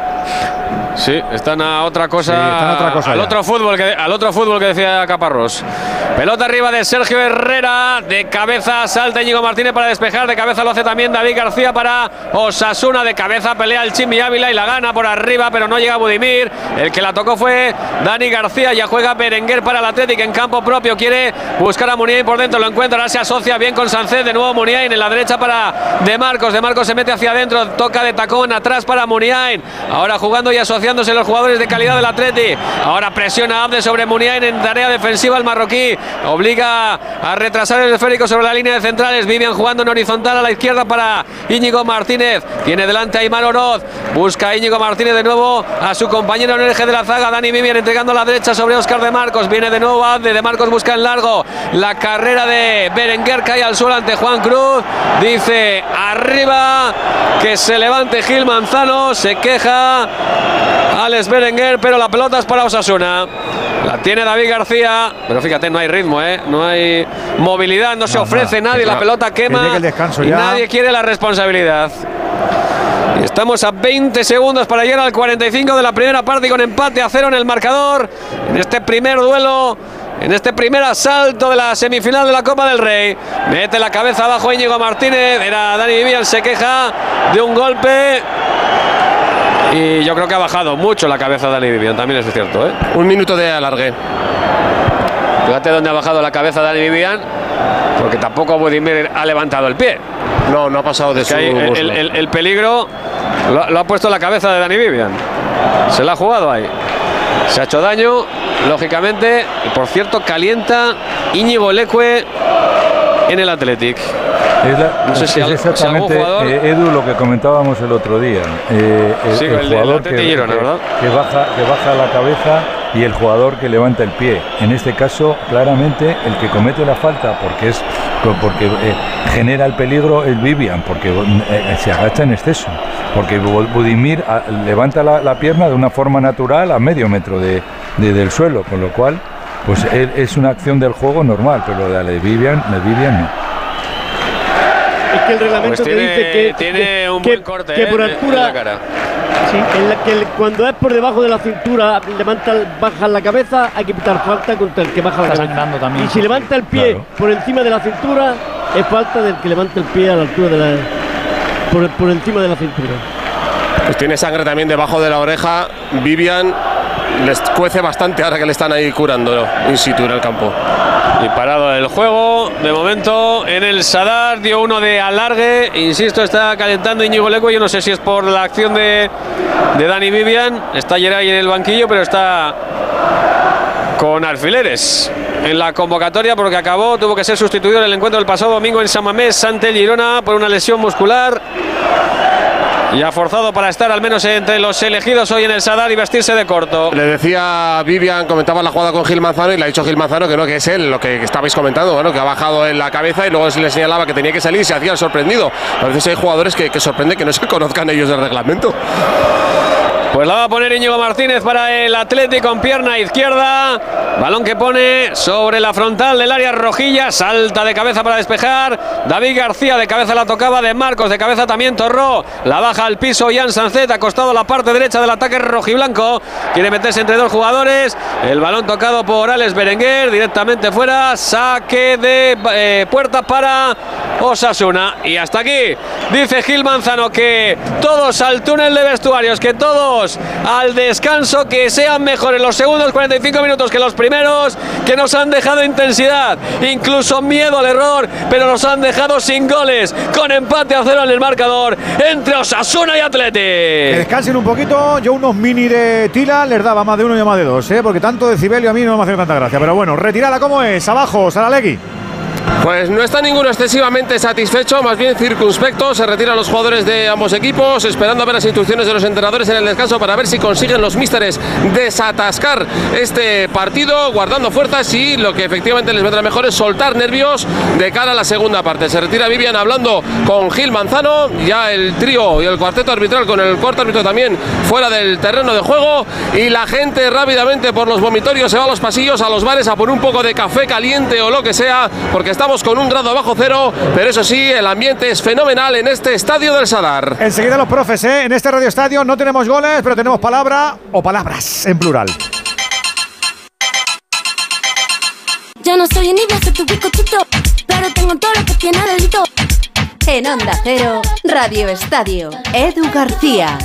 Speaker 8: Sí, están a otra cosa.
Speaker 1: Sí, están a otra cosa
Speaker 8: al
Speaker 1: ya.
Speaker 8: otro fútbol que al otro fútbol que decía Caparrós. Pelota arriba de Sergio Herrera, de cabeza salta Íñigo Martínez para despejar, de cabeza lo hace también David García para Osasuna, de cabeza pelea el Chimi Ávila y la gana por arriba, pero no llega Budimir. El que la tocó fue Dani García, ya juega Berenguer para el Atlético en campo propio, quiere buscar a Muniain por dentro, lo encuentra, ahora se asocia bien con Sancet, de nuevo Muniain en la derecha para De Marcos, De Marcos se mete hacia adentro, toca de tacón atrás para Muniain, ahora jugando y asociándose los jugadores de calidad del Atleti, ahora presiona Abde sobre Muniain en tarea defensiva. El marroquí, obliga a retrasar el esférico sobre la línea de centrales, Vivian jugando en horizontal a la izquierda para Íñigo Martínez, tiene delante a Oroz, busca a Íñigo Martínez de nuevo a su compañero en el eje de la zaga, Dani Vivian entregando a la derecha sobre Oscar de Marcos, viene de nuevo Abde, de Marcos busca en largo, la carrera de Berenguer cae al suelo ante Juan Cruz, dice arriba que se levante Gil Manzano, se queja Alex Berenguer, pero la pelota es para Osasuna. La tiene David García, pero fíjate, no hay ritmo, ¿eh? no hay movilidad, no se ofrece nadie, la pelota
Speaker 1: que
Speaker 8: quema
Speaker 1: llegue el descanso
Speaker 8: y
Speaker 1: ya.
Speaker 8: nadie quiere la responsabilidad. Y Estamos a 20 segundos para llegar al 45 de la primera parte y con empate a cero en el marcador. En este primer duelo, en este primer asalto de la semifinal de la Copa del Rey. Mete la cabeza abajo Íñigo Martínez. Era Dani Vivian, se queja de un golpe. Y yo creo que ha bajado mucho la cabeza de Dani Vivian, también es cierto. ¿eh?
Speaker 9: Un minuto de alargue.
Speaker 8: Fíjate dónde ha bajado la cabeza Dani Vivian, porque tampoco Budimir ha levantado el pie.
Speaker 9: No, no ha pasado de su
Speaker 8: el, el- el- el peligro lo, lo ha puesto la cabeza de Dani Vivian. Se la ha jugado ahí. Se ha hecho daño, lógicamente. Y por cierto, calienta Íñigo Leque en el Athletic.
Speaker 36: Es, la-
Speaker 8: No sé si
Speaker 36: es
Speaker 8: si
Speaker 36: exactamente,
Speaker 8: jugador-
Speaker 36: eh, Edu, lo que comentábamos el otro día. Eh, el,
Speaker 8: Sí,
Speaker 36: el
Speaker 8: el del
Speaker 36: jugador que,
Speaker 8: Girona,
Speaker 36: que-
Speaker 8: ¿verdad?
Speaker 36: que baja, que baja la cabeza y el jugador que levanta el pie. En este caso, claramente, el que comete la falta, porque es porque eh, genera el peligro, el Vivian, porque eh, se agacha en exceso. Porque Bu- Budimir ah, levanta la, la pierna de una forma natural a medio metro de, de- del suelo, con lo cual pues él- es una acción del juego normal, pero la de Vivian, la de Vivian no.
Speaker 38: Es que el reglamento
Speaker 8: Pues
Speaker 38: te dice que,
Speaker 8: tiene
Speaker 38: que-
Speaker 8: un
Speaker 38: que-
Speaker 8: buen corte,
Speaker 38: que
Speaker 8: eh,
Speaker 38: por
Speaker 8: en
Speaker 38: altura.
Speaker 8: la cara.
Speaker 38: Sí, en la que el- cuando es por debajo de la cintura, levanta, baja la cabeza, hay que pitar falta contra el que baja la cabeza.
Speaker 35: también.
Speaker 38: Y si levanta el pie
Speaker 36: Claro.
Speaker 38: por encima de la cintura, es falta del que levanta el pie a la altura de la. por, por encima de la cintura.
Speaker 9: Pues tiene sangre también debajo de la oreja. Vivian les cuece bastante ahora que le están ahí curando in situ en el campo.
Speaker 8: Y parado el juego, de momento en el Sadar dio uno de alargue, insisto, está calentando Íñigo Leco, yo no sé si es por la acción de, de Dani Vivian, está Geray en el banquillo, pero está con alfileres en la convocatoria porque acabó, tuvo que ser sustituido en el encuentro del pasado domingo en San Mamés ante Girona por una lesión muscular. Y ha forzado para estar al menos entre los elegidos hoy en el Sadar y vestirse de corto.
Speaker 9: Le decía Vivian, comentaba la jugada con Gil Manzano y le ha dicho Gil Manzano que no, que es él, lo que estabais comentando, bueno, que ha bajado en la cabeza y luego se le señalaba que tenía que salir y se hacía sorprendido. A veces hay jugadores que sorprende que no se conozcan ellos del reglamento.
Speaker 8: Pues la va a poner Íñigo Martínez para el Atlético con pierna izquierda. Balón que pone sobre la frontal del área rojilla. Salta de cabeza para despejar. David García de cabeza la tocaba de Marcos. De cabeza también Torró. La baja al piso Jan Sancet. Acostado a la parte derecha del ataque rojiblanco. Quiere meterse entre dos jugadores. El balón tocado por Alex Berenguer. Directamente fuera. Saque de eh, puerta para Osasuna. Y hasta aquí dice Gil Manzano que todos al túnel de vestuarios. Que todos al descanso. Que sean mejores los segundos 45 minutos que los primeros. Que nos han dejado intensidad. Incluso miedo al error. Pero nos han dejado sin goles. Con empate a cero en el marcador. Entre Osasuna y
Speaker 1: Que
Speaker 8: Atleti.
Speaker 1: descansen un poquito. Yo unos mini de Tila les daba más de uno y más de dos, ¿eh? porque tanto decibelio a mí no me hace tanta gracia. Pero bueno, retirala como es. Abajo, Saralegui.
Speaker 9: Pues no está ninguno excesivamente satisfecho, más bien circunspecto. Se retiran los jugadores de ambos equipos, esperando a ver las instrucciones de los entrenadores en el descanso para ver si consiguen los místeres desatascar este partido, guardando fuerzas y lo que efectivamente les vendrá mejor es soltar nervios de cara a la segunda parte. Se retira Vivian hablando con Gil Manzano, ya el trío y el cuarteto arbitral con el cuarto árbitro también fuera del terreno de juego y la gente rápidamente por los vomitorios se va a los pasillos, a los bares a por un poco de café caliente o lo que sea, porque Estamos con un grado bajo cero, pero eso sí, el ambiente es fenomenal en este estadio del Sadar.
Speaker 1: Enseguida los profes, ¿eh? En este radio estadio no tenemos goles, pero tenemos palabra o palabras en plural.
Speaker 4: Ya no soy envidia, soy tu bizcochito, pero tengo todo lo que tiene delito. En Onda Cero, Radio Estadio, Edu García.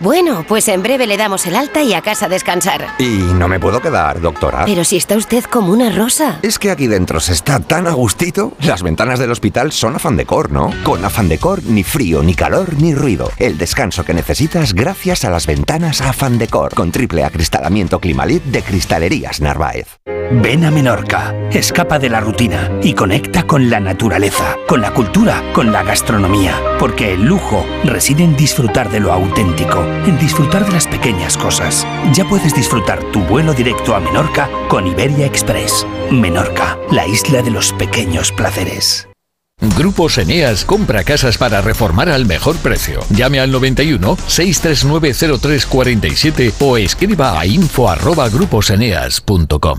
Speaker 46: Bueno, pues en breve le damos el alta y a casa a descansar.
Speaker 47: Y no me puedo quedar, doctora.
Speaker 46: Pero si está usted como una rosa.
Speaker 47: Es que aquí dentro se está tan a gustito. Las ventanas del hospital son afán decor, ¿no? Con afán decor, ni frío, ni calor, ni ruido. El descanso que necesitas gracias a las ventanas afán decor. Con triple acristalamiento Climalit de Cristalerías Narváez.
Speaker 41: Ven a Menorca, escapa de la rutina y conecta con la naturaleza, con la cultura, con la gastronomía. Porque el lujo reside en disfrutar de lo auténtico, en disfrutar de las pequeñas cosas. Ya puedes disfrutar tu vuelo directo a Menorca con Iberia Express. Menorca, la isla de los pequeños placeres.
Speaker 48: Grupos Eneas compra casas para reformar al mejor precio. Llame al 91 639 0347 o escriba a info@gruposeneas.com.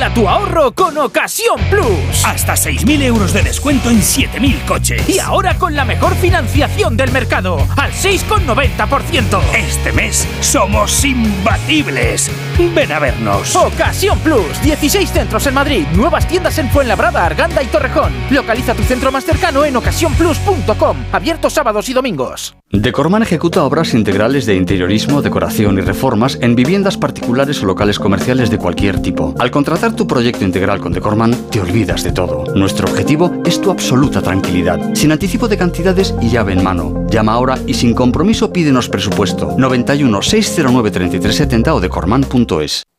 Speaker 49: Dobla tu ahorro con Ocasión Plus. Hasta 6.000 euros de descuento en 7.000 coches. Y ahora con la mejor financiación del mercado, al 6,90%. Este mes somos imbatibles. Ven a vernos. Ocasión Plus. 16 centros en Madrid. Nuevas tiendas en Fuenlabrada, Arganda y Torrejón. Localiza tu centro más cercano en ocasiónplus.com. Abierto sábados y domingos.
Speaker 50: Decorman ejecuta obras integrales de interiorismo, decoración y reformas en viviendas particulares o locales comerciales de cualquier tipo. Al contratar tu proyecto integral con Decorman, te olvidas de todo. Nuestro objetivo es tu absoluta tranquilidad, sin anticipo de cantidades y llave en mano. Llama ahora y sin compromiso pídenos presupuesto. 91 609 3370 o decorman.es.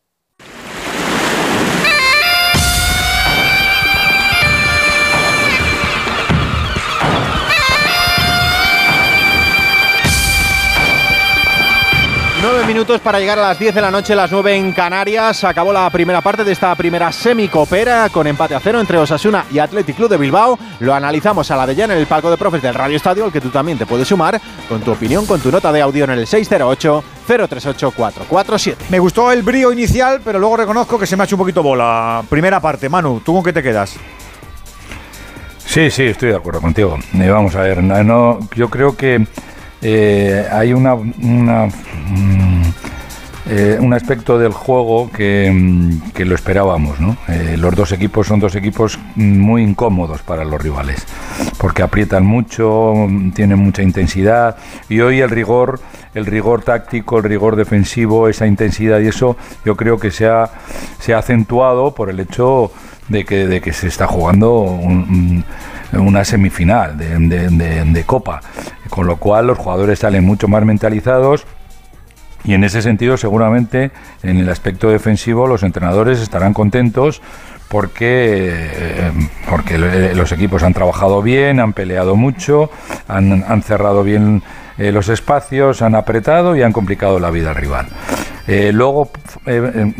Speaker 2: Nueve minutos para llegar a las 10 de la noche, las 9 en Canarias. Acabó la primera parte de esta primera semicopera con empate a cero entre Osasuna y Athletic Club de Bilbao. Lo analizamos a la de ya en el palco de profes del Radio Estadio, al que tú también te puedes sumar con tu opinión, con tu nota de audio en el 608 038 447.
Speaker 1: Me gustó el brío inicial, pero luego reconozco que se me ha hecho un poquito bola. Primera parte, Manu, ¿tú con qué te quedas?
Speaker 36: Sí, sí, estoy de acuerdo contigo. Eh, vamos a ver, no, no, yo creo que eh, hay una, mm, eh, un aspecto del juego que, mm, que lo esperábamos. ¿no? Eh, los dos equipos son dos equipos muy incómodos para los rivales, porque aprietan mucho, mm, tienen mucha intensidad y hoy el rigor, el rigor táctico, el rigor defensivo, esa intensidad y eso, yo creo que se ha, se ha acentuado por el hecho de que, de que se está jugando un- una semifinal de, de- de- de Copa, con lo cual los jugadores salen mucho más mentalizados. Y en ese sentido, seguramente, en el aspecto defensivo, los entrenadores estarán contentos porque, eh, porque eh, los equipos han trabajado bien, han peleado mucho, han, han cerrado bien eh, los espacios, han apretado y han complicado la vida al rival. Eh, luego, eh,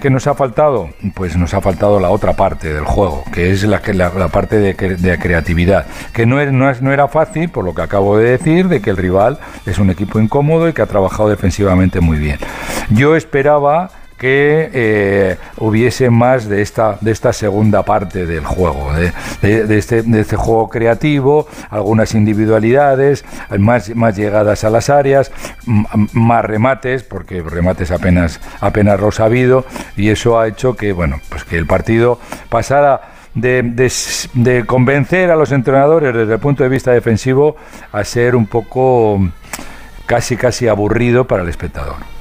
Speaker 36: ¿qué, nos ha faltado? Pues nos ha faltado la otra parte del juego, que es la, la, la parte de, de creatividad, que no, es- no, es- no era fácil, por lo que acabo de decir, de que el rival es un equipo incómodo y que ha trabajado defensivamente muy bien. Yo esperaba que eh, hubiese más de esta, de esta segunda parte del juego, de este, de este juego creativo, algunas individualidades, más, llegadas a las áreas, más remates, porque remates apenas, apenas los ha habido, y eso ha hecho que, bueno, pues que el partido pasara de, de de convencer a los entrenadores desde el punto de vista defensivo a ser un poco casi casi aburrido para el espectador.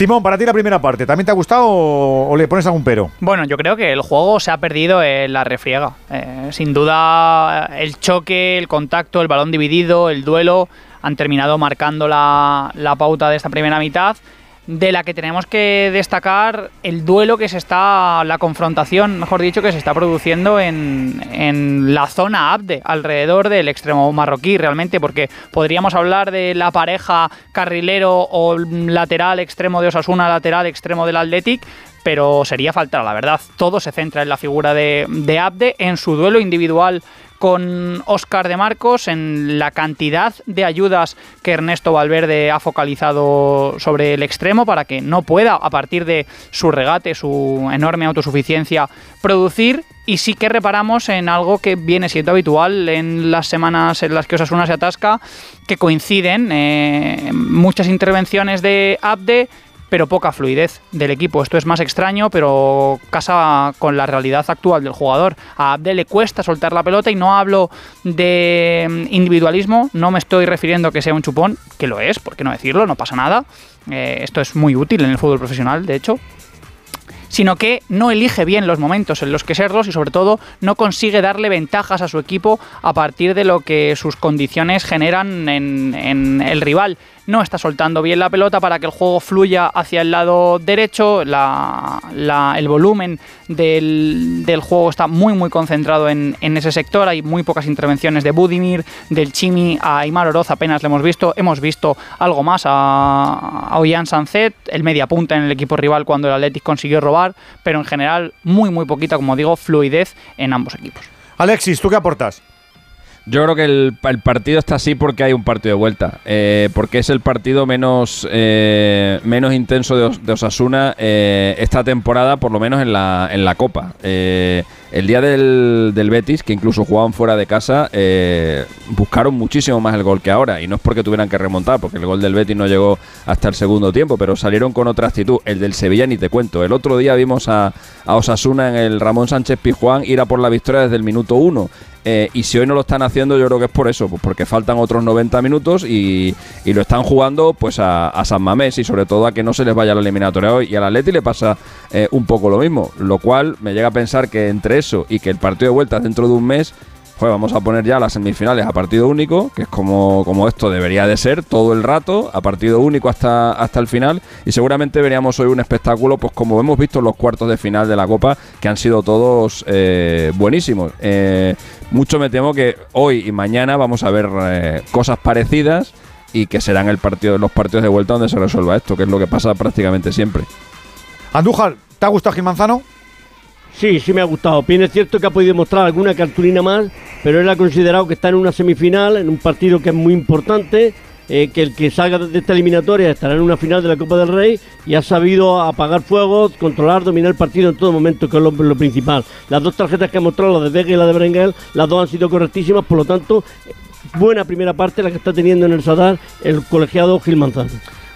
Speaker 1: Timón, para ti la primera parte, ¿también te ha gustado o, le pones algún pero?
Speaker 35: Bueno, yo creo que el juego se ha perdido en la refriega. Eh, sin duda, el choque, el contacto, el balón dividido, el duelo han terminado marcando la pauta de esta primera mitad. De la que tenemos que destacar el duelo que se está, la confrontación, mejor dicho, que se está produciendo en, en la zona Abde, alrededor del extremo marroquí, realmente, porque podríamos hablar de la pareja carrilero o lateral extremo de Osasuna, lateral extremo del Athletic, pero sería faltar, la verdad. Todo se centra en la figura de, de Abde, en su duelo individual con Oscar de Marcos en la cantidad de ayudas que Ernesto Valverde ha focalizado sobre el extremo para que no pueda, a partir de su regate, su enorme autosuficiencia, producir. Y sí que reparamos en algo que viene siendo habitual en las semanas en las que Osasuna se atasca, que coinciden eh, muchas intervenciones de Abde pero poca fluidez del equipo. Esto es más extraño, pero casa con la realidad actual del jugador. A Abde le cuesta soltar la pelota y no hablo de mm, individualismo, no me estoy refiriendo que sea un chupón, que lo es, ¿por qué no decirlo? No pasa nada. Eh, esto es muy útil en el fútbol profesional, de hecho, sino que no elige bien los momentos en los que serlos y sobre todo no consigue darle ventajas a su equipo a partir de lo que sus condiciones generan en, en el rival no está soltando bien la pelota para que el juego fluya hacia el lado derecho, la, el volumen del, del, juego está muy muy concentrado en, en, ese sector, hay muy pocas intervenciones de Budimir, del Chimi a Aymar Oroz apenas le hemos visto, hemos visto algo más a, a Ollán Sancet, el media punta en el equipo rival cuando el Athletic consiguió robar, pero en general muy muy poquita, como digo, fluidez en ambos equipos.
Speaker 1: Alexis, ¿tú qué aportas?
Speaker 37: Yo creo que el, el, partido está así porque hay un partido de vuelta. Eh, porque es el partido menos, eh, menos intenso de, Osasuna eh, esta temporada, por lo menos en la, en la Copa. Eh, el día del, del, Betis, que incluso jugaban fuera de casa, buscaron muchísimo más el gol que ahora. Y no es porque tuvieran que remontar, porque el gol del Betis no llegó hasta el segundo tiempo, pero salieron con otra actitud. El del Sevilla ni te cuento. El otro día vimos a, a Osasuna en el Ramón Sánchez Pizjuán ir a por la victoria desde el minuto uno. Eh, y si hoy no lo están haciendo, yo creo que es por eso, pues porque faltan otros 90 minutos y, y lo están jugando pues a, San Mamés y sobre todo a que no se les vaya la eliminatoria hoy. Y al Atleti le pasa eh, un poco lo mismo, lo cual me llega a pensar que entre eso y que el partido de vuelta dentro de un mes, vamos a poner ya las semifinales a partido único, que es como, como esto debería de ser todo el rato, a partido único hasta, hasta el final. Y seguramente veríamos hoy un espectáculo, pues como hemos visto en los cuartos de final de la Copa, que han sido todos eh, buenísimos. Eh, mucho me temo que hoy y mañana vamos a ver eh, cosas parecidas y que serán el partido, los partidos de vuelta donde se resuelva esto, que es lo que pasa prácticamente siempre.
Speaker 1: Andújar, ¿te ha gustado Gil Manzano?
Speaker 38: Sí, sí me ha gustado. Bien es cierto que ha podido mostrar alguna cartulina más, pero él ha considerado que está en una semifinal, en un partido que es muy importante, eh, que el que salga de esta eliminatoria estará en una final de la Copa del Rey y ha sabido apagar fuegos, controlar, dominar el partido en todo momento, que es lo, lo principal. Las dos tarjetas que ha mostrado, la de Vega y la de Berenguel, las dos han sido correctísimas, por lo tanto, buena primera parte la que está teniendo en el Sadar el colegiado Gil Manzano.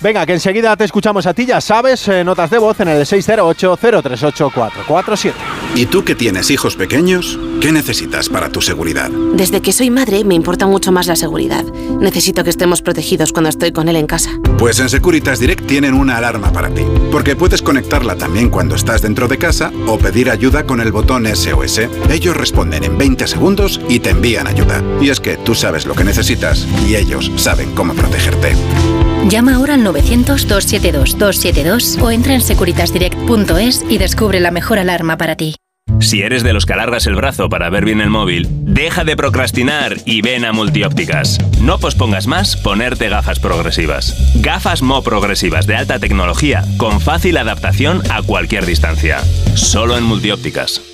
Speaker 2: Venga, que enseguida te escuchamos a ti, ya sabes, eh, notas de voz en el 608-038-447.
Speaker 51: ¿Y tú que tienes hijos pequeños? ¿Qué necesitas para tu seguridad?
Speaker 46: Desde que soy madre me importa mucho más la seguridad. Necesito que estemos protegidos cuando estoy con él en casa.
Speaker 51: Pues en Securitas Direct tienen una alarma para ti, porque puedes conectarla también cuando estás dentro de casa o pedir ayuda con el botón SOS. Ellos responden en 20 segundos y te envían ayuda. Y es que tú sabes lo que necesitas y ellos saben cómo protegerte.
Speaker 15: Llama ahora al 900-272-272 o entra en securitasdirect.es y descubre la mejor alarma para ti.
Speaker 52: Si eres de los que alargas el brazo para ver bien el móvil, deja de procrastinar y ven a Multiópticas. No pospongas más ponerte gafas progresivas. Gafas Mo progresivas de alta tecnología con fácil adaptación a cualquier distancia. Solo en Multiópticas.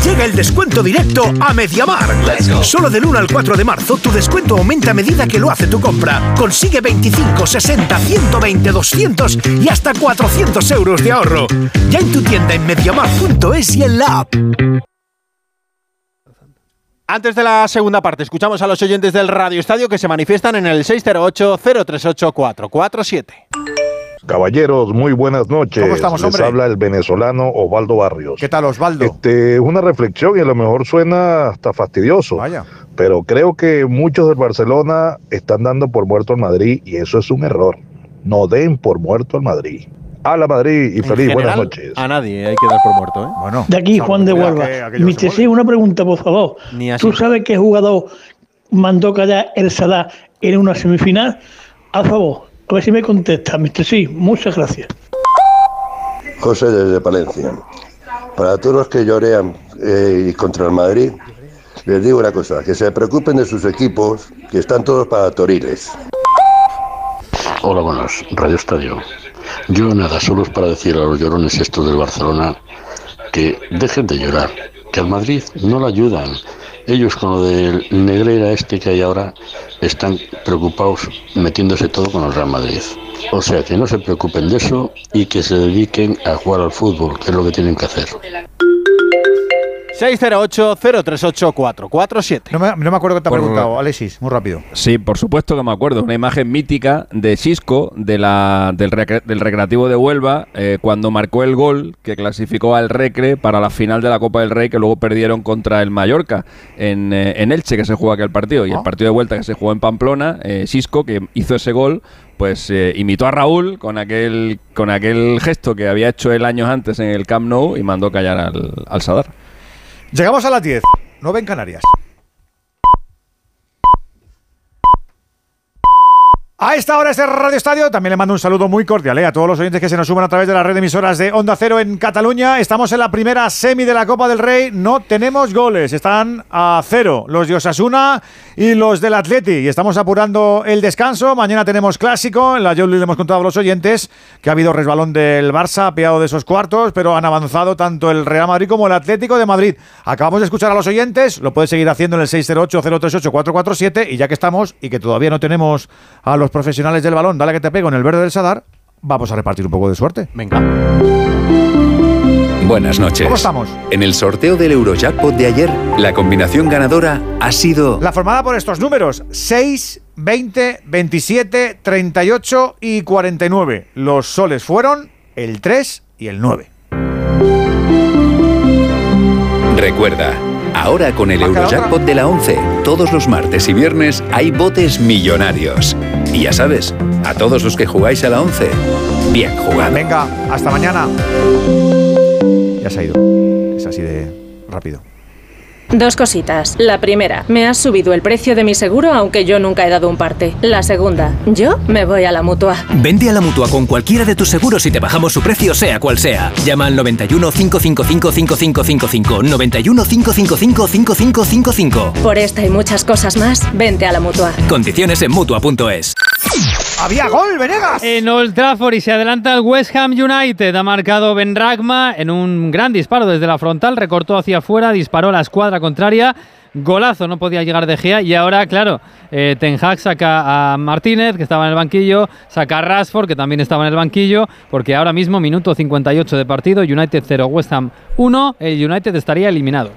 Speaker 49: Llega el descuento directo a Mediamar. Solo del 1 al 4 de marzo tu descuento aumenta a medida que lo hace tu compra. Consigue 25, 60, 120, 200 y hasta 400 euros de ahorro. Ya en tu tienda en mediamar.es y en la app.
Speaker 2: Antes de la segunda parte, escuchamos a los oyentes del Radio Estadio que se manifiestan en el 608-038-447.
Speaker 31: Caballeros, muy buenas noches.
Speaker 1: ¿Cómo estamos,
Speaker 31: Les
Speaker 1: hombre?
Speaker 31: habla el venezolano Osvaldo Barrios.
Speaker 1: ¿Qué tal, Osvaldo?
Speaker 31: Este, una reflexión y a lo mejor suena hasta fastidioso.
Speaker 1: Vaya.
Speaker 31: pero creo que muchos del Barcelona están dando por muerto al Madrid y eso es un error. No den por muerto al Madrid. A la Madrid y
Speaker 2: En
Speaker 31: feliz buenas noches.
Speaker 2: A nadie hay que dar por muerto, ¿eh?
Speaker 1: Bueno.
Speaker 53: De aquí, Juan de Huelva. Mister sí, una pregunta, por favor.
Speaker 2: Ni así.
Speaker 53: ¿Tú sabes qué jugador mandó callar el Sadá en una semifinal? A favor, a ver si me contesta, Mister sí. Muchas gracias.
Speaker 54: José desde Palencia. Para todos los que llorean eh, contra el Madrid, les digo una cosa, que se preocupen de sus equipos, que están todos para toriles.
Speaker 55: Hola, buenas, Radio Estadio. Yo nada, solo es para decir a los llorones estos del Barcelona que dejen de llorar, que al Madrid no le ayudan. Ellos con lo del Negreira este que hay ahora están preocupados metiéndose todo con el Real Madrid. O sea, que no se preocupen de eso y que se dediquen a jugar al fútbol, que es lo que tienen que hacer.
Speaker 2: 608-038-447.
Speaker 1: No me, no me acuerdo que te ha preguntado, Alexis, muy rápido.
Speaker 37: Sí, por supuesto que me acuerdo. Una imagen mítica de Xisco de la, del, recre- del Recreativo de Huelva eh, cuando marcó el gol que clasificó al Recre para la final de la Copa del Rey que luego perdieron contra el Mallorca en, eh, en Elche que se jugó aquel partido. Y el partido de vuelta que se jugó en Pamplona, eh, Xisco, que hizo ese gol, pues eh, imitó a Raúl con aquel, con aquel gesto que había hecho el años antes en el Camp Nou y mandó callar al, al Sadar.
Speaker 1: Llegamos a las 10, 9 en Canarias. A esta hora este Radio Estadio también le mando un saludo muy cordial eh, a todos los oyentes que se nos suman a través de la red de emisoras de Onda Cero en Cataluña. Estamos en la primera semi de la Copa del Rey. No tenemos goles. Están a cero los de Osasuna y los del Atleti. Y estamos apurando el descanso. Mañana tenemos clásico. En la Jolly le hemos contado a los oyentes que ha habido resbalón del Barça, apeado de esos cuartos, pero han avanzado tanto el Real Madrid como el Atlético de Madrid. Acabamos de escuchar a los oyentes. Lo puedes seguir haciendo en el 608-038-447. Y ya que estamos y que todavía no tenemos a los profesionales del balón, dale que te pego en el verde del Sadar, vamos a repartir un poco de suerte.
Speaker 2: Venga.
Speaker 56: Buenas noches.
Speaker 1: ¿Cómo estamos?
Speaker 56: En el sorteo del Eurojackpot de ayer, la combinación ganadora ha sido
Speaker 1: La formada por estos números: 6, 20, 27, 38 y 49. Los soles fueron el 3 y el 9.
Speaker 56: Recuerda, ahora con el
Speaker 1: ¿Va a quedar
Speaker 56: Eurojackpot de la 11, todos los martes y viernes hay botes millonarios. Y ya sabes, a todos los que jugáis a la 11, bien jugado.
Speaker 1: Venga, hasta mañana. Ya se ha ido. Es así de rápido.
Speaker 57: Dos cositas. La primera, me has subido el precio de mi seguro aunque yo nunca he dado un parte. La segunda, yo me voy a la mutua.
Speaker 58: Vende a la mutua con cualquiera de tus seguros y te bajamos su precio, sea cual sea. Llama al 91 555 5555. 91 555 5555.
Speaker 57: Por esta y muchas cosas más, vente a la mutua.
Speaker 58: Condiciones en mutua.es.
Speaker 1: ¡Había gol, Venegas!
Speaker 10: En Old Trafford y se adelanta el West Ham United. Ha marcado Ben Ragma en un gran disparo desde la frontal, recortó hacia afuera, disparó a la escuadra contraria. Golazo, no podía llegar de Gea. Y ahora, claro, eh, Ten Hag saca a Martínez, que estaba en el banquillo, saca a Rashford, que también estaba en el banquillo, porque ahora mismo, minuto 58 de partido, United 0, West Ham 1, el United estaría eliminado.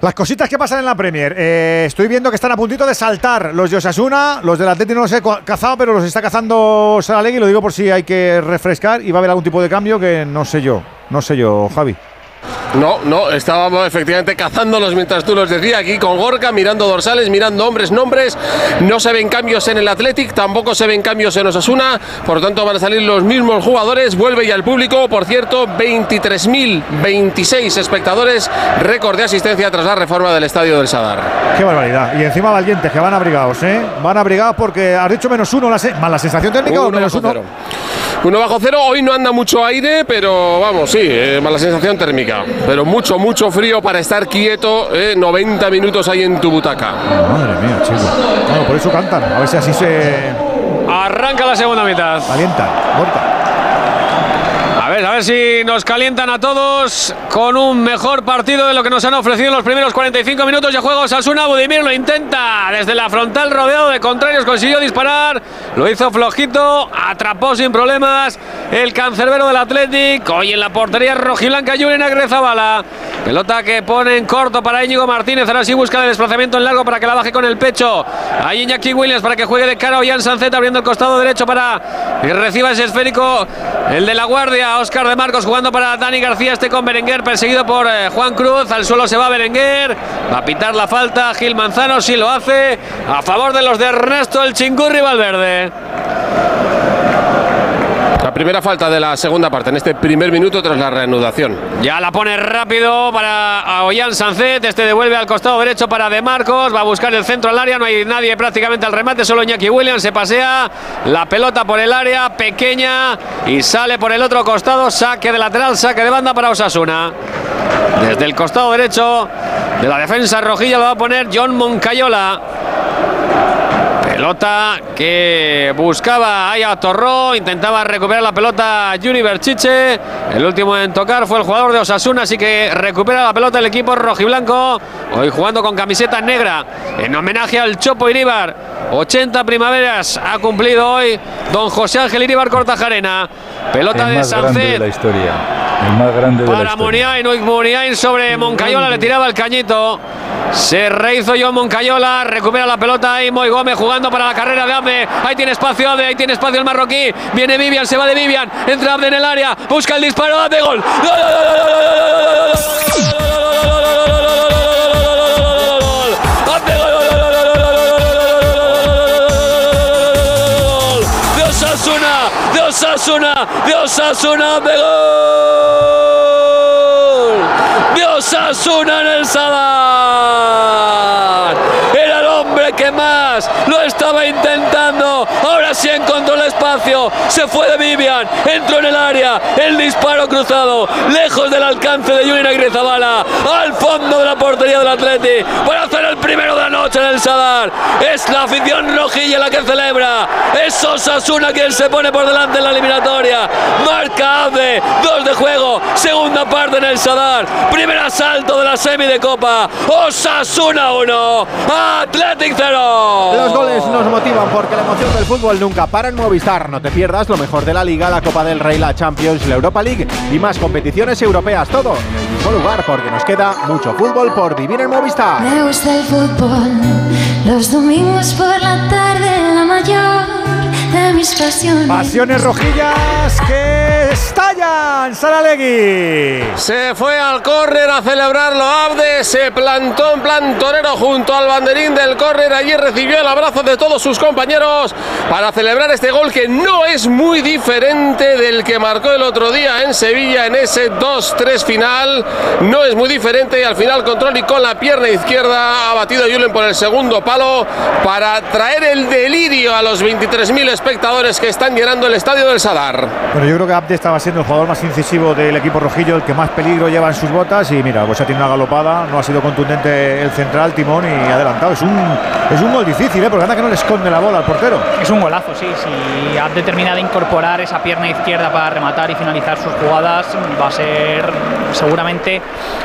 Speaker 1: Las cositas que pasan en la Premier. Eh, estoy viendo que están a puntito de saltar los de Osasuna. Los del Atlético no los he cazado, pero los está cazando Saralegui. Lo digo por si hay que refrescar y va a haber algún tipo de cambio que no sé yo. No sé yo, Javi.
Speaker 9: No, no, estábamos efectivamente cazándolos mientras tú los decías aquí con Gorka, mirando dorsales, mirando hombres, nombres. No se ven cambios en el Athletic, tampoco se ven cambios en Osasuna. Por lo tanto, van a salir los mismos jugadores. Vuelve ya el público. Por cierto, 23.026 espectadores, récord de asistencia tras la reforma del estadio del Sadar.
Speaker 1: Qué barbaridad. Y encima valientes, que van abrigados, ¿eh? Van abrigados porque has dicho menos uno. La se- más la sensación técnica o
Speaker 9: Uno
Speaker 1: menos
Speaker 9: bajo
Speaker 1: uno.
Speaker 9: cero. Uno bajo cero, hoy no anda mucho aire, pero vamos, sí, eh, mala sensación térmica. Pero mucho, mucho frío para estar quieto eh, 90 minutos ahí en tu butaca.
Speaker 1: Madre mía, chico. Bueno, por eso cantan. A ver si así se
Speaker 8: Arranca la segunda mitad.
Speaker 1: alientan. Gorka.
Speaker 8: A ver, si nos calientan a todos con un mejor partido de lo que nos han ofrecido en los primeros 45 minutos de juego. Sasuna Budimir lo intenta desde la frontal, rodeado de contrarios, consiguió disparar. Lo hizo flojito, atrapó sin problemas el cancerbero del Athletic. Hoy en la portería rojiblanca Julen Agrezabala. Pelota que pone en corto para Íñigo Martínez. Ahora sí busca el desplazamiento en largo para que la baje con el pecho. Ahí Iñaki Williams para que juegue de cara a Sancet abriendo el costado derecho para que reciba ese esférico. El de la guardia, Oscar de Marcos jugando para Dani García. Este con Berenguer, perseguido por eh, Juan Cruz. Al suelo se va Berenguer. Va a pitar la falta. Gil Manzano sí lo hace. A favor de los de Ernesto el Chingurri Valverde.
Speaker 9: La primera falta de la segunda parte en este primer minuto tras la reanudación.
Speaker 8: Ya la pone rápido para Ollán Sancet. Este devuelve al costado derecho para De Marcos. Va a buscar el centro al área. No hay nadie prácticamente al remate. Solo Iñaki Williams se pasea. La pelota por el área pequeña y sale por el otro costado. Saque de lateral, saque de banda para Osasuna. Desde el costado derecho de la defensa rojilla lo va a poner John Moncayola. Pelota que buscaba Aya Torró, intentaba recuperar la pelota Yuri Berchiche. El último en tocar fue el jugador de Osasuna, así que recupera la pelota el equipo rojiblanco. Hoy jugando con camiseta negra en homenaje al Chopo Iribar. 80 primaveras ha cumplido hoy don José Ángel Iribar Cortajarena. Pelota
Speaker 36: el
Speaker 8: de
Speaker 36: grande de
Speaker 8: Sancet
Speaker 36: la historia. El más grande de la
Speaker 8: para
Speaker 36: historia.
Speaker 8: Muniain, Muniain sobre Moncayola, le tiraba el cañito. Se rehizo John Moncayola, recupera la pelota ahí Moy Gómez jugando para la carrera de Abde. Ahí tiene espacio Abde, ahí tiene espacio el marroquí. Viene Vivian, se va de Vivian, entra Abde en el área, busca el disparo, Abde, gol. De Osasuna, de Osasuna, de Osasuna, de gol. De Osasuna en el Sadar. Era el hombre que más lo estaba intentando. Ahora sí encontró el espacio. Se fue de Vivian, entró en el área. El disparo cruzado, lejos del alcance de Yuri Negrizabala. Al fondo de la portería del Atleti. Para hacer el primero de la noche Sadar. Es la afición rojilla la que celebra. Es Osasuna quien se pone por delante en la eliminatoria. Marca Abde, dos de juego. Segunda parte en el Sadar. Primer asalto de la semi de Copa. Osasuna 1, Athletic 0.
Speaker 2: Los goles nos motivan porque la emoción del fútbol nunca para en Movistar. No te pierdas lo mejor de la Liga, la Copa del Rey, la Champions, la Europa League y más competiciones europeas. Todo lugar porque nos queda mucho fútbol por vivir en Movistar.
Speaker 59: Me gusta el fútbol, los domingos por la tarde, la mayor de mis pasiones.
Speaker 1: Pasiones rojillas que estallan. Saralegui.
Speaker 9: Se fue al córner a celebrarlo Abde, se plantó en plan torero junto al banderín del córner, allí recibió el abrazo de todos sus compañeros para celebrar este gol que no es muy diferente del que marcó el otro día en Sevilla en ese 2-3 final, no es muy diferente y al final control y con la pierna izquierda ha batido a Julen por el segundo palo para traer el delirio a los 23.000 espectadores que están llenando el estadio del Sadar.
Speaker 1: Bueno, yo creo que Abde estaba siendo el jugador más incisivo del equipo rojillo, el que más peligro lleva en sus botas. Y mira, pues ha tenido una galopada, no ha sido contundente el central, Timón, y adelantado. Es un, es un gol difícil, ¿eh? porque anda que no le esconde la bola al portero.
Speaker 35: Es un golazo, sí. Si Abde termina de incorporar esa pierna izquierda para rematar y finalizar sus jugadas, va a ser seguramente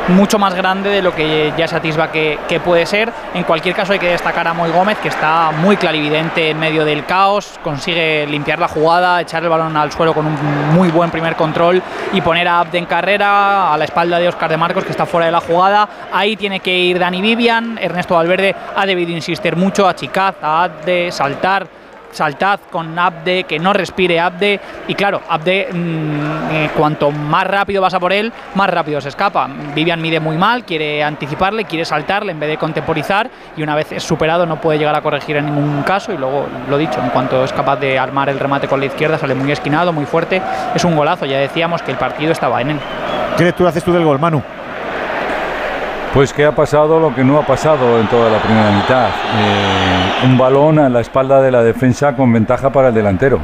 Speaker 35: mucho más grande de lo que ya se atisba que, que puede ser. En cualquier caso, hay que destacar a Moy Gómez, que está muy clarividente en medio del caos, consigue limpiar la jugada, echar el balón al suelo con un muy buen primer control y poner a Abde en carrera a la espalda de Oscar de Marcos, que está fuera de la jugada. Ahí tiene que ir Dani Vivian. Ernesto Valverde ha debido insistir mucho, achicad a Abde, saltar saltad con Abde, que no respire Abde. Y claro, Abde, mm, eh, cuanto más rápido vas a por él, más rápido se escapa. Vivian mide muy mal, quiere anticiparle, quiere saltarle en vez de contemporizar. Y una vez superado, no puede llegar a corregir en ningún caso. Y luego, lo dicho, en cuanto es capaz de armar el remate con la izquierda, sale muy esquinado, muy fuerte. Es un golazo, ya decíamos que el partido estaba en él.
Speaker 1: ¿Qué lectura haces tú del gol, Manu?
Speaker 36: Pues que ha pasado lo que no ha pasado en toda la primera mitad. Eh, un balón a la espalda de la defensa con ventaja para el delantero.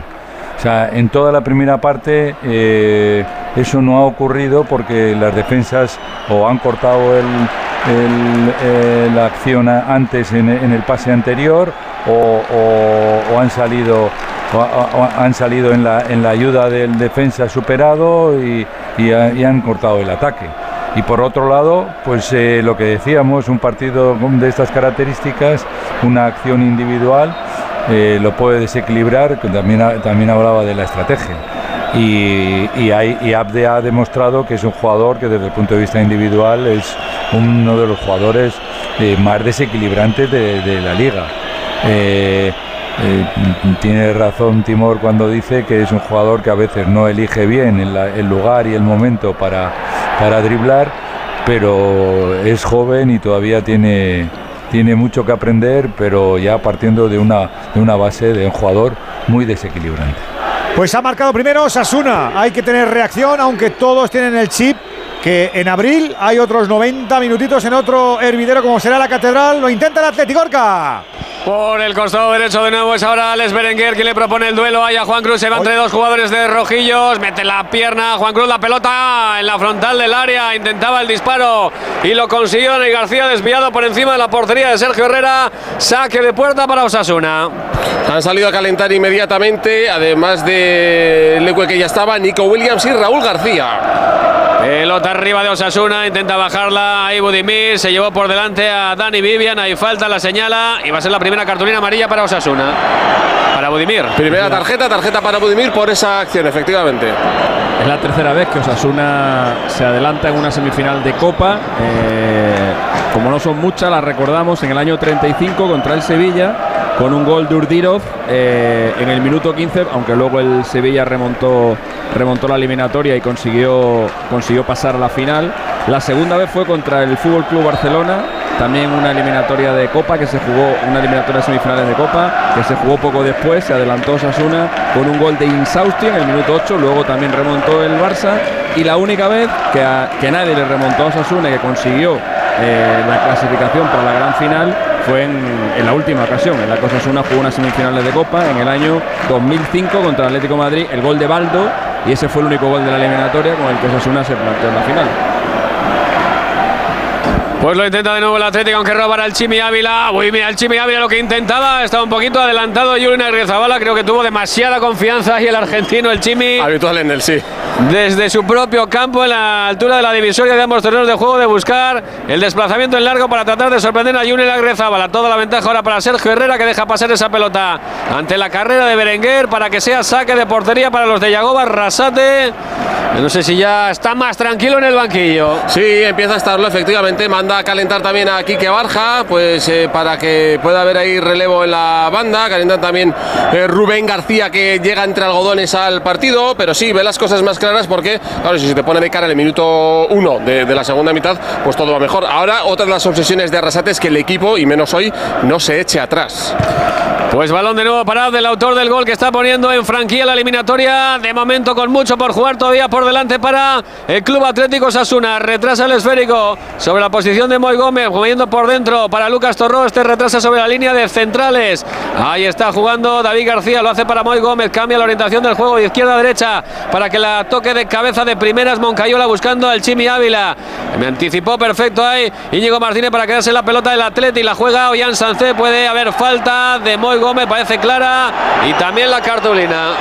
Speaker 36: O sea, en toda la primera parte eh, eso no ha ocurrido porque las defensas o han cortado eh, la acción antes en, el pase anterior o, han salido han salido en la, la ayuda del defensa superado y han cortado el ataque. Y por otro lado, pues eh, lo que decíamos, un partido de estas características, una acción individual, eh, lo puede desequilibrar, también, también hablaba de la estrategia. Y, y, Abde ha demostrado que es un jugador que desde el punto de vista individual es uno de los jugadores eh, más desequilibrantes de, la liga.
Speaker 60: Tiene razón Timor cuando dice que es un jugador que a veces no elige bien el lugar y el momento para, para driblar, pero es joven y todavía tiene, tiene mucho que aprender, pero ya partiendo de una, de una base de un jugador muy desequilibrante.
Speaker 1: Pues ha marcado primero Sasuna. Hay que tener reacción, aunque todos tienen el chip que en abril hay otros 90 minutitos en otro hervidero como será la Catedral. Lo intenta el Atlético Orca.
Speaker 8: Por el costado derecho de nuevo es ahora Alex Berenguer quien le propone el duelo. Ahí a Juan Cruz se va entre dos jugadores de Rojillos. Mete la pierna Juan Cruz, la pelota en la frontal del área. Intentaba el disparo y lo consiguió. Dani García desviado por encima de la portería de Sergio Herrera. Saque de puerta para Osasuna.
Speaker 9: Han salido a calentar inmediatamente, además de Leque que ya estaba, Nico Williams y Raúl García.
Speaker 8: Pelota arriba de Osasuna, intenta bajarla. Ahí Budimir se llevó por delante a Dani Vivian. Ahí falta, la señala y va a ser la primera cartulina amarilla para Osasuna. Para Budimir.
Speaker 9: Primera tarjeta, tarjeta para Budimir por esa acción, efectivamente.
Speaker 37: Es la tercera vez que Osasuna se adelanta en una semifinal de Copa. Eh, como no son muchas, las recordamos en el año 35 contra el Sevilla con un gol de Urdirov eh, en el minuto 15, aunque luego el Sevilla remontó, remontó la eliminatoria y consiguió, consiguió pasar a la final. La segunda vez fue contra el Fútbol Club Barcelona, también una eliminatoria de Copa que se jugó, una eliminatoria de semifinales de Copa que se jugó poco después, se adelantó Sasuna con un gol de Insausti en el minuto 8, luego también remontó el Barça y la única vez que, que nadie le remontó a Sasuna y que consiguió eh, la clasificación para la gran final fue en, la última ocasión, en la que Osasuna jugó unas semifinales de Copa en el año 2005 contra el Atlético Madrid, el gol de Baldo y ese fue el único gol de la eliminatoria con el que Osasuna se planteó en la final.
Speaker 8: Pues lo intenta de nuevo el Atlético, aunque robará el Chimi Ávila. Uy, mira, el Chimi Ávila lo que intentaba. Estaba un poquito adelantado Julián Agrizabala. Creo que tuvo demasiada confianza ahí el argentino, el Chimi.
Speaker 9: Habitual en él, sí.
Speaker 8: Desde su propio campo, en la altura de la divisoria de ambos terrenos de juego, de buscar el desplazamiento en largo para tratar de sorprender a Julián Agrizabala. Toda la ventaja ahora para Sergio Herrera, que deja pasar esa pelota ante la carrera de Berenguer para que sea saque de portería para los de Yagoba. Rasate. No sé si ya está más tranquilo en el banquillo.
Speaker 9: Sí, empieza a estarlo, efectivamente. Manda a calentar también a Quique Barja, pues eh, para que pueda haber ahí relevo en la banda. Calentan también eh, Rubén García, que llega entre algodones al partido. Pero sí, ve las cosas más claras porque, claro, si se te pone de cara el minuto uno de, de la segunda mitad, pues todo va mejor. Ahora, otra de las obsesiones de Arrasate es que el equipo, y menos hoy, no se eche atrás.
Speaker 8: Pues balón de nuevo parado del autor del gol que está poniendo en franquía la eliminatoria. De momento con mucho por jugar todavía por delante para el Club Atlético Sasuna. Retrasa el esférico sobre la posición de Moy Gómez, moviendo por dentro para Lucas Torró. Este retrasa sobre la línea de centrales. Ahí está jugando David García, lo hace para Moy Gómez. Cambia la orientación del juego de izquierda a derecha para que la toque de cabeza de primeras Moncayola buscando al Chimi Ávila. Me anticipó perfecto ahí Íñigo Martínez para quedarse la pelota del Atleti la juega Ollán Sancé. Puede haber falta de Moy Gómez, parece clara. Y también la cartulina.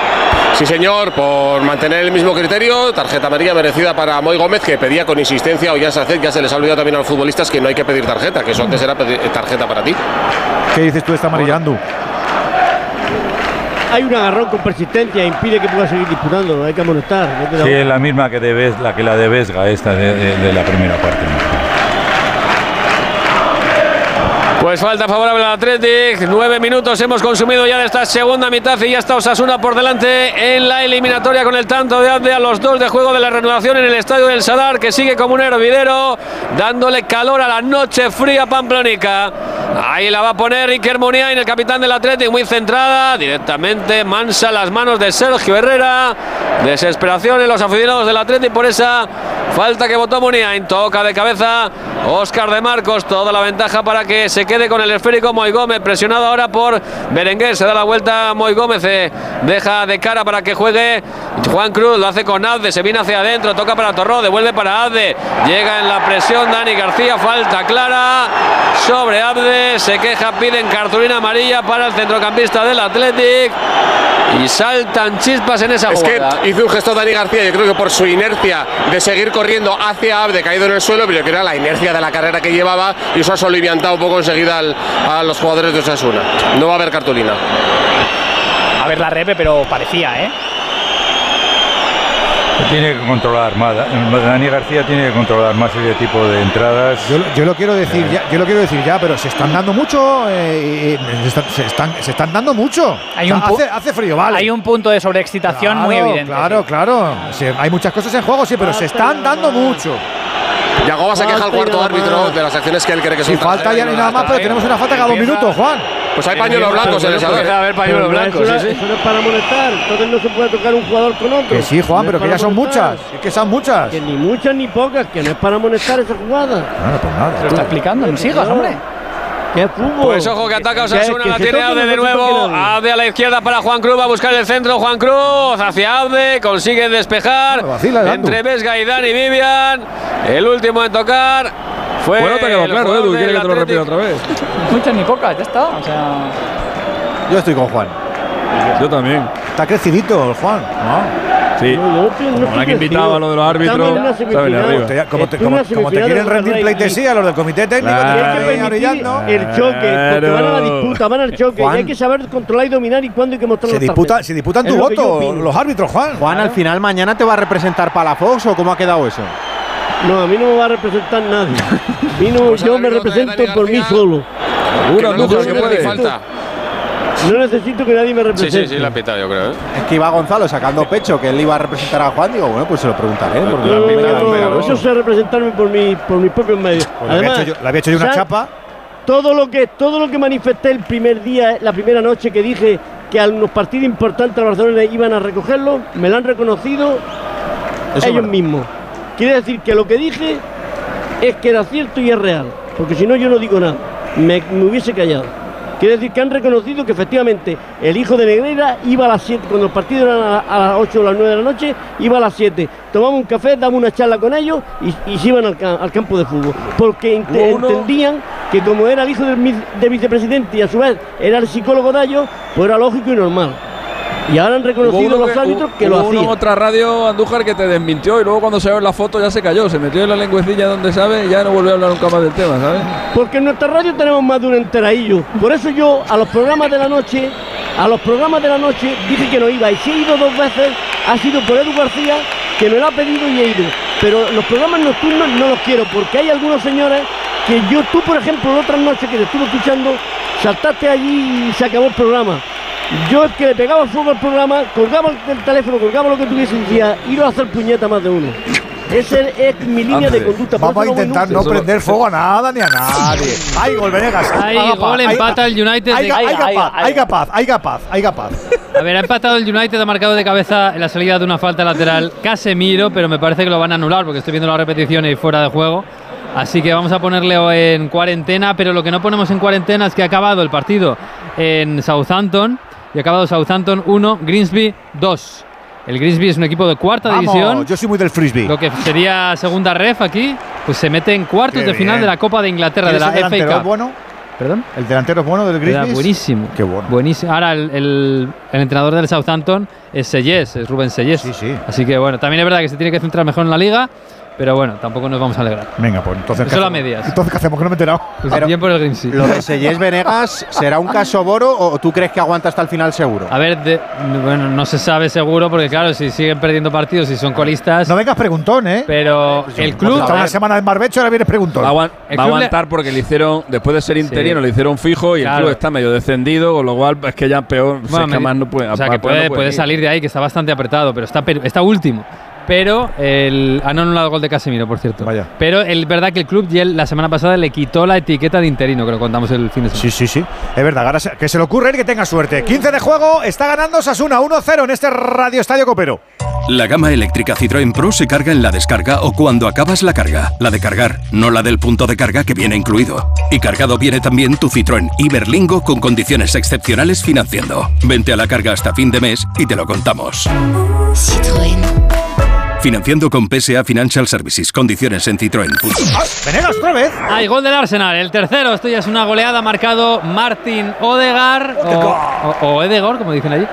Speaker 9: Sí, señor, por mantener el mismo criterio, tarjeta amarilla merecida para Moy Gómez, que pedía con insistencia a Ollán Sancé. Ya se les ha olvidado también a los futbolistas que no hay que pedir tarjeta, que eso antes era tarjeta para ti.
Speaker 1: ¿Qué dices tú de esta amarillando?
Speaker 61: Hay un agarrón con persistencia, impide que pueda seguir disputando, hay que amonestar.
Speaker 60: Sí, es la misma que de la que la de Vesga, esta de, de, de la primera parte.
Speaker 8: Pues falta favorable al Athletic. Nueve minutos hemos consumido ya de esta segunda mitad y ya está Osasuna por delante en la eliminatoria con el tanto de Abde a los dos de juego de la renovación en el estadio del Sadar que sigue como un hervidero dándole calor a la noche fría pamplónica. Ahí la va a poner Iker Muniain, el capitán del Athletic, muy centrada, directamente mansa las manos de Sergio Herrera. Desesperación en los aficionados del Athletic por esa falta que votó Muniain. Toca de cabeza Oscar de Marcos, toda la ventaja para que se quede con el esférico Moy Gómez, presionado ahora por Berenguer, se da la vuelta Moy Gómez, eh, deja de cara para que juegue Juan Cruz, lo hace con Abde, se viene hacia adentro, toca para Torró, devuelve para Abde, llega en la presión Dani García, falta clara sobre Abde, se queja, piden cartulina amarilla para el centrocampista del Athletic y saltan chispas en esa
Speaker 9: es
Speaker 8: jugada.
Speaker 9: que hizo un gesto Dani García, yo creo que por su inercia de seguir corriendo hacia Abde, caído en el suelo, pero que era la inercia de la carrera que llevaba y eso ha soliviantado un poco enseguida al, a los jugadores de Osasuna. No va a haber cartulina.
Speaker 62: A ver la repe, pero parecía, ¿eh?
Speaker 36: Tiene que controlar más. Dani García tiene que controlar más ese tipo de entradas.
Speaker 1: Yo, yo lo quiero decir ya, yo lo quiero decir ya, pero se están dando mucho, eh, eh, se, están, se, están, se están dando mucho.
Speaker 35: Hay
Speaker 1: O
Speaker 35: un
Speaker 1: sea, hace, hace frío, vale.
Speaker 35: Hay un punto de sobreexcitación muy
Speaker 1: Claro,
Speaker 35: evidente.
Speaker 1: Claro, claro. Sí, hay muchas cosas en juego, sí, pero se están dando mucho.
Speaker 9: Yagoba se queja al cuarto árbitro de las acciones que él cree que son
Speaker 1: Si falta ya ni nada más, pero tenemos una falta cada dos minutos, Juan.
Speaker 9: Pues hay pañuelos blancos en el salón.
Speaker 38: Pero no, Eso, no- eso no es para molestar. Entonces no se puede tocar un jugador con otro.
Speaker 1: Que sí, Juan,
Speaker 38: No
Speaker 1: pero que ya son
Speaker 38: molestar.
Speaker 1: muchas. Es que son muchas.
Speaker 38: Que ni muchas ni pocas, que no es para molestar esa jugada.
Speaker 1: Bueno, pues nada.
Speaker 35: Te lo está explicando, no sigas, hombre.
Speaker 38: ¿Qué fútbol?
Speaker 8: Pues ojo que ataca Osasuna, la tiene Abde de nuevo. Abde a la izquierda para Juan Cruz, va a buscar el centro. Juan Cruz hacia Abde, consigue despejar.
Speaker 1: vacila.
Speaker 8: Entre Vesga y Dani Vivian. El último en tocar fue.
Speaker 37: Bueno, te quedó
Speaker 8: el
Speaker 37: claro, Edu, quiere que te lo repita otra vez.
Speaker 35: Muchas ni pocas, ya está. O sea,
Speaker 1: Yo estoy con Juan.
Speaker 37: Yo también.
Speaker 1: Está crecidito el Juan. ¿no?
Speaker 37: Sí.
Speaker 38: No, no no
Speaker 37: Como han invitado a lo de los
Speaker 38: Estamos
Speaker 37: árbitros, saben arriba.
Speaker 1: Te- como, te,
Speaker 38: Estoy en
Speaker 1: como-
Speaker 38: una
Speaker 1: como te
Speaker 38: semifinal
Speaker 1: quieren rendir pleitesía a los del comité técnico,
Speaker 37: Claro.
Speaker 1: te
Speaker 38: Y hay que el choque, porque van a la disputa, van al choque.
Speaker 1: Juan.
Speaker 38: Y hay que saber controlar y dominar y cuándo hay que mostrar
Speaker 1: Se
Speaker 38: las
Speaker 1: disputa, se disputan tu
Speaker 38: yo
Speaker 1: voto los árbitros, Juan.
Speaker 2: Juan, al final mañana te va a representar Palafox o cómo ha quedado eso?
Speaker 38: No, a mí no me va a representar nadie. Vino,
Speaker 9: Pues
Speaker 38: yo
Speaker 9: ahora
Speaker 38: me represento por mí solo.
Speaker 37: Seguro,
Speaker 9: no.
Speaker 38: No necesito que nadie me
Speaker 9: Sí,
Speaker 38: represente.
Speaker 9: sí, sí, la ha pitado, yo creo. ¿eh?
Speaker 2: Es que iba Gonzalo sacando pecho que él iba a representar a Juan. Digo, bueno, pues se lo preguntaré. Porque
Speaker 38: No,
Speaker 2: a me
Speaker 38: no, no, eso sé representarme por, mi, por mis propios medios.
Speaker 1: Pues le había
Speaker 38: Además,
Speaker 1: hecho yo- le había hecho yo una chapa.
Speaker 38: Todo lo, que, todo lo que manifesté el primer día, la primera noche que dije que a unos partidos importantes al Barcelona iban a recogerlo, me lo han reconocido
Speaker 1: Eso es
Speaker 38: ellos
Speaker 1: verdad.
Speaker 38: mismos. Quiere decir que lo que dije es que era cierto y es real, porque si no yo no digo nada, me, me hubiese callado. Quiere decir que han reconocido que efectivamente el hijo de Negreira iba a las 7, cuando el partido era a, las 8 o las 9 de la noche, iba a las 7. Tomaba un café, daba una charla con ellos y, y se iban al, al campo de fútbol. Porque
Speaker 37: uno-
Speaker 38: entendían que como era el hijo del, del vicepresidente y a su vez era el psicólogo de ellos, pues era lógico y normal. Y ahora han reconocido los árbitros que
Speaker 37: hubo
Speaker 38: lo hacían.
Speaker 37: en otra radio, Andújar, que te desmintió y luego cuando se ve la foto ya se cayó. Se metió en la lengüecilla donde sabe y ya no volvió a hablar nunca más del tema, ¿sabes?
Speaker 38: Porque en nuestra radio tenemos más de un enteraillo. Por eso yo a los programas de la noche, a los programas de la noche dije que no iba. Y si he ido dos veces, ha sido por Edu García, que me lo ha pedido y he ido. Pero los programas nocturnos no los quiero, porque hay algunos señores que yo, tú por ejemplo, la otra noche que te estuve escuchando, saltaste allí y se acabó el programa. Yo el que le pegaba fuego al programa, colgaba el el teléfono, colgaba lo que tuviese y decía, ir a hacer puñeta más de uno. Esa es mi línea de
Speaker 1: Hombre,
Speaker 38: conducta.
Speaker 1: Vamos a
Speaker 38: no
Speaker 1: intentar
Speaker 38: nunca.
Speaker 1: no prender fuego a nada ni a nadie. ¡Ay, gol, Venegas!
Speaker 10: Hay
Speaker 1: Haga
Speaker 10: gol, empata el United.
Speaker 1: Hay,
Speaker 10: de-
Speaker 1: hay,
Speaker 35: Ay, ay,
Speaker 1: paz,
Speaker 35: ay.
Speaker 1: hay paz, hay paz, hay paz.
Speaker 10: A ver, ha empatado el United, ha marcado de cabeza en la salida de una falta lateral Casemiro, pero me parece que lo van a anular porque estoy viendo la repetición y fuera de juego. Así que vamos a ponerle en cuarentena, pero lo que no ponemos en cuarentena es que ha acabado el partido en Southampton y ha acabado Southampton 1, Greensby 2. El Greensby es un equipo de cuarta
Speaker 1: Vamos,
Speaker 10: división.
Speaker 1: yo soy muy del frisbee.
Speaker 10: Lo que sería segunda ref aquí, pues se mete en cuartos
Speaker 1: Qué
Speaker 10: de final
Speaker 1: bien.
Speaker 10: de la Copa de Inglaterra, de
Speaker 1: ¿Quién
Speaker 10: la
Speaker 1: es el delantero?
Speaker 10: FA
Speaker 1: ¿Es
Speaker 10: Cup.
Speaker 1: bueno?
Speaker 10: ¿Perdón?
Speaker 1: ¿El delantero es bueno del
Speaker 10: Era
Speaker 1: Grizzlies?
Speaker 10: buenísimo.
Speaker 1: Qué bueno.
Speaker 10: Buenísimo. Ahora el, el- el entrenador del Southampton es Sellés, es Rubén Sellés.
Speaker 1: Sí, sí.
Speaker 10: Así que bueno, también es verdad que se tiene que centrar mejor en la liga, pero bueno, tampoco nos vamos a alegrar.
Speaker 1: Venga, pues entonces. ¿qué
Speaker 10: Solo a
Speaker 1: hacemos?
Speaker 10: medias.
Speaker 1: Entonces, ¿qué hacemos? Que no me he enterado.
Speaker 10: Pues
Speaker 2: Pero-
Speaker 10: bien por el Grimsby.
Speaker 2: ¿Lo de Sellés Venegas será un caso Boro o tú crees que aguanta hasta el final seguro?
Speaker 10: A ver, de- bueno, no se sabe seguro porque claro, si siguen perdiendo partidos y son colistas,
Speaker 1: No vengas preguntón, ¿eh?
Speaker 10: pero el club
Speaker 1: Está una semana en barbecho, ahora vienes preguntón.
Speaker 37: Va a, va aguantar porque le hicieron, después de ser interino, le hicieron fijo y
Speaker 10: Claro.
Speaker 37: el club está medio descendido, con lo cual es que ya peor,
Speaker 10: Bueno,
Speaker 37: es que
Speaker 10: me-
Speaker 37: más no puede.
Speaker 10: O sea, que puede,
Speaker 37: no
Speaker 10: puede
Speaker 37: ir.
Speaker 10: salir de ahí, que está bastante apretado, pero está, está último. Pero el, han anulado el gol de Casemiro, por cierto.
Speaker 1: Vaya.
Speaker 10: Pero es verdad que el club ya la semana pasada le quitó la etiqueta de interino, que lo contamos el fin de semana.
Speaker 1: Sí, sí, sí. Es verdad, ahora se- que se le ocurre y que tenga suerte. 15 de juego, está ganando Sasuna 1-0 en este Radio Estadio Copero.
Speaker 63: La gama eléctrica Citroën Pro se carga en la descarga o cuando acabas la carga. La de cargar, no la del punto de carga que viene incluido. Y cargado viene también tu Citroën Iberlingo con condiciones excepcionales financiando. Vente a la carga hasta fin de mes y te lo contamos.
Speaker 64: Citroën.
Speaker 63: Financiando con PSA Financial Services. Condiciones en Citroën.
Speaker 1: ¡Ah! ¡Venegas otra vez!
Speaker 10: Hay gol del Arsenal, el tercero. Esto ya es una goleada. Ha marcado Martin Odegar o, o, o Edegor, como dicen allí.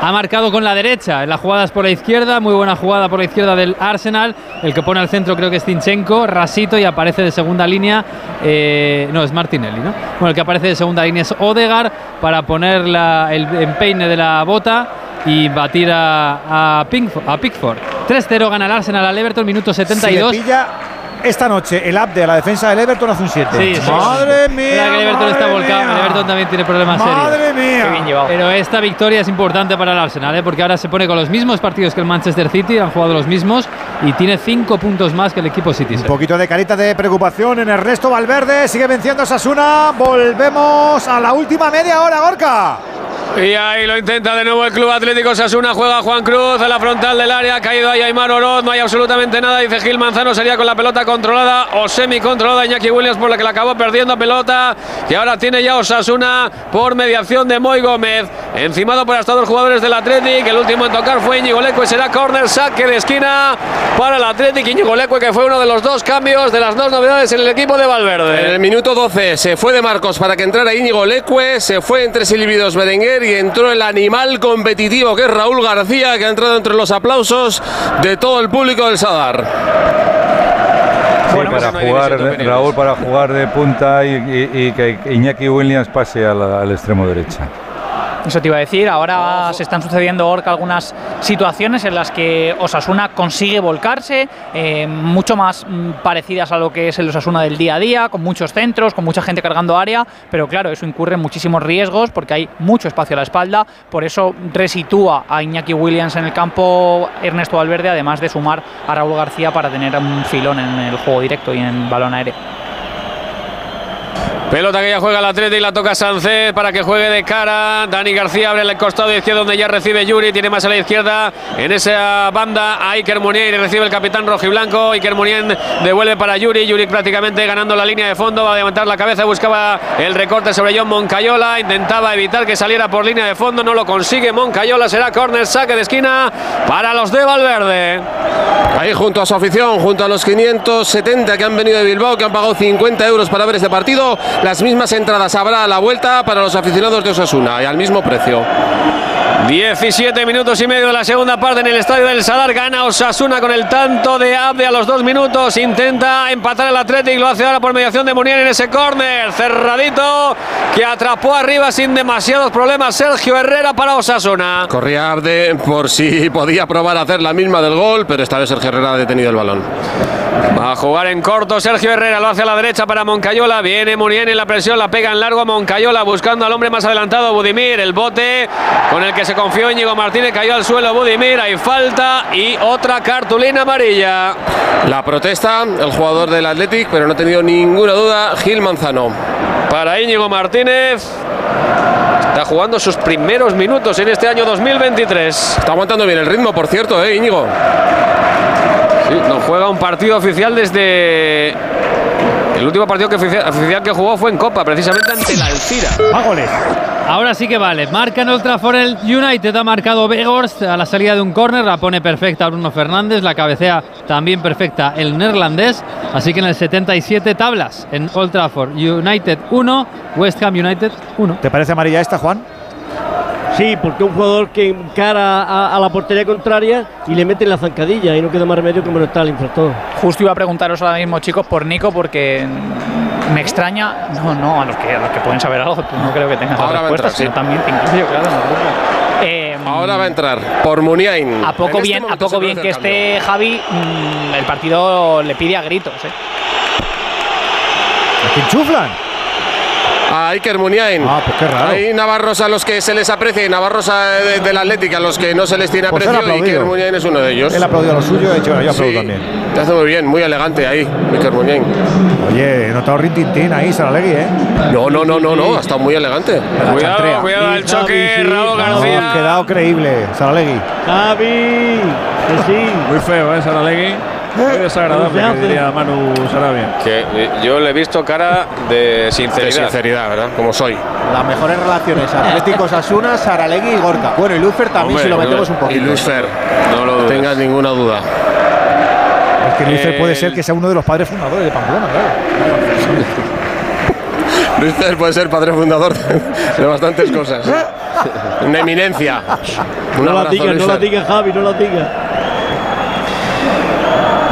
Speaker 10: Ha marcado con la derecha. En las jugadas por la izquierda. Muy buena jugada por la izquierda del Arsenal. El que pone al centro creo que es Zinchenko. Rasito y aparece de segunda línea. eh, no, es Martinelli, ¿no? Bueno, el que aparece de segunda línea es Odegar para poner la- el empeine de la bota y batir a, a, Pinkfo- a Pickford. 3-0 gana el Arsenal al Everton, minuto
Speaker 1: Si le
Speaker 10: 72.
Speaker 1: pilla esta noche el up de la defensa del Everton hace un 7.
Speaker 10: Sí, sí.
Speaker 1: Madre mía.
Speaker 10: Mira que el Everton está
Speaker 1: madre
Speaker 10: volcado.
Speaker 1: mía.
Speaker 10: El Everton también tiene problemas
Speaker 1: Madre
Speaker 10: serios.
Speaker 1: mía.
Speaker 10: Pero esta victoria es importante para el Arsenal, ¿eh? porque ahora se pone con los mismos partidos que el Manchester City, han jugado los mismos y tiene cinco puntos más que el equipo City.
Speaker 1: Un poquito de carita de preocupación en Ernesto Valverde. Sigue venciendo a Sasuna. Volvemos a la última media hora, Gorka.
Speaker 8: Y ahí lo intenta de nuevo el Club Atlético Sasuna. Juega Juan Cruz en la frontal del área. Ha caído ahí Aymar Oroz. No hay absolutamente nada. Dice Gil Manzano. Sería con la pelota controlada o semi controlada. Iñaki Williams por la que la acabó perdiendo pelota. Y ahora tiene ya Osasuna por mediación de Moy Gómez. Encimado por hasta dos jugadores del Atlético. El último en tocar fue Íñigo Leque. Será córner, saque de esquina para el Atlético. Íñigo Leque que fue uno de los dos cambios de las dos novedades en el equipo de
Speaker 9: En
Speaker 8: Valverde.
Speaker 9: el minuto 12 se fue de Marcos para que entrara Íñigo Leque, se fue entre silbidos Berenguer y entró el animal competitivo que es Raúl García, que ha entrado entre los aplausos de todo el público del Sadar.
Speaker 60: Sí,
Speaker 8: Bueno, pues
Speaker 60: para
Speaker 8: no hay
Speaker 60: jugar,
Speaker 8: de.
Speaker 60: Raúl para jugar de punta y, y- y que Iñaki Williams pase al, al extremo derecha.
Speaker 35: Eso te iba a decir, ahora se están sucediendo Orca algunas situaciones en las que Osasuna consigue volcarse, eh, mucho más mm, parecidas a lo que es el Osasuna del día a día, con muchos centros, con mucha gente cargando área, pero claro, eso incurre en muchísimos riesgos porque hay mucho espacio a la espalda, por eso resitúa a Iñaki Williams en el campo Ernesto Valverde, además de sumar a Raúl García para tener un filón en el juego directo y en balón aéreo.
Speaker 8: Pelota que ya juega el Atlético y la toca Sánchez para que juegue de cara. Dani García abre el costado izquierdo donde ya recibe Yuri. Tiene más a la izquierda en esa banda a Iker Munier y recibe el capitán rojiblanco. Iker Munier devuelve para Yuri. Yuri prácticamente ganando la línea de fondo. Va a levantar la cabeza. Buscaba el recorte sobre John Moncayola. Intentaba evitar que saliera por línea de fondo. No lo consigue Moncayola. Será córner, saque de esquina para los de Valverde.
Speaker 9: Ahí junto a su afición, junto a los 570 que han venido de Bilbao, que han pagado 50 euros para ver este partido, las mismas entradas habrá a la vuelta para los aficionados de Osasuna y al mismo precio.
Speaker 8: 17 minutos y medio de la segunda parte en el estadio del Sadar. Gana Osasuna con el tanto de Abde a los dos minutos. Intenta empatar el Atlético. Lo hace ahora por mediación de Munier en ese córner. Cerradito que atrapó arriba sin demasiados problemas Sergio Herrera para Osasuna.
Speaker 9: Corría Abde por si podía probar a hacer la misma del gol, pero esta vez Sergio Herrera ha detenido el balón.
Speaker 8: Va a jugar en corto Sergio Herrera, lo hace a la derecha para Moncayola. Viene Munier en la presión, la pega en largo a Moncayola, buscando al hombre más adelantado, Budimir. El bote con el que se confió Íñigo Martínez cayó al suelo Budimir. Hay falta y otra cartulina amarilla.
Speaker 9: La protesta, el jugador del Athletic, pero no ha tenido ninguna duda, Gil Manzano.
Speaker 8: Para Íñigo Martínez. Está jugando sus primeros minutos en este año 2023.
Speaker 9: Está aguantando bien el ritmo, por cierto, ¿eh, Íñigo?
Speaker 8: Sí, no juega un partido oficial desde. El último partido que ofici- oficial que jugó fue en Copa, precisamente ante la Alcira.
Speaker 1: Mágoles.
Speaker 10: Ahora sí que vale. Marca en Old Trafford el United. Ha marcado Begorst a la salida de un córner. La pone perfecta Bruno Fernández. La cabecea también perfecta el neerlandés. Así que en el 77 tablas en Old Trafford. United 1, West Ham United 1.
Speaker 1: ¿Te parece amarilla esta, Juan?
Speaker 61: Sí, porque un jugador que encara a, a la portería contraria y le mete en la zancadilla y no queda más remedio que molestar al infractor.
Speaker 35: Justo iba a preguntaros ahora mismo, chicos, por Nico, porque me extraña. No, no, a los que, a los que pueden saber algo, tú no creo que tengas
Speaker 9: Ahora
Speaker 35: la respuesta,
Speaker 9: entrar,
Speaker 35: sino también te incluyo, claro. Eh,
Speaker 9: Ahora va a entrar por Muniain.
Speaker 35: a poco
Speaker 9: En este
Speaker 35: bien, a poco bien que esté Javi, mm, el partido le pide a gritos. ¿eh?
Speaker 1: ¿A quién chuflan?
Speaker 9: A Iker Muniain.
Speaker 1: Ah, pues qué raro.
Speaker 9: Hay navarros a los que se les aprecia y navarros a- de- del Atlético a los que no se les tiene
Speaker 1: Pues
Speaker 9: aprecio. y
Speaker 1: aplaudido.
Speaker 9: Iker Muniain es uno de ellos.
Speaker 1: Él aplaudió lo suyo, he dicho, bueno, yo aplaudo
Speaker 9: Sí,
Speaker 1: también.
Speaker 9: Te hace muy bien, muy elegante ahí, Iker Muniain.
Speaker 1: Oye, he notado rintintín ahí, Saralegui, ¿eh?
Speaker 9: No, no, no, no, no, ha estado muy elegante.
Speaker 1: La
Speaker 8: Cuidado,
Speaker 1: chantrea.
Speaker 8: cuidado el choque, Raúl
Speaker 61: no,
Speaker 1: No,
Speaker 8: García.
Speaker 1: ha quedado creíble, Saralegui.
Speaker 61: Javi, que sí.
Speaker 37: Muy feo, ¿eh, Saralegui? Muy desagradable,
Speaker 61: ¿Cómo se
Speaker 37: que diría Manu Sarabia.
Speaker 8: Que eh, yo le he visto cara de
Speaker 9: De
Speaker 8: sinceridad.
Speaker 9: sinceridad, ¿verdad? Como soy.
Speaker 2: Las mejores relaciones Atlético Asuna, Saralegui y Gorka. Bueno, y Lufer también
Speaker 8: Hombre,
Speaker 2: si lo
Speaker 8: no,
Speaker 2: metemos un
Speaker 9: Y
Speaker 2: poquito.
Speaker 9: Luis Fer,
Speaker 8: No lo
Speaker 9: tengas ninguna duda.
Speaker 1: Es que Luis
Speaker 8: Eh,
Speaker 1: puede ser que sea uno de los padres fundadores de Pamplona, claro.
Speaker 9: Luis Fer puede ser padre fundador de bastantes cosas. Una eminencia. Un
Speaker 61: No la digas, no la digas, Javi, no la digas.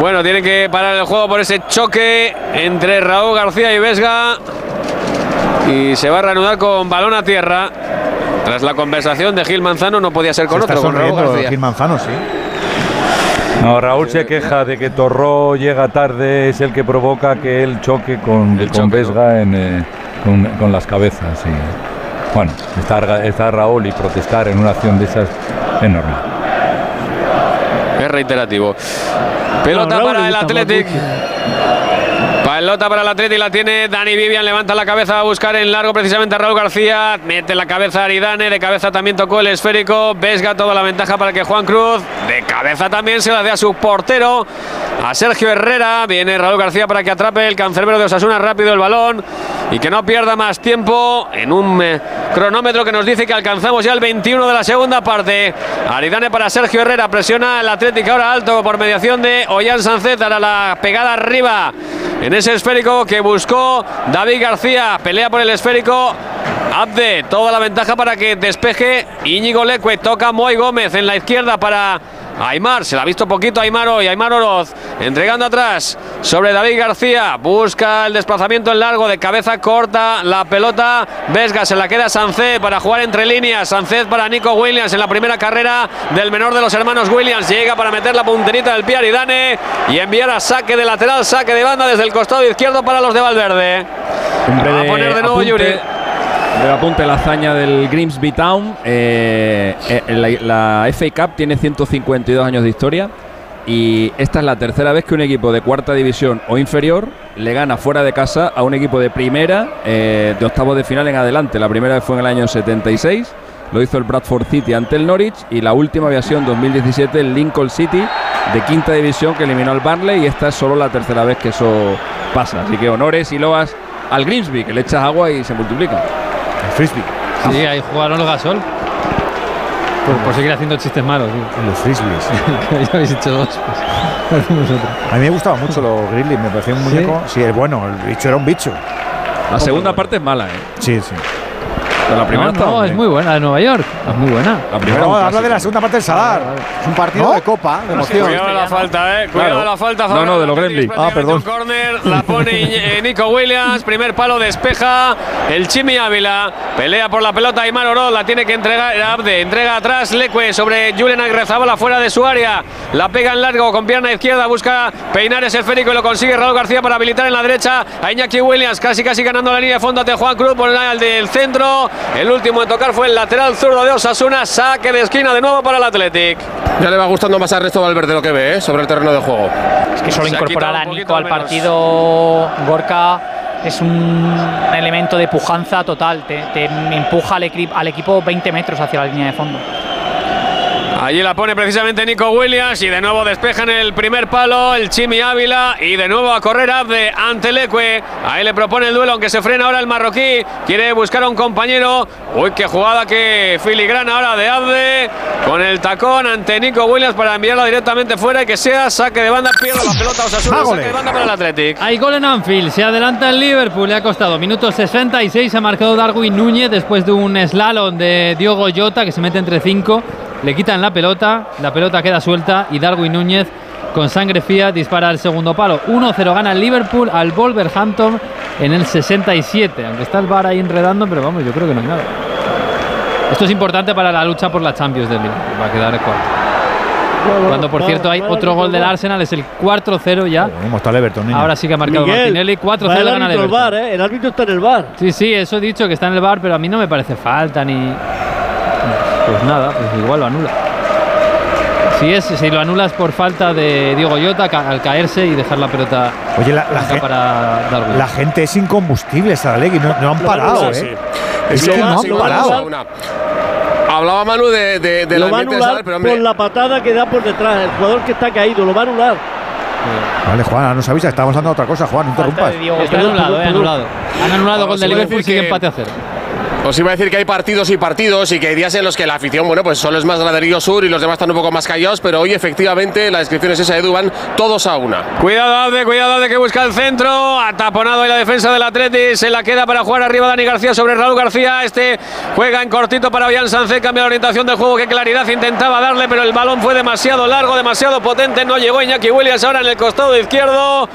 Speaker 8: Bueno, tiene que parar el juego por ese choque entre Raúl García y Vesga. Y se va a reanudar con balón a tierra. Tras la conversación de Gil Manzano, no podía ser con
Speaker 1: Se está
Speaker 8: otro, con Raúl
Speaker 1: sonriendo
Speaker 8: García.
Speaker 1: Gil Manzano, sí.
Speaker 60: No, Raúl se queja de que Torró llega tarde, es el que provoca que él choque con, con Vesga en, eh, con, con las cabezas. y, bueno, está, está Raúl y protestar en una acción de esas es normal.
Speaker 8: Reiterativo. Pelota
Speaker 61: No, Raúl
Speaker 8: para el Athletic. Pelota para el Athletic, la tiene Dani Vivian, levanta la cabeza a buscar en largo precisamente a Raúl García, mete la cabeza a Aridane, de cabeza también tocó el esférico, Vesga toda la ventaja para que Juan Cruz, de cabeza también se la dé a su portero, a Sergio Herrera, viene Raúl García para que atrape el cancerbero de Osasuna rápido el balón y que no pierda más tiempo en un eh, cronómetro que nos dice que alcanzamos ya el 21 de la segunda parte. Aridane para Sergio Herrera, presiona el Atlético ahora alto por mediación de Ollán Sancet, ahora la pegada arriba en ese esférico que buscó David García, pelea por el esférico. Abde, toda la ventaja para que despeje Íñigo Leque, toca Moy Gómez en la izquierda para Aymar, se la ha visto poquito Aymar hoy, Aymar Oroz, entregando atrás sobre David García, busca el desplazamiento en largo, de cabeza corta la pelota, Vesga se la queda a Sancet para jugar entre líneas, Sancet para Nico Williams en la primera carrera del menor de los hermanos Williams, llega para meter la punterita del pie Aridane y enviar a saque de lateral, saque de banda desde el costado izquierdo para los de Valverde. Va a poner de nuevo
Speaker 37: apunte-
Speaker 8: Yuri.
Speaker 37: Apunte la hazaña del Grimsby Town. eh, eh, la, la FA Cup tiene 152 años de historia y esta es la tercera vez que un equipo de cuarta división o inferior le gana fuera de casa a un equipo de primera eh, de octavos de final en adelante. La primera vez fue en el año 76. Lo hizo el Bradford City ante el Norwich y la última había en 2017 el Lincoln City de quinta división que eliminó al Barley y esta es solo la tercera vez que eso pasa. Así que honores y loas al Grimsby, que le echas agua y se multiplica.
Speaker 1: El frisbee.
Speaker 10: Sí, ahí jugaron los gasol. Por, por seguir haciendo chistes malos.
Speaker 1: Los frisbees.
Speaker 10: que ya habéis hecho dos. Pues.
Speaker 1: A mí me gustaban mucho los Grizzlies, me parecía un
Speaker 10: ¿Sí?
Speaker 1: muñeco. Sí, es bueno, el bicho era un bicho.
Speaker 37: La segunda parte es mala, ¿eh?
Speaker 1: Sí, sí.
Speaker 37: Pero la primera
Speaker 10: no,
Speaker 37: está
Speaker 10: no,
Speaker 37: muy
Speaker 10: es muy buena, de Nueva York. Es muy buena.
Speaker 37: La primera
Speaker 1: No, habla de la segunda parte del Sadar.
Speaker 2: Es un partido
Speaker 1: ¿No?
Speaker 2: de copa, de emoción.
Speaker 8: Cuidado la falta, eh. Cuidado
Speaker 37: Claro.
Speaker 8: la falta.
Speaker 37: No, no, de los Gremlins.
Speaker 1: Ah, perdón.
Speaker 8: Corner, la pone eh, Nico Williams. Primer palo despeja el Chimi Ávila. Pelea por la pelota Aymar Oroz. La tiene que entregar Abde. Entrega atrás Leque sobre Julian Agrezabala fuera de su área. La pega en largo con pierna izquierda. Busca peinar ese esférico y lo consigue Raúl García para habilitar en la derecha a Iñaki Williams. Casi, casi ganando la línea de fondo ante Juan Cruz por el del centro. El último en tocar fue el lateral zurdo de Osasuna. Saque de esquina de nuevo para el Athletic.
Speaker 9: Ya le va gustando más al resto Valverde lo que ve ¿eh? sobre el terreno de juego.
Speaker 35: Es que solo incorporar a Nico al
Speaker 8: al menos.
Speaker 35: partido Gorka es un elemento de pujanza total. Te, te empuja al, equi- al equipo 20 metros hacia la línea de fondo.
Speaker 8: Allí la pone precisamente Nico Williams y de nuevo despeja en el primer palo el Chimi Ávila y de nuevo a correr Abde ante Leque. Ahí le propone el duelo, aunque se frena ahora el marroquí. Quiere buscar a un compañero. Uy, qué jugada que filigrana ahora de Abde con el tacón ante Nico Williams para enviarla directamente fuera y que sea saque de banda. Pierde la pelota Osasuna, saque de banda para el Athletic.
Speaker 10: Hay gol en Anfield, se adelanta el Liverpool, le ha costado minuto 66, ha marcado Darwin Núñez después de un slalom de Diogo Jota que se mete entre 5, le quitan la pelota, la pelota queda suelta y Darwin Núñez con sangre fría dispara el segundo palo. 1-0 gana el Liverpool al Wolverhampton en el 67, aunque está el VAR ahí enredando, pero vamos, yo creo que no hay nada. Esto es importante para la lucha por la Champions del Liverpool, va a quedar cuarto. Cuando por cierto hay otro gol del Arsenal, es el 4-0 ya.
Speaker 1: ¿Cómo está el Everton, niño?
Speaker 10: Ahora sí que ha marcado
Speaker 61: Miguel,
Speaker 10: Martinelli. 4-0
Speaker 61: va el
Speaker 10: gana el Everton.
Speaker 61: bar, ¿eh? El árbitro está en el bar.
Speaker 10: Sí, sí, eso he dicho que está en el bar, pero a mí no me parece falta ni. Pues nada, pues igual lo anula. Si, es, si lo anulas por falta de Diego Llota ca- al caerse y dejar la pelota
Speaker 1: Oye, la, la
Speaker 10: para Darwin.
Speaker 1: la gente es incombustible, Saralegui. No, no han
Speaker 61: Lo
Speaker 1: parado, ¿eh?
Speaker 9: Sí.
Speaker 1: Es que no han parado.
Speaker 9: Hablaba Manu de, de, de
Speaker 61: lo
Speaker 9: la
Speaker 61: va a
Speaker 9: de
Speaker 61: anular
Speaker 9: Sadar, pero
Speaker 61: por la patada que da por detrás. El jugador que está caído lo va a anular.
Speaker 1: Vale, Juan, ahora nos avisa. Estamos hablando de otra cosa, Juan. No interrumpas.
Speaker 35: de
Speaker 10: Está anulado, eh, anulado. Han anulado gol de Liverpool, sigue empate a cero.
Speaker 9: Os iba a decir que hay partidos y partidos y que hay días en los que la afición, bueno, pues solo es más graderío sur y los demás están un poco más callados, pero hoy efectivamente la descripción es esa de Duban, todos a una.
Speaker 8: Cuidado Abde, cuidado Abde que busca el centro. Ha taponado ahí la defensa del Atleti. Se la queda para jugar arriba Dani García sobre Raúl García. Este juega en cortito para Ollán Sánchez. Cambia la orientación del juego. Qué claridad intentaba darle, pero el balón fue demasiado largo, demasiado potente. No llegó Iñaki Williams ahora en el costado izquierdo.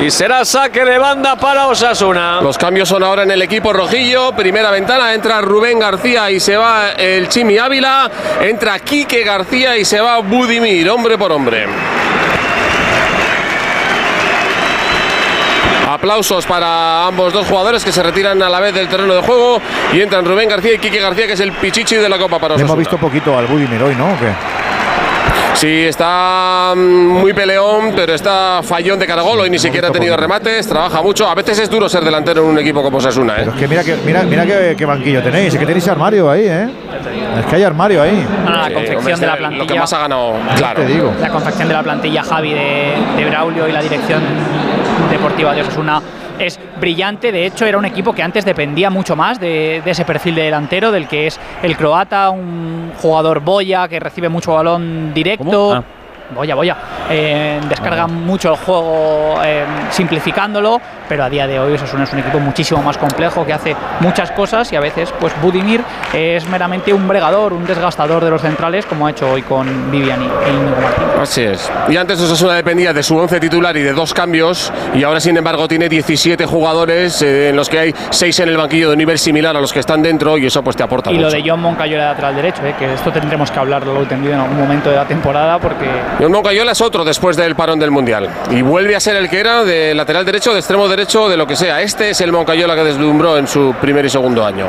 Speaker 8: Y será saque de banda para Osasuna.
Speaker 9: Los cambios son ahora en el equipo rojillo, primera ventana Entra Rubén García y se va el Chimi Ávila, entra Quique García y se va Budimir, hombre por hombre. Aplausos para ambos dos jugadores que se retiran a la vez del terreno de juego y entran Rubén García y Quique García, que es el pichichi de la Copa para
Speaker 1: Le hemos visto poquito al Budimir hoy, ¿no? ¿O qué?
Speaker 9: Sí, está mm, muy peleón, pero está fallón de cara a gol. Hoy ni siquiera ha tenido remates, trabaja mucho. A veces es duro ser delantero en un equipo como Osasuna, ¿eh?
Speaker 1: Es que mira, que, mira, mira qué, qué banquillo tenéis. Es que tenéis armario ahí, ¿eh? Es que hay armario ahí.
Speaker 35: Ah, la
Speaker 9: Sí,
Speaker 35: confección
Speaker 9: hombre,
Speaker 35: de la plantilla.
Speaker 9: Lo que más ha ganado, claro.
Speaker 1: te digo.
Speaker 35: La confección de la plantilla Javi de, de Braulio y la dirección deportiva de Osasuna es brillante. De hecho, era un equipo que antes dependía mucho más de, ese perfil de delantero, del que es el croata, un jugador boya que recibe mucho balón directo. Boya, boya. Eh, descarga mucho el juego eh, simplificándolo, pero a día de hoy Osasuna es un equipo muchísimo más complejo que hace muchas cosas y a veces pues Budimir es meramente un bregador, un desgastador de los centrales como ha hecho hoy con Vivian y, e Íñigo Martín.
Speaker 9: Así es. Y antes Osasuna dependía de su once titular y de dos cambios, y ahora sin embargo tiene 17 jugadores eh, en los que hay 6 en el banquillo de un nivel similar a los que están dentro, y eso pues te aporta
Speaker 35: Y
Speaker 9: mucho.
Speaker 35: lo de John Moncayola de lateral derecho, eh, que esto tendremos que hablarlo lo entendido en algún momento de la temporada porque
Speaker 9: John Moncayola es otro después del parón del Mundial. Y vuelve a ser el que era de lateral derecho, de extremo derecho, de lo que sea. Este es el Moncayola que deslumbró en su primer y segundo año.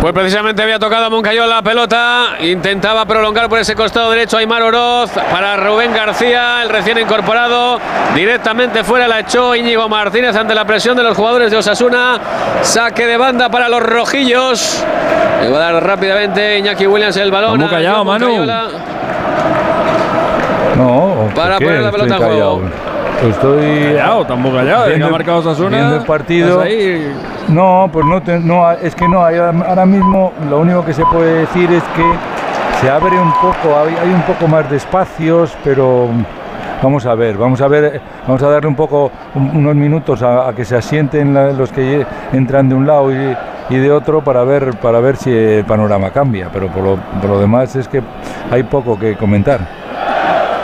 Speaker 8: Pues precisamente había tocado a Moncayola la pelota, intentaba prolongar por ese costado derecho a Aymar Oroz para Rubén García, el recién incorporado, directamente fuera la echó Íñigo Martínez ante la presión de los jugadores de Osasuna, saque de banda para los rojillos, le va a dar rápidamente Iñaki Williams el balón.
Speaker 37: Muy callado, Manu.
Speaker 60: No, ¿por
Speaker 8: Para poner la pelota en juego.
Speaker 60: callado? Estoy
Speaker 37: Callado, tampoco callado. El que ha marcado Osasuna.
Speaker 60: viendo el partido.
Speaker 37: ahí.
Speaker 60: No, pues no, te- no, es que no, hay- ahora mismo lo único que se puede decir es que se abre un poco, hay, hay un poco más de espacios, pero vamos a ver, vamos a ver, vamos a darle un poco, un- unos minutos a, a que se asienten la- los que entran de un lado y, y de otro para ver, para ver si el panorama cambia, pero por lo, por lo demás es que hay poco que comentar.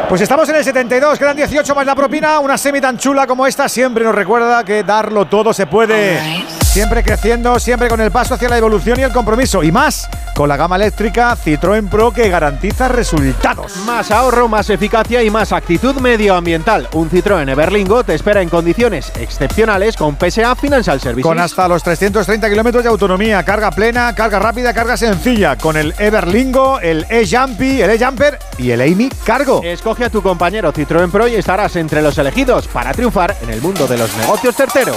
Speaker 1: Pues estamos en el 72, quedan 18 más la propina. Una semi tan chula como esta siempre nos recuerda que darlo todo se puede. Siempre creciendo, siempre con el paso hacia la evolución y el compromiso. Y más con la gama eléctrica Citroën Pro que garantiza resultados.
Speaker 2: Más ahorro, más eficacia y más actitud medioambiental. Un Citroën Everlingo te espera en condiciones excepcionales con PSA Financial Services.
Speaker 1: Con hasta los 330 kilómetros de autonomía, carga plena, carga rápida, carga sencilla. Con el Everlingo, el E-Jumpy, el E-Jumper y el Amy Cargo.
Speaker 2: Escoge a tu compañero Citroën Pro y estarás entre los elegidos para triunfar en el mundo de los negocios certeros.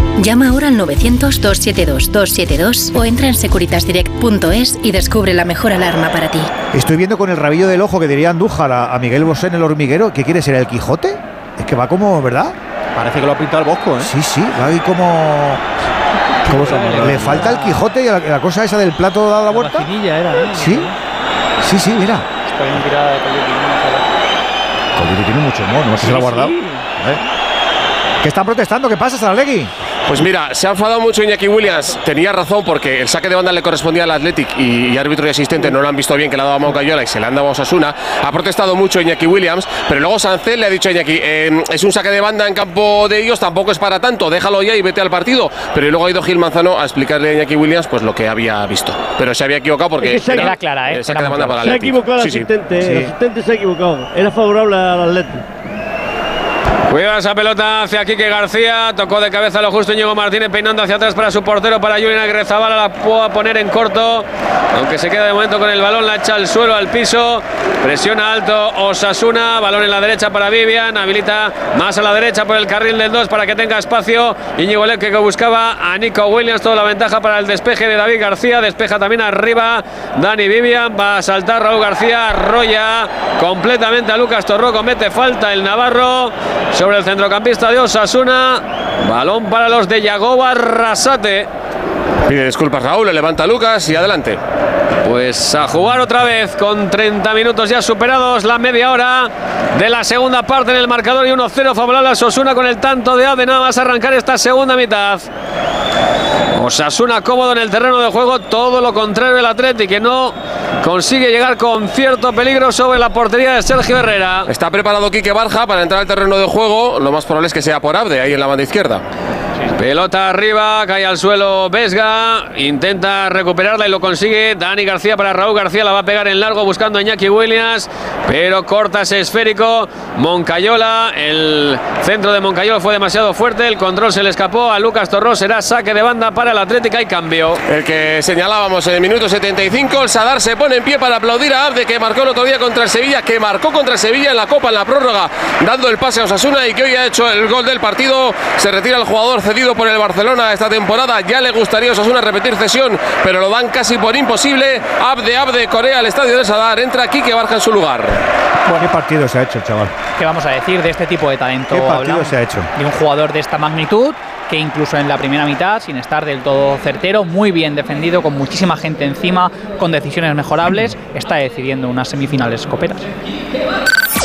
Speaker 62: Llama ahora al 900-272-272 o entra en securitasdirect.es y descubre la mejor alarma para ti.
Speaker 1: Estoy viendo con el rabillo del ojo que diría Andújar a, a Miguel Bosé en el hormiguero. ¿Qué quiere ser el Quijote? Es que va como, ¿verdad?
Speaker 2: Parece que lo ha pintado el Bosco, ¿eh?
Speaker 1: Sí, sí, va ahí como.
Speaker 2: ¿Cómo se llama?
Speaker 1: Le falta el Quijote y la, la cosa esa del plato dado la vuelta.
Speaker 35: era, ¿eh?
Speaker 1: Sí, sí, sí, mira.
Speaker 35: Está bien tirada de
Speaker 1: Coyote tiene mucho humor, no sé si se lo ha guardado. ¿Eh? ¿Qué están protestando? ¿Qué pasa, Saralegui?
Speaker 9: Pues mira, se ha enfadado mucho Iñaki Williams. Tenía razón porque el saque de banda le correspondía al Athletic y, y árbitro y asistente no lo han visto bien que le ha dado a Moncayola y se le han dado a Osasuna. Ha protestado mucho Iñaki Williams, pero luego Sancel le ha dicho a Iñaki, eh, es un saque de banda en campo de ellos, tampoco es para tanto, déjalo ya y vete al partido. Pero luego ha ido Gil Manzano a explicarle a Iñaki Williams pues lo que había visto. Pero se había equivocado porque
Speaker 61: Es que se-
Speaker 9: era
Speaker 61: Era clara, ¿eh?
Speaker 9: el saque
Speaker 61: Era
Speaker 9: de banda para el
Speaker 61: Se ha equivocado el
Speaker 9: sí.
Speaker 61: asistente,
Speaker 9: Sí.
Speaker 61: el asistente se ha equivocado. Era favorable al Atlético.
Speaker 8: Cuidado esa pelota hacia Quique García. Tocó de cabeza lo justo Íñigo Martínez peinando hacia atrás para su portero, para Julián Agrezabala. La puede poner en corto. Aunque se queda de momento con el balón, la echa al suelo, al piso. Presiona alto Osasuna. Balón en la derecha para Vivian. Habilita más a la derecha por el carril del 2 para que tenga espacio. Íñigo Leque que buscaba a Nico Williams. Toda la ventaja para el despeje de David García. Despeja también arriba Dani Vivian. Va a saltar Raúl García. Arrolla completamente a Lucas Torro. Comete falta el Navarro sobre el centrocampista de Osasuna. Balón para los de Yagoba Rasate.
Speaker 9: Pide disculpas Raúl, le levanta Lucas y adelante.
Speaker 8: Pues a jugar otra vez con 30 minutos ya superados, la media hora de la segunda parte en el marcador y 1-0 favorable a Osasuna con el tanto de Ade. Nada más arrancar esta segunda mitad. Osasuna cómodo en el terreno de juego, todo lo contrario el Atleti que no consigue llegar con cierto peligro sobre la portería de Sergio Herrera.
Speaker 9: Está preparado Quique Barja para entrar al terreno de juego. Lo más probable es que sea por Abde, ahí en la banda izquierda.
Speaker 8: Pelota arriba, cae al suelo Vesga, intenta recuperarla y lo consigue. Dani García para Raúl García, la va a pegar en largo buscando a Iñaki Williams, pero corta ese esférico. Moncayola, el centro de Moncayola fue demasiado fuerte, el control se le escapó a Lucas Torró, será saque de banda para el Atlética y cambio.
Speaker 9: El que señalábamos en el minuto 75, el Sadar se pone en pie para aplaudir a Abde que marcó el otro día contra el Sevilla, que marcó contra el Sevilla en la Copa, en la prórroga, dando el pase a Osasuna y que hoy ha hecho el gol del partido. Se retira el jugador cedido por el Barcelona esta temporada. Ya le gustaría a Osasuna repetir cesión, pero lo dan casi por imposible. Abde, Abde, Corea, al estadio de Sadar. Entra aquí que Barja en su lugar.
Speaker 1: ¿Qué partido se ha hecho, chaval?
Speaker 35: ¿Qué vamos a decir de este tipo de talento?
Speaker 1: ¿Qué partido
Speaker 35: Hablamos
Speaker 1: se ha hecho?
Speaker 35: De un jugador de esta magnitud que incluso en la primera mitad, sin estar del todo certero, muy bien defendido, con muchísima gente encima, con decisiones mejorables, está decidiendo unas semifinales coperas.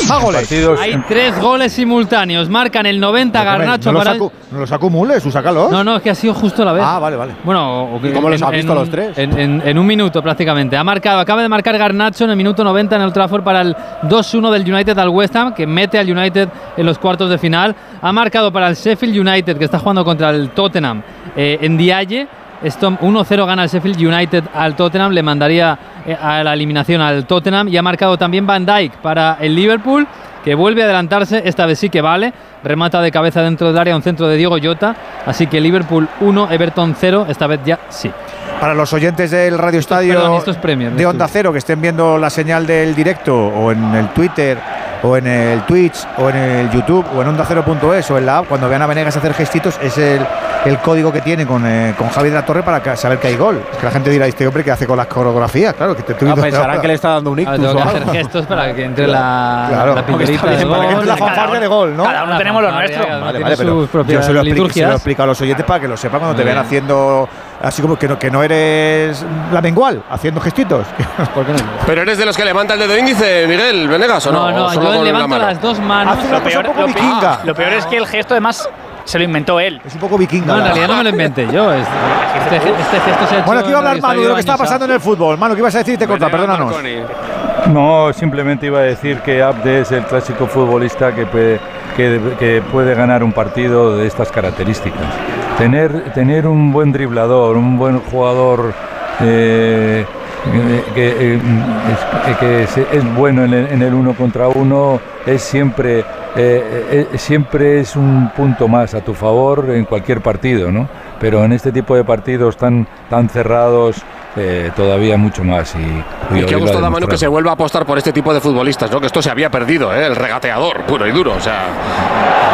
Speaker 1: Más goles.
Speaker 10: Hay tres goles simultáneos. Marcan el 90 Garnacho
Speaker 1: no, los
Speaker 10: para el-
Speaker 1: acu- no los acumules, sácalos.
Speaker 10: No, no, es que ha sido justo a la vez.
Speaker 1: Ah, vale, vale.
Speaker 10: Bueno, o que-
Speaker 1: ¿Y cómo los has visto
Speaker 10: en-
Speaker 1: los tres?
Speaker 10: En, en- en un minuto prácticamente. Ha marcado, acaba de marcar Garnacho en el minuto 90 en el Trafford para el 2-1 del United al West Ham, que mete al United en los cuartos de final. Ha marcado para el Sheffield United, que está jugando contra el Tottenham eh, en Dialle. Esto 1-0 gana el Sheffield United al Tottenham, le mandaría eh, a la eliminación al Tottenham. Y ha marcado también Van Dijk para el Liverpool, que vuelve a adelantarse, esta vez sí que vale. Remata de cabeza dentro del área un centro de Diego Jota. Así que Liverpool 1, Everton 0, esta vez ya sí.
Speaker 1: Para los oyentes del Radio Estadio
Speaker 10: perdón, esto es Premier,
Speaker 1: de Onda Cero que estén viendo la señal del directo o en el Twitter o en el Twitch o en el YouTube o en onda0.es o en la app, cuando vean a Venegas hacer gestitos, es el, el código que tiene con, eh, con Javi de la Torre para que- saber que hay gol. Es que la gente dirá, este hombre que hace con las coreografías, claro, que te estoy
Speaker 2: Ah, pensarán que le está dando un
Speaker 10: Ahora
Speaker 2: ictus
Speaker 10: tengo
Speaker 2: o
Speaker 10: que hacer
Speaker 2: algo.
Speaker 10: gestos para que entre la,
Speaker 1: Claro,
Speaker 10: la de
Speaker 1: para que entre la fanfarria de gol, ¿no?
Speaker 35: Cada uno tenemos lo nuestro.
Speaker 1: Vale, vale, pero yo se lo, explico, se lo explico a los oyentes para que lo sepan cuando te vean
Speaker 10: bien.
Speaker 1: haciendo así como que no, que no eres la mengual, haciendo gestitos. ¿Por qué no?
Speaker 9: Pero eres de los que levanta el dedo índice, Miguel Venegas, ¿o no?
Speaker 10: No, no,
Speaker 9: ¿O solo
Speaker 10: yo
Speaker 9: la
Speaker 10: levanto las dos manos.
Speaker 35: Lo peor,
Speaker 1: un poco
Speaker 35: lo peor- lo peor es que el gesto además se lo inventó él.
Speaker 1: Es un poco vikinga.
Speaker 10: No, en realidad no me lo inventé yo. es- Este, este gesto se ha hecho
Speaker 1: Bueno, aquí va a hablar Manu de lo que está pasando en el fútbol. Manu, ¿qué ibas a decir? Te corta, perdónanos.
Speaker 36: No, simplemente iba a decir que Abde es el clásico futbolista que puede, que, que puede ganar un partido de estas características. Tener, tener un buen driblador, un buen jugador eh, que, eh, es, que es, es bueno en el, en el uno contra uno es siempre, eh, siempre es un punto más a tu favor en cualquier partido, ¿no? Pero en este tipo de partidos tan, tan cerrados eh, todavía mucho más. Y,
Speaker 9: Y
Speaker 36: hoy
Speaker 9: qué gusto da Manu que se vuelva a apostar por este tipo de futbolistas, ¿no? Que esto se había perdido, ¿eh? El regateador, puro y duro. O sea,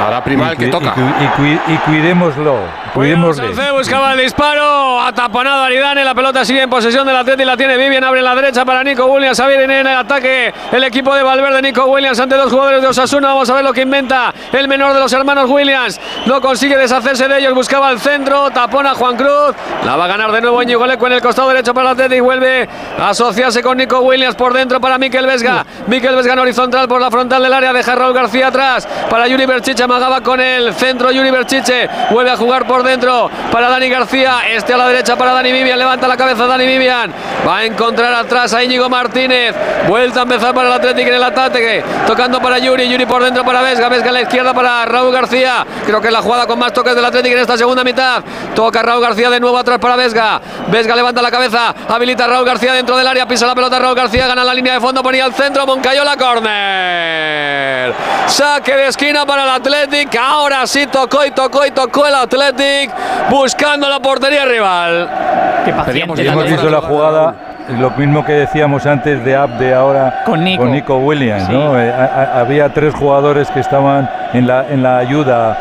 Speaker 9: ahora prima el que
Speaker 36: Y
Speaker 9: toca.
Speaker 36: Y, y cu- y cuidémoslo, cuidémosle.
Speaker 8: Sánchez buscaba el disparo, ataponado Aridane, la pelota sigue en posesión del Atleti, la tiene Vivian, abre la derecha para Nico Williams, a viene en el ataque el equipo de Valverde, Nico Williams ante dos jugadores de Osasuna, vamos a ver lo que inventa el menor de los hermanos Williams, no consigue deshacerse de ellos, buscaba el centro, tapona Juan Cruz, la va a ganar de nuevo Íñigo Leco en el costado derecho para el Atleti vuelve a asociarse con Nico Williams por dentro para Miquel Vesga, Miquel Vesga en horizontal por la frontal del área, deja Raúl García atrás para Yuri Berchiche, amagaba con el centro Yuri Berchiche, vuelve a jugar por dentro para Dani García, este a la derecha para Dani Vivian, levanta la cabeza Dani Vivian, va a encontrar atrás a Íñigo Martínez, vuelta a empezar para el Atlético en el ataque, tocando para Yuri, Yuri por dentro para Vesga, Vesga a la izquierda para Raúl García, creo que es la jugada con más toques del Atlético en esta segunda mitad, toca Raúl García de nuevo atrás para Vesga, Vesga levanta la cabeza, habilita Raúl García dentro del área, pisa la pelota Raúl García, gana la línea de fondo, ponía al centro, Moncayola, córner, saque de esquina para el Atlético, ahora sí tocó y tocó y tocó el Atlético, buscando la portería rival.
Speaker 35: Qué paciente.
Speaker 36: Hemos visto la jugada, lo mismo que decíamos antes de Abde ahora
Speaker 35: Con Nico.
Speaker 36: Williams.
Speaker 35: Sí.
Speaker 36: ¿no? Eh, a- a- había tres jugadores que estaban en la, en la ayuda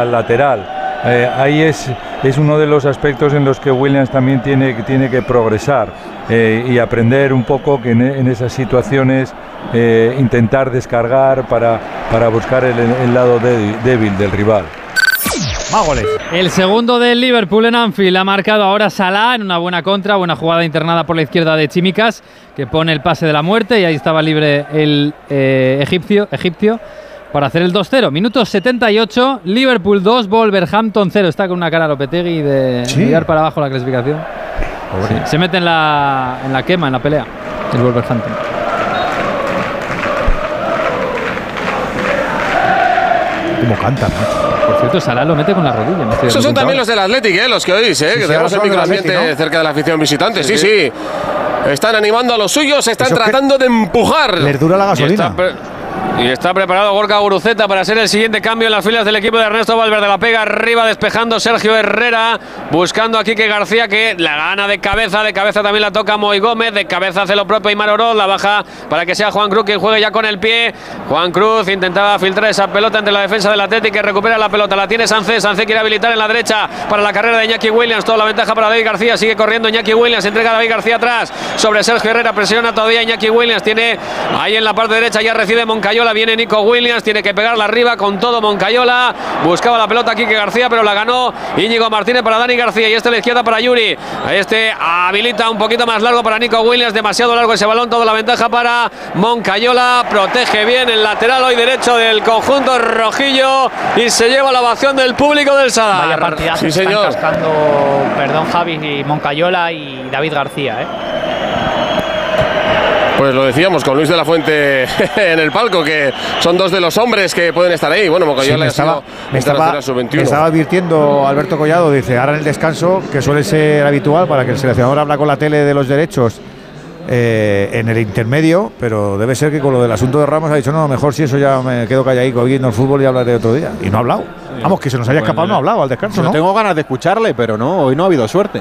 Speaker 36: al lateral. Eh, ahí es, es uno de los aspectos en los que Williams también tiene, tiene que progresar eh, y aprender un poco que en, en esas situaciones eh, intentar descargar para, para buscar el, el lado débil del rival.
Speaker 1: Más goles.
Speaker 10: El segundo del Liverpool en Anfield ha marcado ahora Salah en una buena contra, buena jugada internada por la izquierda de Chimicas, que pone el pase de la muerte y ahí estaba libre el eh, egipcio, egipcio para hacer el 2-0. Minuto 78, Liverpool 2, Wolverhampton 0. Está con una cara Lopetegui de
Speaker 1: Sí.
Speaker 10: mirar para abajo la clasificación. Sí, Se mete en la, en la quema, en la pelea, el Wolverhampton.
Speaker 1: Como cantan, macho.
Speaker 10: Por cierto, Salah lo mete con la rodilla. estoy
Speaker 9: Esos son también los del Athletic, ¿eh? los que oís, ¿eh?
Speaker 1: Sí,
Speaker 9: que
Speaker 1: sí,
Speaker 9: tenemos el
Speaker 1: Athletic, ¿no?
Speaker 9: cerca de la afición visitante. Sí,
Speaker 1: Sí.
Speaker 9: Están animando a los suyos, están
Speaker 1: Eso
Speaker 9: tratando de empujar.
Speaker 1: Les dura la gasolina.
Speaker 8: Y está preparado Gorka Guruceta para ser el siguiente cambio en las filas del equipo de Ernesto Valverde. La pega arriba, despejando Sergio Herrera, buscando a Quique García, que la gana de cabeza. De cabeza también la toca Moy Gómez. De cabeza hace lo propio Aymar Oroz. La baja para que sea Juan Cruz quien juegue ya con el pie. Juan Cruz intentaba filtrar esa pelota entre la defensa del Atlético que recupera la pelota. La tiene Sánchez. Sánchez quiere habilitar en la derecha para la carrera de Iñaki Williams. Toda la ventaja para David García. Sigue corriendo Iñaki Williams. Entrega David García atrás sobre Sergio Herrera. Presiona todavía Iñaki Williams. Tiene ahí en la parte derecha ya recibe Moncayola. Viene Nico Williams. Tiene que pegarla arriba con todo Moncayola. Buscaba la pelota Quique García, pero la ganó Íñigo Martínez para Dani García. Y este a la izquierda para Yuri. Este habilita un poquito más largo para Nico Williams. Demasiado largo ese balón. Toda la ventaja para Moncayola. Protege bien el lateral hoy derecho del conjunto rojillo. Y se lleva la ovación del público del Sadar.
Speaker 35: Vaya partidazo
Speaker 9: Sí,
Speaker 35: están cascando, perdón, Javi y Moncayola y David García, ¿eh?
Speaker 9: Pues lo decíamos con Luis de la Fuente en el palco, que son dos de los hombres que pueden estar ahí. Bueno,
Speaker 1: Sí,
Speaker 9: Mocayola
Speaker 1: me estaba, me estaba-
Speaker 9: internacional sub-21.
Speaker 1: me estaba advirtiendo Alberto Collado, dice, ahora en el descanso, que suele ser habitual para que el seleccionador habla con la tele de los derechos eh, en el intermedio, pero debe ser que con lo del asunto de Ramos ha dicho, no, mejor si eso ya me quedo calladico viendo el fútbol y hablaré otro día. Y no ha hablado. Vamos, que se nos haya escapado, no ha hablado al descanso,
Speaker 2: Yo
Speaker 1: ¿no?
Speaker 2: tengo ganas de escucharle, pero no, hoy no ha habido suerte.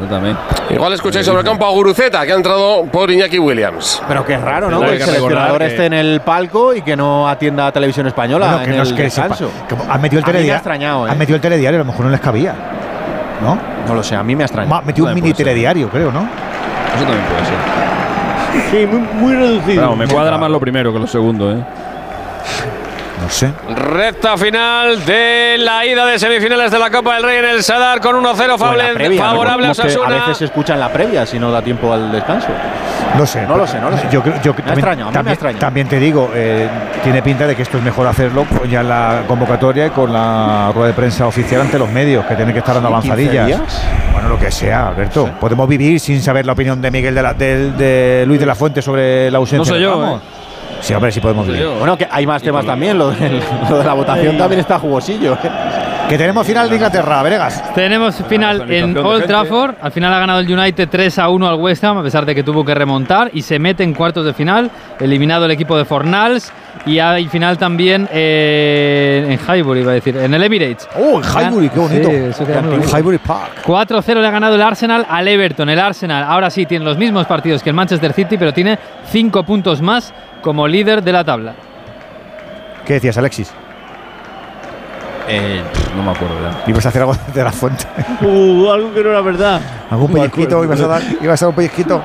Speaker 37: Yo también.
Speaker 9: Igual escucháis sobre el campo a Guruceta, que ha entrado por Iñaki Williams.
Speaker 2: Pero qué raro, ¿no? Que el seleccionador
Speaker 37: que-
Speaker 2: esté en el palco y que no atienda a televisión española
Speaker 1: Bueno, que
Speaker 2: en
Speaker 1: no es
Speaker 2: el
Speaker 1: que
Speaker 2: descanso.
Speaker 1: han metido el
Speaker 2: me ha
Speaker 1: telediario.
Speaker 2: extrañado, ¿eh?
Speaker 1: Han metido el telediario, a lo mejor no les cabía. ¿No?
Speaker 2: No lo sé, a mí me ha extrañado.
Speaker 1: Ma- metió un mini telediario, creo, ¿no?
Speaker 37: Eso también puede ser.
Speaker 61: Sí, muy, muy reducido.
Speaker 37: Vamos, me cuadra más lo primero que lo segundo, ¿eh?
Speaker 1: No sé.
Speaker 8: Recta final de la ida de semifinales de la Copa del Rey en el Sadar con 1-0
Speaker 2: O en la
Speaker 8: favorable, a Osasuna.
Speaker 2: A veces se escucha en la previa si no da tiempo al descanso.
Speaker 1: No sé.
Speaker 2: No lo sé, no lo sé.
Speaker 1: Yo, creo- yo
Speaker 2: Me
Speaker 1: también,
Speaker 2: extrañado, a mí me ha
Speaker 1: también- también te digo, eh, tiene pinta de que esto es mejor hacerlo ya en la convocatoria y con la rueda de prensa oficial ante los medios, que tienen que estar dando
Speaker 2: ¿15
Speaker 1: avanzadillas. Bueno, lo que sea, Alberto. Podemos vivir sin saber la opinión de Miguel de, la- de Luis de la Fuente sobre la ausencia
Speaker 37: No soy
Speaker 1: de
Speaker 37: yo,
Speaker 1: Ramos. Sí, hombre, sí podemos vivir.
Speaker 2: Bueno, que hay más temas también. Lo, del- lo de la votación también está jugosillo.
Speaker 1: Que tenemos final de Inglaterra, Venegas.
Speaker 10: Tenemos final en Old. Trafford. Al final ha ganado el United 3 a 1 al West Ham, a pesar de que tuvo que remontar. Y se mete en cuartos de final, eliminado el equipo de Fornals. Y hay final también eh, en Highbury, iba a decir, en el Emirates.
Speaker 1: Oh, en Highbury, qué bonito.
Speaker 10: Sí, bonito.
Speaker 1: Highbury Park.
Speaker 10: 4-0 le ha ganado el Arsenal al Everton. El Arsenal ahora sí tiene los mismos partidos que el Manchester City, pero tiene 5 puntos más como líder de la tabla.
Speaker 1: ¿Qué decías, Alexis?
Speaker 37: Eh, no me acuerdo ya.
Speaker 1: ¿Ibas a hacer algo de la fuente?
Speaker 61: Uh, algo que no era verdad.
Speaker 1: ¿Algún pellizquito? ¿Ibas a dar, ibas a dar un pellizquito?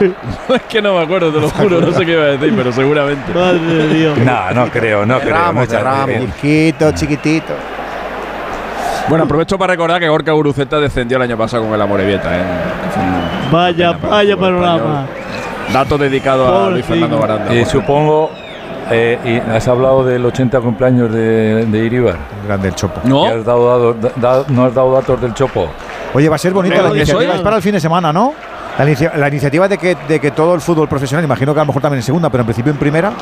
Speaker 37: es que no me acuerdo, te lo juro. No sé qué iba a decir, pero seguramente.
Speaker 61: Madre de Dios.
Speaker 60: No, no creo, no creo.
Speaker 2: Ramos,
Speaker 60: muchas
Speaker 2: Ramos.
Speaker 60: veces.
Speaker 1: Pellizquito, chiquitito.
Speaker 37: Bueno, aprovecho para recordar que Gorka Guruceta descendió el año pasado con el Amorebieta. ¿eh?
Speaker 61: Vaya, vaya panorama.
Speaker 37: Dato dedicado a Luis. Fernando Baranda.
Speaker 60: Y
Speaker 37: Bueno,
Speaker 60: supongo, eh, y has hablado del 80 cumpleaños de, de Iribar.
Speaker 1: Grande el chopo.
Speaker 37: No,
Speaker 60: has dado, dado- da- no has dado datos del Chopo.
Speaker 1: Oye, va a ser bonita
Speaker 61: Pero
Speaker 1: la iniciativa.
Speaker 61: es.
Speaker 1: Es para el fin de semana, ¿no? La, inicia- la iniciativa de que, de que todo el fútbol profesional, imagino que a lo mejor también en segunda, pero en principio en primera,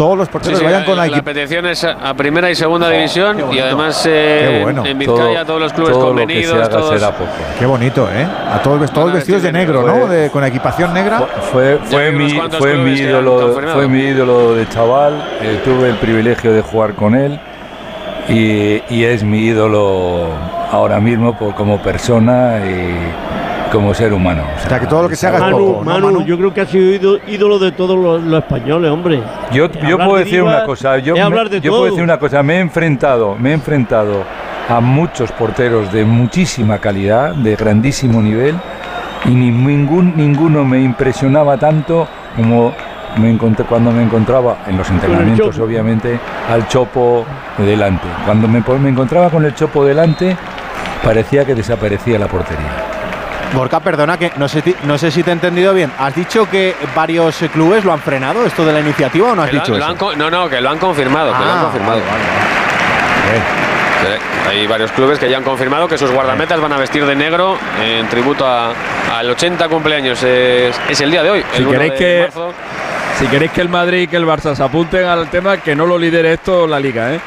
Speaker 1: todos los
Speaker 8: Sí,
Speaker 1: porteros
Speaker 8: sí,
Speaker 1: vayan con la
Speaker 8: la
Speaker 1: equipo.
Speaker 8: petición es a primera y segunda división y además eh,
Speaker 1: Qué bueno.
Speaker 8: en Vizcaya todos los clubes
Speaker 60: todo lo que se
Speaker 8: convenidos,
Speaker 60: haga
Speaker 8: todos
Speaker 60: será poco.
Speaker 1: Qué bonito, ¿eh? A todos, todos vestidos de negro,
Speaker 60: negro.
Speaker 1: ¿no? De, con equipación negra.
Speaker 60: Fue, fue, mi, fue, mi ídolo, fue mi ídolo de chaval. eh, tuve el privilegio de jugar con él y, y es mi ídolo ahora mismo por, como persona y como ser humano.
Speaker 1: O sea, que todo lo que se haga es
Speaker 61: Manu,
Speaker 1: poco, ¿no,
Speaker 61: Manu,
Speaker 1: Manu?
Speaker 61: yo creo que ha sido ídolo, de todos los, los españoles, hombre.
Speaker 60: Yo, yo puedo
Speaker 61: de
Speaker 60: decir una cosa, yo,
Speaker 61: es
Speaker 60: me-
Speaker 61: hablar de
Speaker 60: yo puedo decir una cosa, me he enfrentado, me he enfrentado a muchos porteros de muchísima calidad, de grandísimo nivel, y ni- ningún, ninguno me impresionaba tanto como me encontré, cuando me encontraba en los entrenamientos, obviamente, al Chopo delante. Cuando me encontraba con el Chopo delante, parecía que desaparecía la portería.
Speaker 2: Gorka, perdona que no sé, no sé si te he entendido bien. ¿Has dicho que varios eh, clubes lo han frenado, esto de la iniciativa, o no has
Speaker 8: Que lo
Speaker 2: dicho
Speaker 8: lo
Speaker 2: eso?
Speaker 8: han co- no, no, que lo han confirmado, que lo han confirmado. Sí, Hay varios clubes que ya han confirmado que sus guardametas van a vestir de negro en tributo a- al 80 cumpleaños. Es, es el día de hoy.
Speaker 37: Si
Speaker 8: el 1
Speaker 37: queréis
Speaker 8: de
Speaker 37: que-
Speaker 8: marzo.
Speaker 37: Si queréis que el Madrid y que el Barça se apunten al tema, que no lo lidere esto la liga, ¿eh?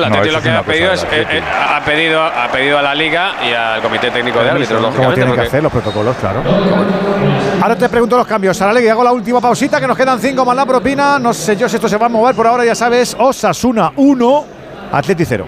Speaker 8: No,
Speaker 37: No,
Speaker 8: lo que ha pedido, es, eh, eh, ha, pedido, ha pedido a la liga y al comité técnico de árbitros,
Speaker 1: Como tienen que hacer los protocolos, claro. Ahora te pregunto los cambios. Sara que hago la última pausita, que nos quedan cinco más la propina. No sé yo si esto se va a mover por ahora, ya sabes. Osasuna 1, Atleti 0.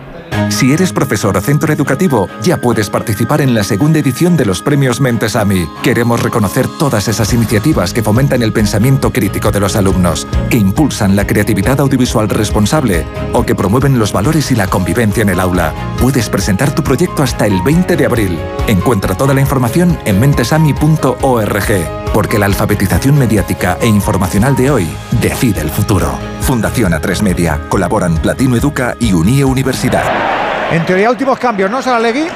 Speaker 65: Si eres profesor o centro educativo, ya puedes participar en la segunda edición de los premios Mentesami. Queremos reconocer todas esas iniciativas que fomentan el pensamiento crítico de los alumnos, que impulsan la creatividad audiovisual responsable o que promueven los valores y la convivencia en el aula. Puedes presentar tu proyecto hasta el 20 de abril. Encuentra toda la información en mentesami.org, porque la alfabetización mediática e informacional de hoy decide el futuro. Fundación A3 Media. Colaboran Platino Educa y Unie Universidad.
Speaker 1: En teoría, últimos cambios, ¿no, Saralegui?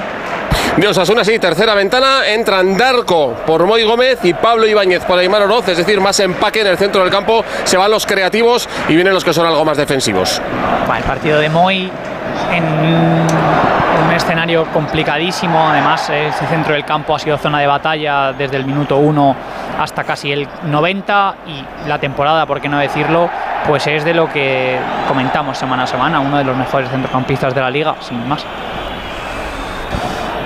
Speaker 9: De Osasuna, sí, tercera ventana. Entran Darko por Moy Gómez y Pablo Ibáñez por Aymar Oroz. Es decir, más empaque en el centro del campo. Se van los creativos y vienen los que son algo más defensivos.
Speaker 35: El partido de Moy en un escenario complicadísimo. Además, ese centro del campo ha sido zona de batalla desde el minuto 1 hasta casi el 90 y la temporada, por qué no decirlo, pues es de lo que comentamos semana a semana, uno de los mejores centrocampistas de la liga, sin más.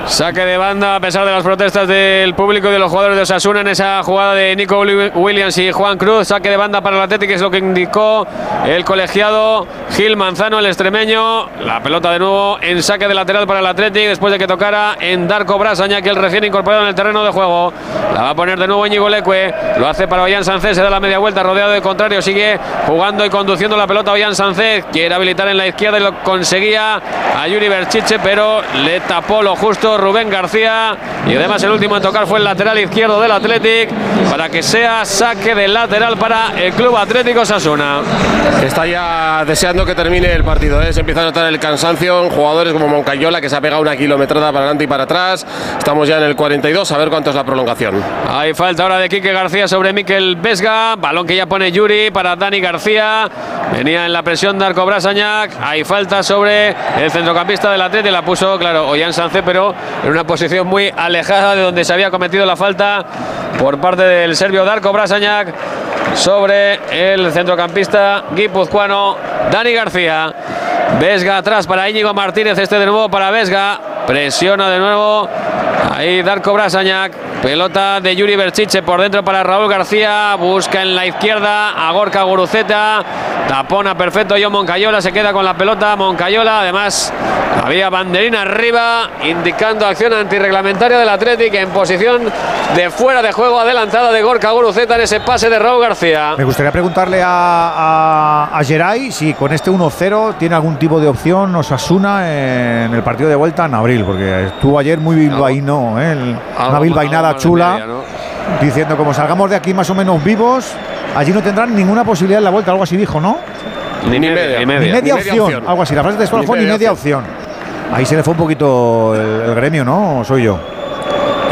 Speaker 8: Saque de banda a pesar de las protestas del público y de los jugadores de Osasuna en esa jugada de Nico Williams y Juan Cruz. Saque de banda para el Atlético, es lo que indicó el colegiado Gil Manzano, el extremeño. La pelota de nuevo en saque de lateral para el Atlético después de que tocara en Darko Brasaña, que el recién incorporado en el terreno de juego. La va a poner de nuevo Íñigo Leque. Lo hace para Ollán Sánchez, se da la media vuelta rodeado de contrario. Sigue jugando y conduciendo la pelota Ollán Sánchez. Quiere habilitar en la izquierda y lo conseguía a Yuri Berchiche, pero le tapó lo justo Rubén García. Y además el último en tocar fue el lateral izquierdo del Athletic para que sea saque del lateral para el Club Atlético Sasuna.
Speaker 9: Está ya deseando que termine el partido. ¿eh? Se empieza a notar el cansancio jugadores como Moncayola, que se ha pegado una kilometrada para adelante y para atrás. Estamos ya en el 42, a ver cuánto es la prolongación.
Speaker 8: Hay falta ahora de Quique García sobre Miquel Vesga. Balón que ya pone Yuri para Dani García. Venía en la presión de Arco Brasañac. Hay falta sobre el centrocampista del Atleti. La puso, claro, Ollán Sánchez, pero en una posición muy alejada de donde se había cometido la falta por parte del serbio Darko Brasañac sobre el centrocampista guipuzcoano Dani García. Vesga atrás para Íñigo Martínez, este de nuevo para Vesga. Presiona de nuevo. Ahí Darko Brasañac. Pelota de Yuri Berchiche por dentro para Raúl García. Busca en la izquierda a Gorka Guruceta. Tapona perfecto John Moncayola. Se queda con la pelota. Moncayola. Además, había banderina arriba indicando acción antirreglamentaria del Athletic en posición de fuera de juego adelantada de Gorka Guruceta en ese pase de Raúl García.
Speaker 1: Me gustaría preguntarle a, a, a Geray si con este 1-0 tiene algún tipo de opción Osasuna en el partido de vuelta en abril, porque estuvo ayer muy bilbaíno, ¿eh? El- una bilbainada chula,
Speaker 8: media, ¿no?
Speaker 1: diciendo como salgamos de aquí más o menos vivos, allí no tendrán ninguna posibilidad en la vuelta, algo así dijo, ¿no?
Speaker 8: Ni media, ni media.
Speaker 1: Ni media,
Speaker 8: Ni media
Speaker 1: opción,
Speaker 8: opción.
Speaker 1: algo así. La frase textual fue ni
Speaker 8: media
Speaker 1: media opción. Ahí se le fue un poquito el, el gremio, ¿no? ¿O soy yo?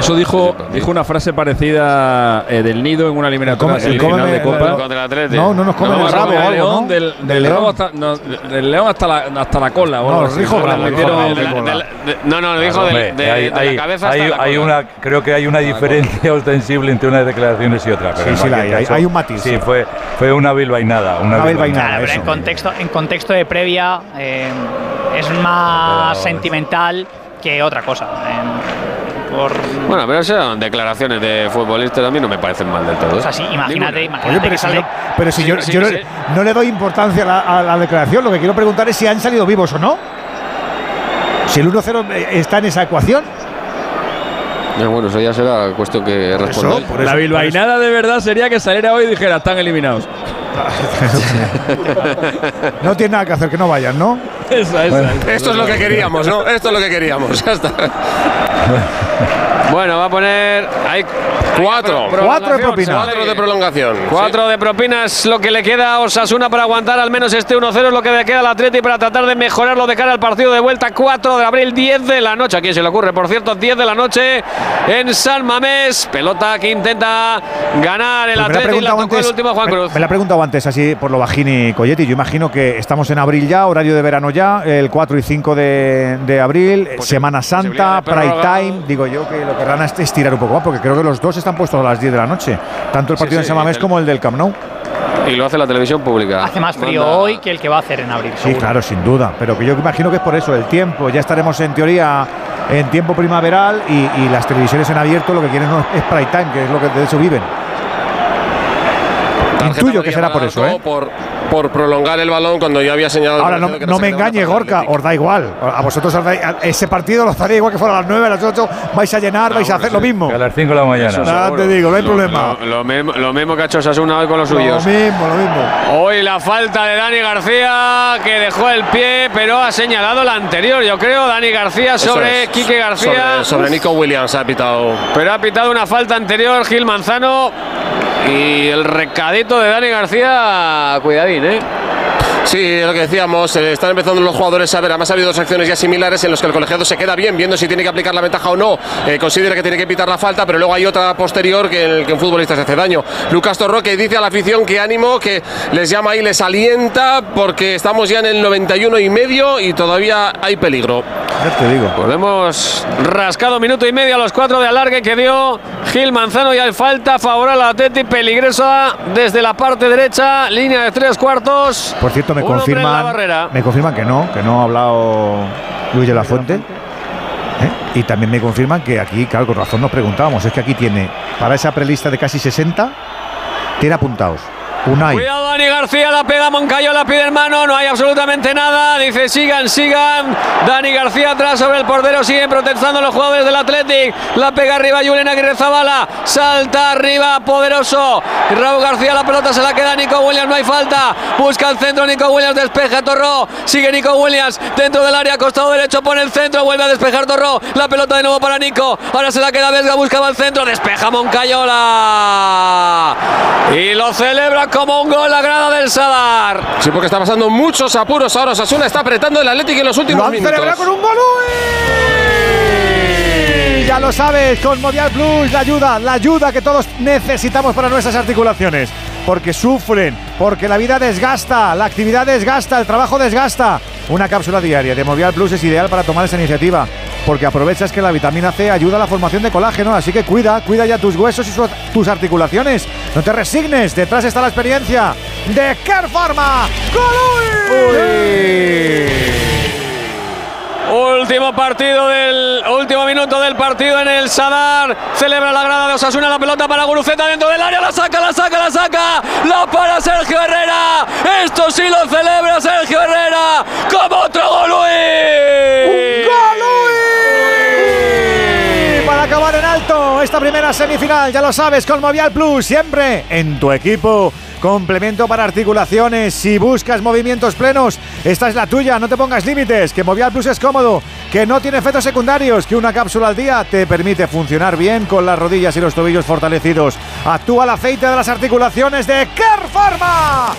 Speaker 37: Eso dijo, dijo una frase parecida eh, del Nido en una eliminatoria
Speaker 1: el cómeme-
Speaker 37: de Copa.
Speaker 8: Contra el.
Speaker 1: No, no nos comen el rabo
Speaker 37: del león,
Speaker 1: ¿no?
Speaker 37: del,
Speaker 1: Del
Speaker 37: del
Speaker 1: león.
Speaker 37: hasta, no, del león hasta la, hasta la cola.
Speaker 1: No,
Speaker 8: la- de- no, no, dijo de, la
Speaker 60: hay-
Speaker 8: cabeza
Speaker 60: hay-
Speaker 8: hasta la
Speaker 60: hay
Speaker 8: cola.
Speaker 60: una, creo que hay una diferencia ostensible entre unas declaraciones y otras. pero
Speaker 1: Sí, sí la hay, hay- un matiz.
Speaker 60: Sí, fue, fue una bilbainada. Una,
Speaker 1: Una bilbainada,
Speaker 35: pero en contexto, en contexto de previa eh, es más sentimental que otra cosa. Eh, por,
Speaker 8: Bueno, pero esas son declaraciones de futbolistas a mí no me parecen mal del todo.
Speaker 35: o sea, sí, imagínate,
Speaker 8: Ninguna.
Speaker 35: imagínate
Speaker 1: Oye, pero
Speaker 35: que
Speaker 1: si,
Speaker 35: sale-
Speaker 1: yo, pero si
Speaker 8: Sí,
Speaker 1: yo,
Speaker 8: sí,
Speaker 1: yo no,
Speaker 8: sí.
Speaker 1: no le doy importancia a la, a la declaración, lo que quiero preguntar es si han salido vivos o no. Si el 1-0 está en esa ecuación.
Speaker 8: Eh, bueno, eso ya será cuestión que responda.
Speaker 37: La bilbainada de verdad sería que saliera hoy y dijera, están eliminados.
Speaker 1: No tiene nada que hacer, que no vayan, ¿no?
Speaker 37: Esa, esa.
Speaker 9: Esto es lo que queríamos, ¿no? Esto es lo que queríamos. Ya está.
Speaker 8: Bueno, va a poner. Hay
Speaker 9: Cuatro.
Speaker 1: Cuatro de propina.
Speaker 9: Cuatro de prolongación.
Speaker 8: Cuatro de propinas, lo que le queda a Osasuna para aguantar al menos este 1-0 es lo que le queda al Atleti para tratar de mejorarlo de cara al partido de vuelta 4 de abril, 10 de la noche. ¿A quién se le ocurre? Por cierto, 10 de la noche en San Mamés. Pelota que intenta ganar el
Speaker 1: Pues me la he
Speaker 8: Atleti. La
Speaker 1: preguntado
Speaker 8: tocó el
Speaker 1: antes-
Speaker 8: último Juan
Speaker 1: me-
Speaker 8: Cruz.
Speaker 1: Me la he preguntado antes, así por lo bajini Coyetti. Yo imagino que estamos en abril ya, horario de verano ya, el 4 y 5 de, de abril, Semana Santa,
Speaker 8: Pues
Speaker 1: Prime. Time. Digo yo que lo querrán es estirar un poco más, porque creo que los dos están puestos a las 10 de la noche. Tanto el
Speaker 8: Sí,
Speaker 1: partido
Speaker 8: sí,
Speaker 1: en Samamés como el del Camp Nou.
Speaker 8: Y lo hace la televisión pública.
Speaker 35: Hace más frío
Speaker 8: Manda-
Speaker 35: hoy que el que va a hacer en abril.
Speaker 1: Sí,
Speaker 35: seguro.
Speaker 1: claro, sin duda. Pero que yo imagino que es por eso, el tiempo. Ya estaremos en teoría en tiempo primaveral y, y las televisiones en abierto lo que quieren es prime time, que es lo que de eso viven. Intuyo que será por eso, ¿eh?
Speaker 9: por, por prolongar el balón cuando yo había señalado.
Speaker 1: Ahora, no, no me engañe, Gorka, os da igual. A vosotros os da- a- ese partido os daría igual que fuera a las 9, a las 8, vais a llenar, vais a hacer lo mismo.
Speaker 60: Que a las 5 de la mañana.
Speaker 1: Ya te digo, no hay
Speaker 8: Lo-
Speaker 1: problema.
Speaker 8: Lo, lo mismo, lo mismo que ha hecho Osasuna hoy con los
Speaker 1: Lo
Speaker 8: suyos.
Speaker 1: mismo, lo mismo.
Speaker 8: Hoy la falta de Dani García, que dejó el pie, pero ha señalado la anterior, yo creo, Dani García sobre
Speaker 9: es.
Speaker 8: Quique García.
Speaker 9: Sobre, sobre Nico Williams ha pitado.
Speaker 8: Pero ha pitado una falta anterior Gil Manzano. Y el recadito de Dani García, cuidadín, ¿eh?
Speaker 9: Sí, es lo que decíamos, eh, están empezando los jugadores a ver, además ha habido dos acciones ya similares en las que el colegiado se queda bien, viendo si tiene que aplicar la ventaja o no, eh, considera que tiene que pitar la falta, pero luego hay otra posterior que en el que un futbolista se hace daño. Lucas Torroque dice a la afición que ánimo, que les llama y les alienta, porque estamos ya en el 91 y medio y todavía hay peligro.
Speaker 1: Ya te digo.
Speaker 8: Pues hemos rascado minuto y medio a los cuatro de alargue que dio Gil Manzano y hay falta favorable al Atleti, peligrosa desde la parte derecha, línea de tres cuartos.
Speaker 1: Por cierto, me
Speaker 8: Un
Speaker 1: confirman, me confirman que no, que no ha hablado Luis de la Fuente. ¿eh? Y también me confirman que aquí, claro, con razón nos preguntábamos, es que aquí tiene, para esa prelista de casi 60, tiene apuntados Unai,
Speaker 8: Cuidado García, la pega Moncayo, la pide en mano, no hay absolutamente nada. Dice sigan, sigan. Dani García atrás sobre el portero, siguen protestando los jugadores del Athletic. La pega arriba Julen Aguirre Zabala, salta arriba, poderoso. Raúl García, la pelota se la queda Nico Williams, no hay falta. Busca el centro, Nico Williams despeja Torró. Sigue Nico Williams dentro del área, costado derecho, pone el centro, vuelve a despejar Torró. La pelota de nuevo para Nico. Ahora se la queda Vesga, buscaba el centro, despeja Moncayola. Y lo celebra como un gol la grada del Sadar.
Speaker 9: Sí, porque está pasando muchos apuros ahora. Osasuna está apretando el Atlético en los últimos
Speaker 1: Lo
Speaker 9: minutos.
Speaker 1: con un gol. Ya lo sabes, con Movial Plus, la ayuda, la ayuda que todos necesitamos para nuestras articulaciones. Porque sufren, porque la vida desgasta, la actividad desgasta, el trabajo desgasta. Una cápsula diaria de Movial Plus es ideal para tomar esa iniciativa. Porque aprovechas que la vitamina C ayuda a la formación de colágeno. Así que cuida, cuida ya tus huesos y su- tus articulaciones. No te resignes, detrás está la experiencia de Care Pharma.
Speaker 8: Último partido del último minuto del partido en el Sadar. Celebra la grada de Osasuna la pelota para Guruceta dentro del área. La saca, la saca, la saca. La para Sergio Herrera. Esto sí lo celebra Sergio Herrera. Como otro gol.
Speaker 1: Acabar en alto esta primera semifinal. Ya lo sabes, con Movial Plus, siempre en tu equipo. Complemento para articulaciones. Si buscas movimientos plenos, esta es la tuya. No te pongas límites. Que Movial Plus es cómodo. Que no tiene efectos secundarios. Que una cápsula al día te permite funcionar bien con las rodillas y los tobillos fortalecidos. Actúa el aceite de las articulaciones de Care Pharma.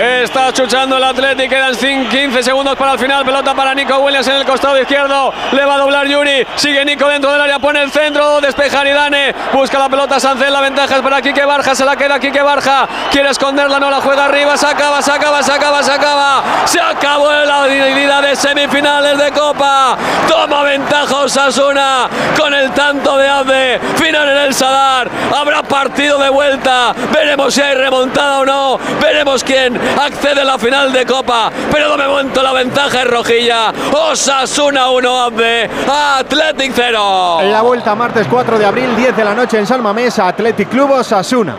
Speaker 8: Está chuchando el Atleti, quedan cin- 15 segundos para el final. Pelota para Nico Williams en el costado izquierdo. Le va a doblar Yuri. Sigue Nico dentro del área, pone el centro. Despeja Aridane. Busca la pelota Sancel. La ventaja es para Quique Barja. Se la queda Quique Barja. Quiere esconderla, no la juega arriba. Se acaba, se acaba, se acaba, se acaba. Se acabó la ida de semifinales de Copa. Toma ventaja Osasuna con el tanto de Abde. Final en el Sadar. Habrá partido de vuelta. Veremos si hay remontada o no. Veremos quién accede a la final de Copa. Pero de momento la ventaja es rojilla. Osasuna 1, Abde. Athletic 0.
Speaker 2: La vuelta martes 4 de abril, 10 de la noche en San Mamés, Athletic Club Osasuna.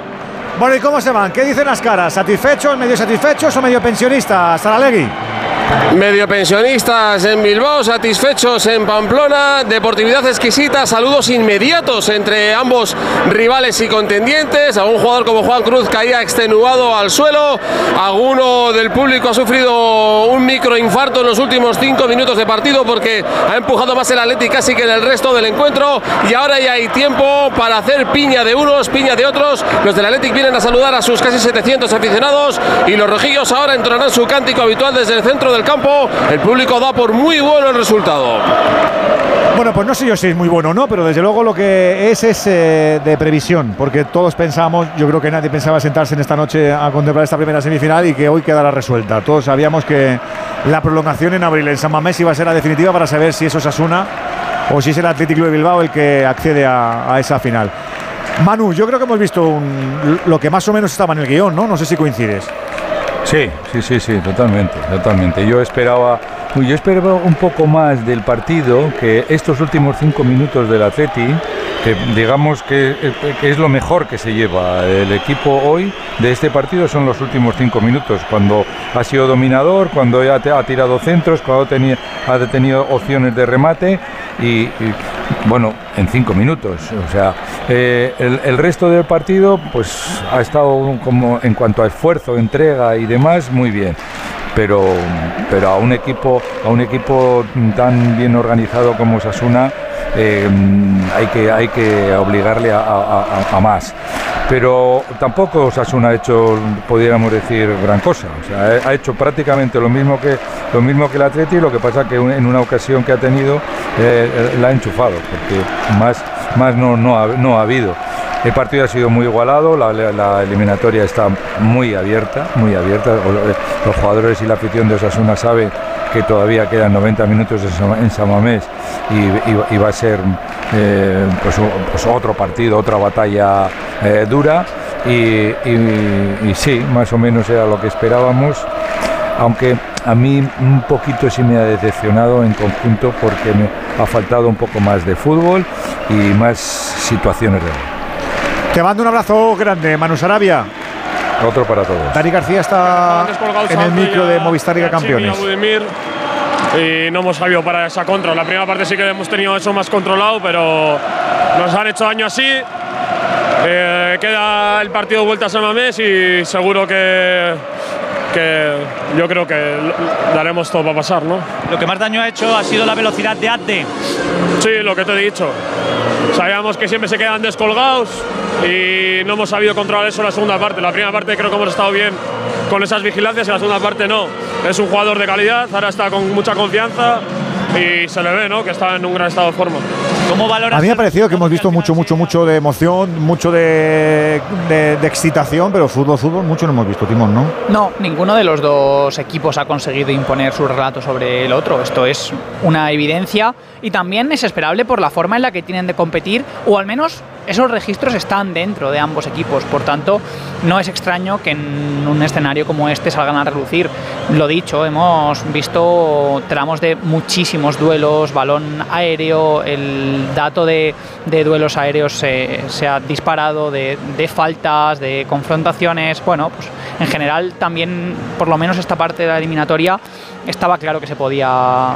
Speaker 1: Bueno, ¿y cómo se van? ¿Qué dicen las caras? ¿Satisfechos, medio satisfechos o medio pensionistas? Saralegui.
Speaker 9: Medio pensionistas en Bilbao, satisfechos en Pamplona, deportividad exquisita, saludos inmediatos entre ambos rivales y contendientes. Algún jugador como Juan Cruz caía extenuado al suelo, alguno del público ha sufrido un microinfarto en los últimos cinco minutos de partido porque ha empujado más el Atlético casi que en el resto del encuentro y ahora ya hay tiempo para hacer piña de unos, piña de otros. Los del Atlético vienen a saludar a sus casi 700 aficionados y los rojillos ahora entonarán su cántico habitual desde el centro del campo. El público da por muy bueno el resultado.
Speaker 1: Bueno, pues no sé yo si es muy bueno o no, pero desde luego lo que es es eh, de previsión, porque todos pensamos, yo creo que nadie pensaba sentarse en esta noche a contemplar esta primera semifinal y que hoy quedará resuelta. Todos sabíamos que la prolongación en abril en San Mamés iba a ser la definitiva para saber si eso es Asuna o si es el Atlético de Bilbao el que accede a, a esa final. Manu, yo creo que hemos visto un- lo que más o menos estaba en el guion, ¿no? No sé si coincides.
Speaker 36: Sí, sí, sí, sí, totalmente, totalmente. Yo esperaba, uy, yo esperaba un poco más del partido que estos últimos cinco minutos del Atleti, que digamos que, que es lo mejor que se lleva el equipo hoy de este partido son los últimos cinco minutos, cuando ha sido dominador, cuando ha tirado centros, cuando tenía, ha tenido opciones de remate y, bueno, en cinco minutos. O sea, eh, el resto del partido, pues ha estado como en cuanto a esfuerzo, entrega y demás, muy bien. Pero, pero a un equipo, a un equipo tan bien organizado como Sasuna, eh, hay que hay que obligarle a, a- a- más. Pero tampoco Osasuna ha hecho, pudiéramos decir, gran cosa. Ha hecho prácticamente lo mismo que lo mismo que el Atleti, lo que pasa que en una ocasión que ha tenido eh, la ha enchufado, porque más, más no, no, ha, no ha habido. El partido ha sido muy igualado, la, eliminatoria está muy abierta, muy abierta. Eh, Los jugadores y la afición de Osasuna saben que todavía quedan 90 minutos en Sama- en Samamés y, y- va a ser eh, pues, pues otro partido, otra batalla eh, dura. Y, sí, más o menos era lo que esperábamos aunque a mí un poquito sí me ha decepcionado en conjunto porque me ha faltado un poco más de fútbol y más situaciones de.
Speaker 1: Te mando un abrazo grande, Manu Sarabia.
Speaker 36: Otro para todos.
Speaker 1: Dani García está en el micro de Movistar Liga Campeones.
Speaker 66: Y no hemos sabido para esa contra. La primera parte sí que hemos tenido eso más controlado, pero nos han hecho daño así. Eh, queda el partido vuelta a San Mamés y seguro que, que yo creo que daremos todo para pasar, ¿no?
Speaker 67: Lo que más daño ha hecho ha sido la velocidad de Ate.
Speaker 66: Sí, lo que te he dicho. Sabíamos que siempre se quedan descolgados y no hemos sabido controlar eso en la segunda parte. La primera parte creo que hemos estado bien con esas vigilancias y la segunda parte no. Es un jugador de calidad, ahora está con mucha confianza y se le ve ¿no? que está en un gran estado de forma.
Speaker 67: ¿Cómo valoras
Speaker 1: A mí me ha parecido que hemos visto mucho, mucho, mucho de emoción, mucho de, de- de excitación, pero fútbol, fútbol, mucho no hemos visto, Timón, ¿no?
Speaker 35: No, ninguno de los dos equipos ha conseguido imponer su relato sobre el otro. Esto es una evidencia y también es esperable por la forma en la que tienen de competir, o al menos esos registros están dentro de ambos equipos. Por tanto, no es extraño que en un escenario como este salgan a relucir. Lo dicho, hemos visto tramos de muchísimos duelos, balón aéreo, el dato de, de duelos aéreos se, se ha disparado, de, de faltas, de confrontaciones. Bueno, pues en general también, por lo menos esta parte de la eliminatoria, estaba claro que se podía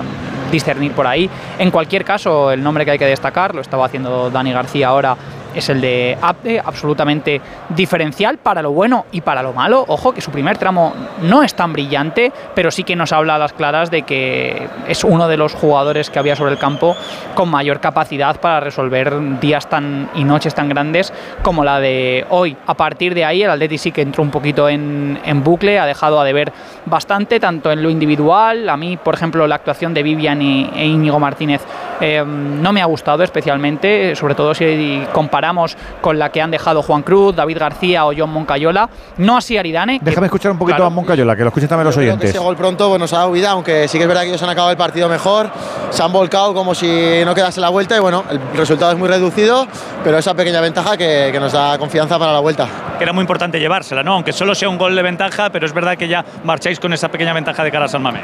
Speaker 35: discernir por ahí. En cualquier caso, el nombre que hay que destacar, lo estaba haciendo Dani García ahora, es el de Abde, absolutamente diferencial para lo bueno y para lo malo. Ojo que su primer tramo no es tan brillante, pero sí que nos habla a las claras de que es uno de los jugadores que había sobre el campo con mayor capacidad para resolver días tan y noches tan grandes como la de hoy. A partir de ahí, el Atleti sí que entró un poquito en, bucle, ha dejado a deber bastante, tanto en lo individual. A mí, por ejemplo, la actuación de Vivian e Íñigo Martínez eh, no me ha gustado especialmente, sobre todo si comparamos con la que han dejado Juan Cruz, David García o John Moncayola. No así Aridane. que-
Speaker 1: Déjame escuchar un poquito
Speaker 35: Claro.
Speaker 1: a Moncayola, que lo escuchen también los
Speaker 68: Yo creo que
Speaker 1: oyentes.
Speaker 68: ese gol pronto pues, nos ha dado vida, aunque sí que es verdad que ellos han acabado el partido mejor, se han volcado como si no quedase la vuelta y bueno, el resultado es muy reducido, pero esa pequeña ventaja que, que nos da confianza para la vuelta.
Speaker 67: Que era muy importante llevársela, ¿no? Aunque solo sea un gol de ventaja, pero es verdad que ya marcháis con esa pequeña ventaja de cara a San Mamés.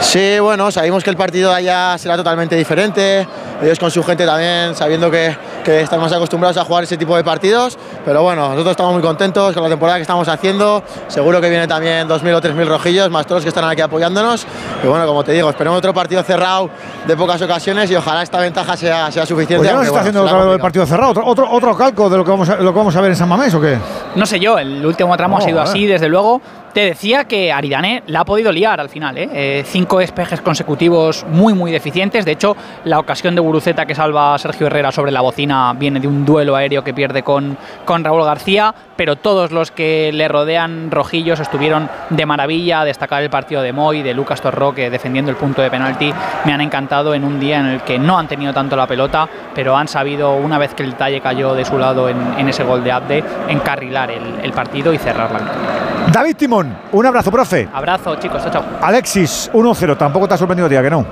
Speaker 68: Sí, bueno, sabemos que el partido de allá será totalmente diferente, ellos con su gente también, sabiendo que, que estamos acostumbrados a jugar ese tipo de partidos, pero bueno, nosotros estamos muy contentos con la temporada que estamos haciendo, seguro que viene también 2.000 o 3.000 rojillos, más todos los que están aquí apoyándonos, y bueno, como te digo, esperemos otro partido cerrado de pocas ocasiones y ojalá esta ventaja sea, sea suficiente.
Speaker 1: Pues ya nos está
Speaker 68: bueno,
Speaker 1: haciendo
Speaker 68: será
Speaker 1: otra vez el partido cerrado. ¿Otro, otro, otro calco de lo que, vamos a, lo que vamos a ver en San Mamés o qué?
Speaker 35: No sé yo, el último tramo ha sido así, desde luego. Te decía que Aridane la ha podido liar al final, ¿eh? Eh, cinco despejes consecutivos muy, muy deficientes. De hecho, la ocasión de Buruceta que salva a Sergio Herrera sobre la bocina viene de un duelo aéreo que pierde con, con Raúl García, pero todos los que le rodean rojillos estuvieron de maravilla. Destacar el partido de Moy, de Lucas Torroque defendiendo el punto de penalti, me han encantado en un día en el que no han tenido tanto la pelota, pero han sabido, una vez que el talle cayó de su lado en, en ese gol de Abde, encarrilar el, el partido y cerrar la.
Speaker 1: David Timón, un abrazo, profe.
Speaker 35: Abrazo, chicos, chao, chao.
Speaker 1: Alexis, 1-0. Tampoco te ha sorprendido, tía, que no.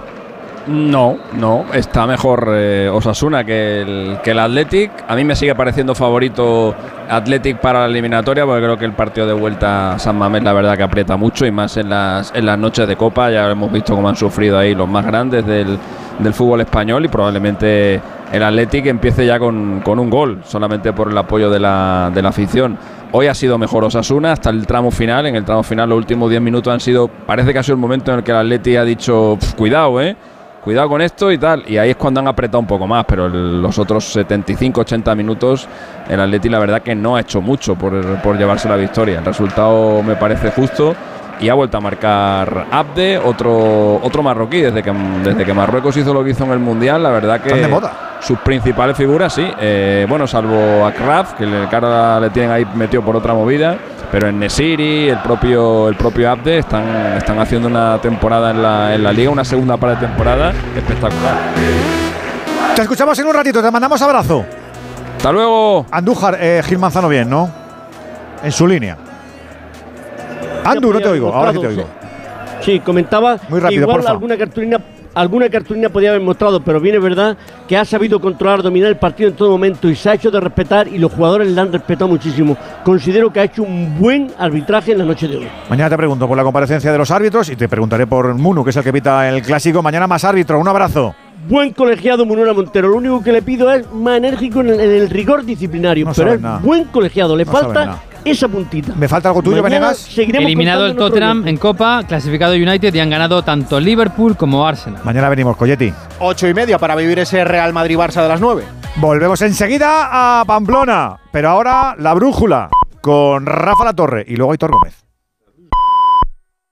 Speaker 37: No, no, está mejor eh, Osasuna que el, que el Athletic. A mí me sigue pareciendo favorito Athletic para la eliminatoria, porque creo que el partido de vuelta a San Mamés, la verdad que aprieta mucho y más en las, en las noches de Copa. Ya hemos visto cómo han sufrido ahí los más grandes del, del fútbol español y probablemente el Athletic empiece ya con, con un gol, solamente por el apoyo de la, de la afición. Hoy ha sido mejor Osasuna hasta el tramo final. En el tramo final, los últimos 10 minutos han sido. Parece que ha sido el momento en el que el Athletic ha dicho: "Pf, cuidado, eh cuidado con esto y tal. Y ahí es cuando han apretado un poco más, pero los otros 75-80 minutos, el Atleti la verdad que no ha hecho mucho por llevarse la victoria. El resultado me parece justo y ha vuelto a marcar Abde, otro, otro marroquí. Desde que, desde que Marruecos hizo lo que hizo en el Mundial, la verdad que
Speaker 1: de moda.
Speaker 37: sus principales figuras, sí. Eh, bueno, salvo a Kraft, que le, que ahora le tienen ahí metido por otra movida. Pero en Nesiri, el propio, el propio Abde, están, están haciendo una temporada en la, en la liga, una segunda de temporada espectacular.
Speaker 1: Te escuchamos en un ratito, te mandamos abrazo.
Speaker 37: Hasta luego.
Speaker 1: Andújar, eh, Gil Manzano bien, ¿no? En su línea. Andu, no te oigo, ahora sí te oigo.
Speaker 61: Sí, comentaba
Speaker 1: Muy rápido,
Speaker 61: igual
Speaker 1: porfa.
Speaker 61: alguna cartulina alguna cartulina podía haber mostrado, pero bien es verdad que ha sabido controlar, dominar el partido en todo momento y se ha hecho de respetar y los jugadores le han respetado muchísimo. Considero que ha hecho un buen arbitraje en la noche de hoy.
Speaker 1: Mañana te pregunto por la comparecencia de los árbitros y te preguntaré por Munu, que es el que pita el clásico. Mañana más árbitro. Un abrazo.
Speaker 61: Buen colegiado Munera Montero. Lo único que le pido es más enérgico en el, en el rigor disciplinario.
Speaker 1: No
Speaker 61: pero es
Speaker 1: nada.
Speaker 61: buen colegiado. Le
Speaker 1: No
Speaker 61: falta. Esa puntita.
Speaker 1: ¿Me falta algo tuyo,
Speaker 61: Mañana
Speaker 1: Venegas?
Speaker 61: seguiremos
Speaker 10: Eliminado el Tottenham en Copa, clasificado United y han ganado tanto Liverpool como Arsenal.
Speaker 1: Mañana venimos, Coyetti.
Speaker 2: Ocho y media para vivir ese Real Madrid-Barça de las nueve.
Speaker 1: Volvemos enseguida a Pamplona, pero ahora la brújula con Rafa La Torre y luego Aitor Gómez.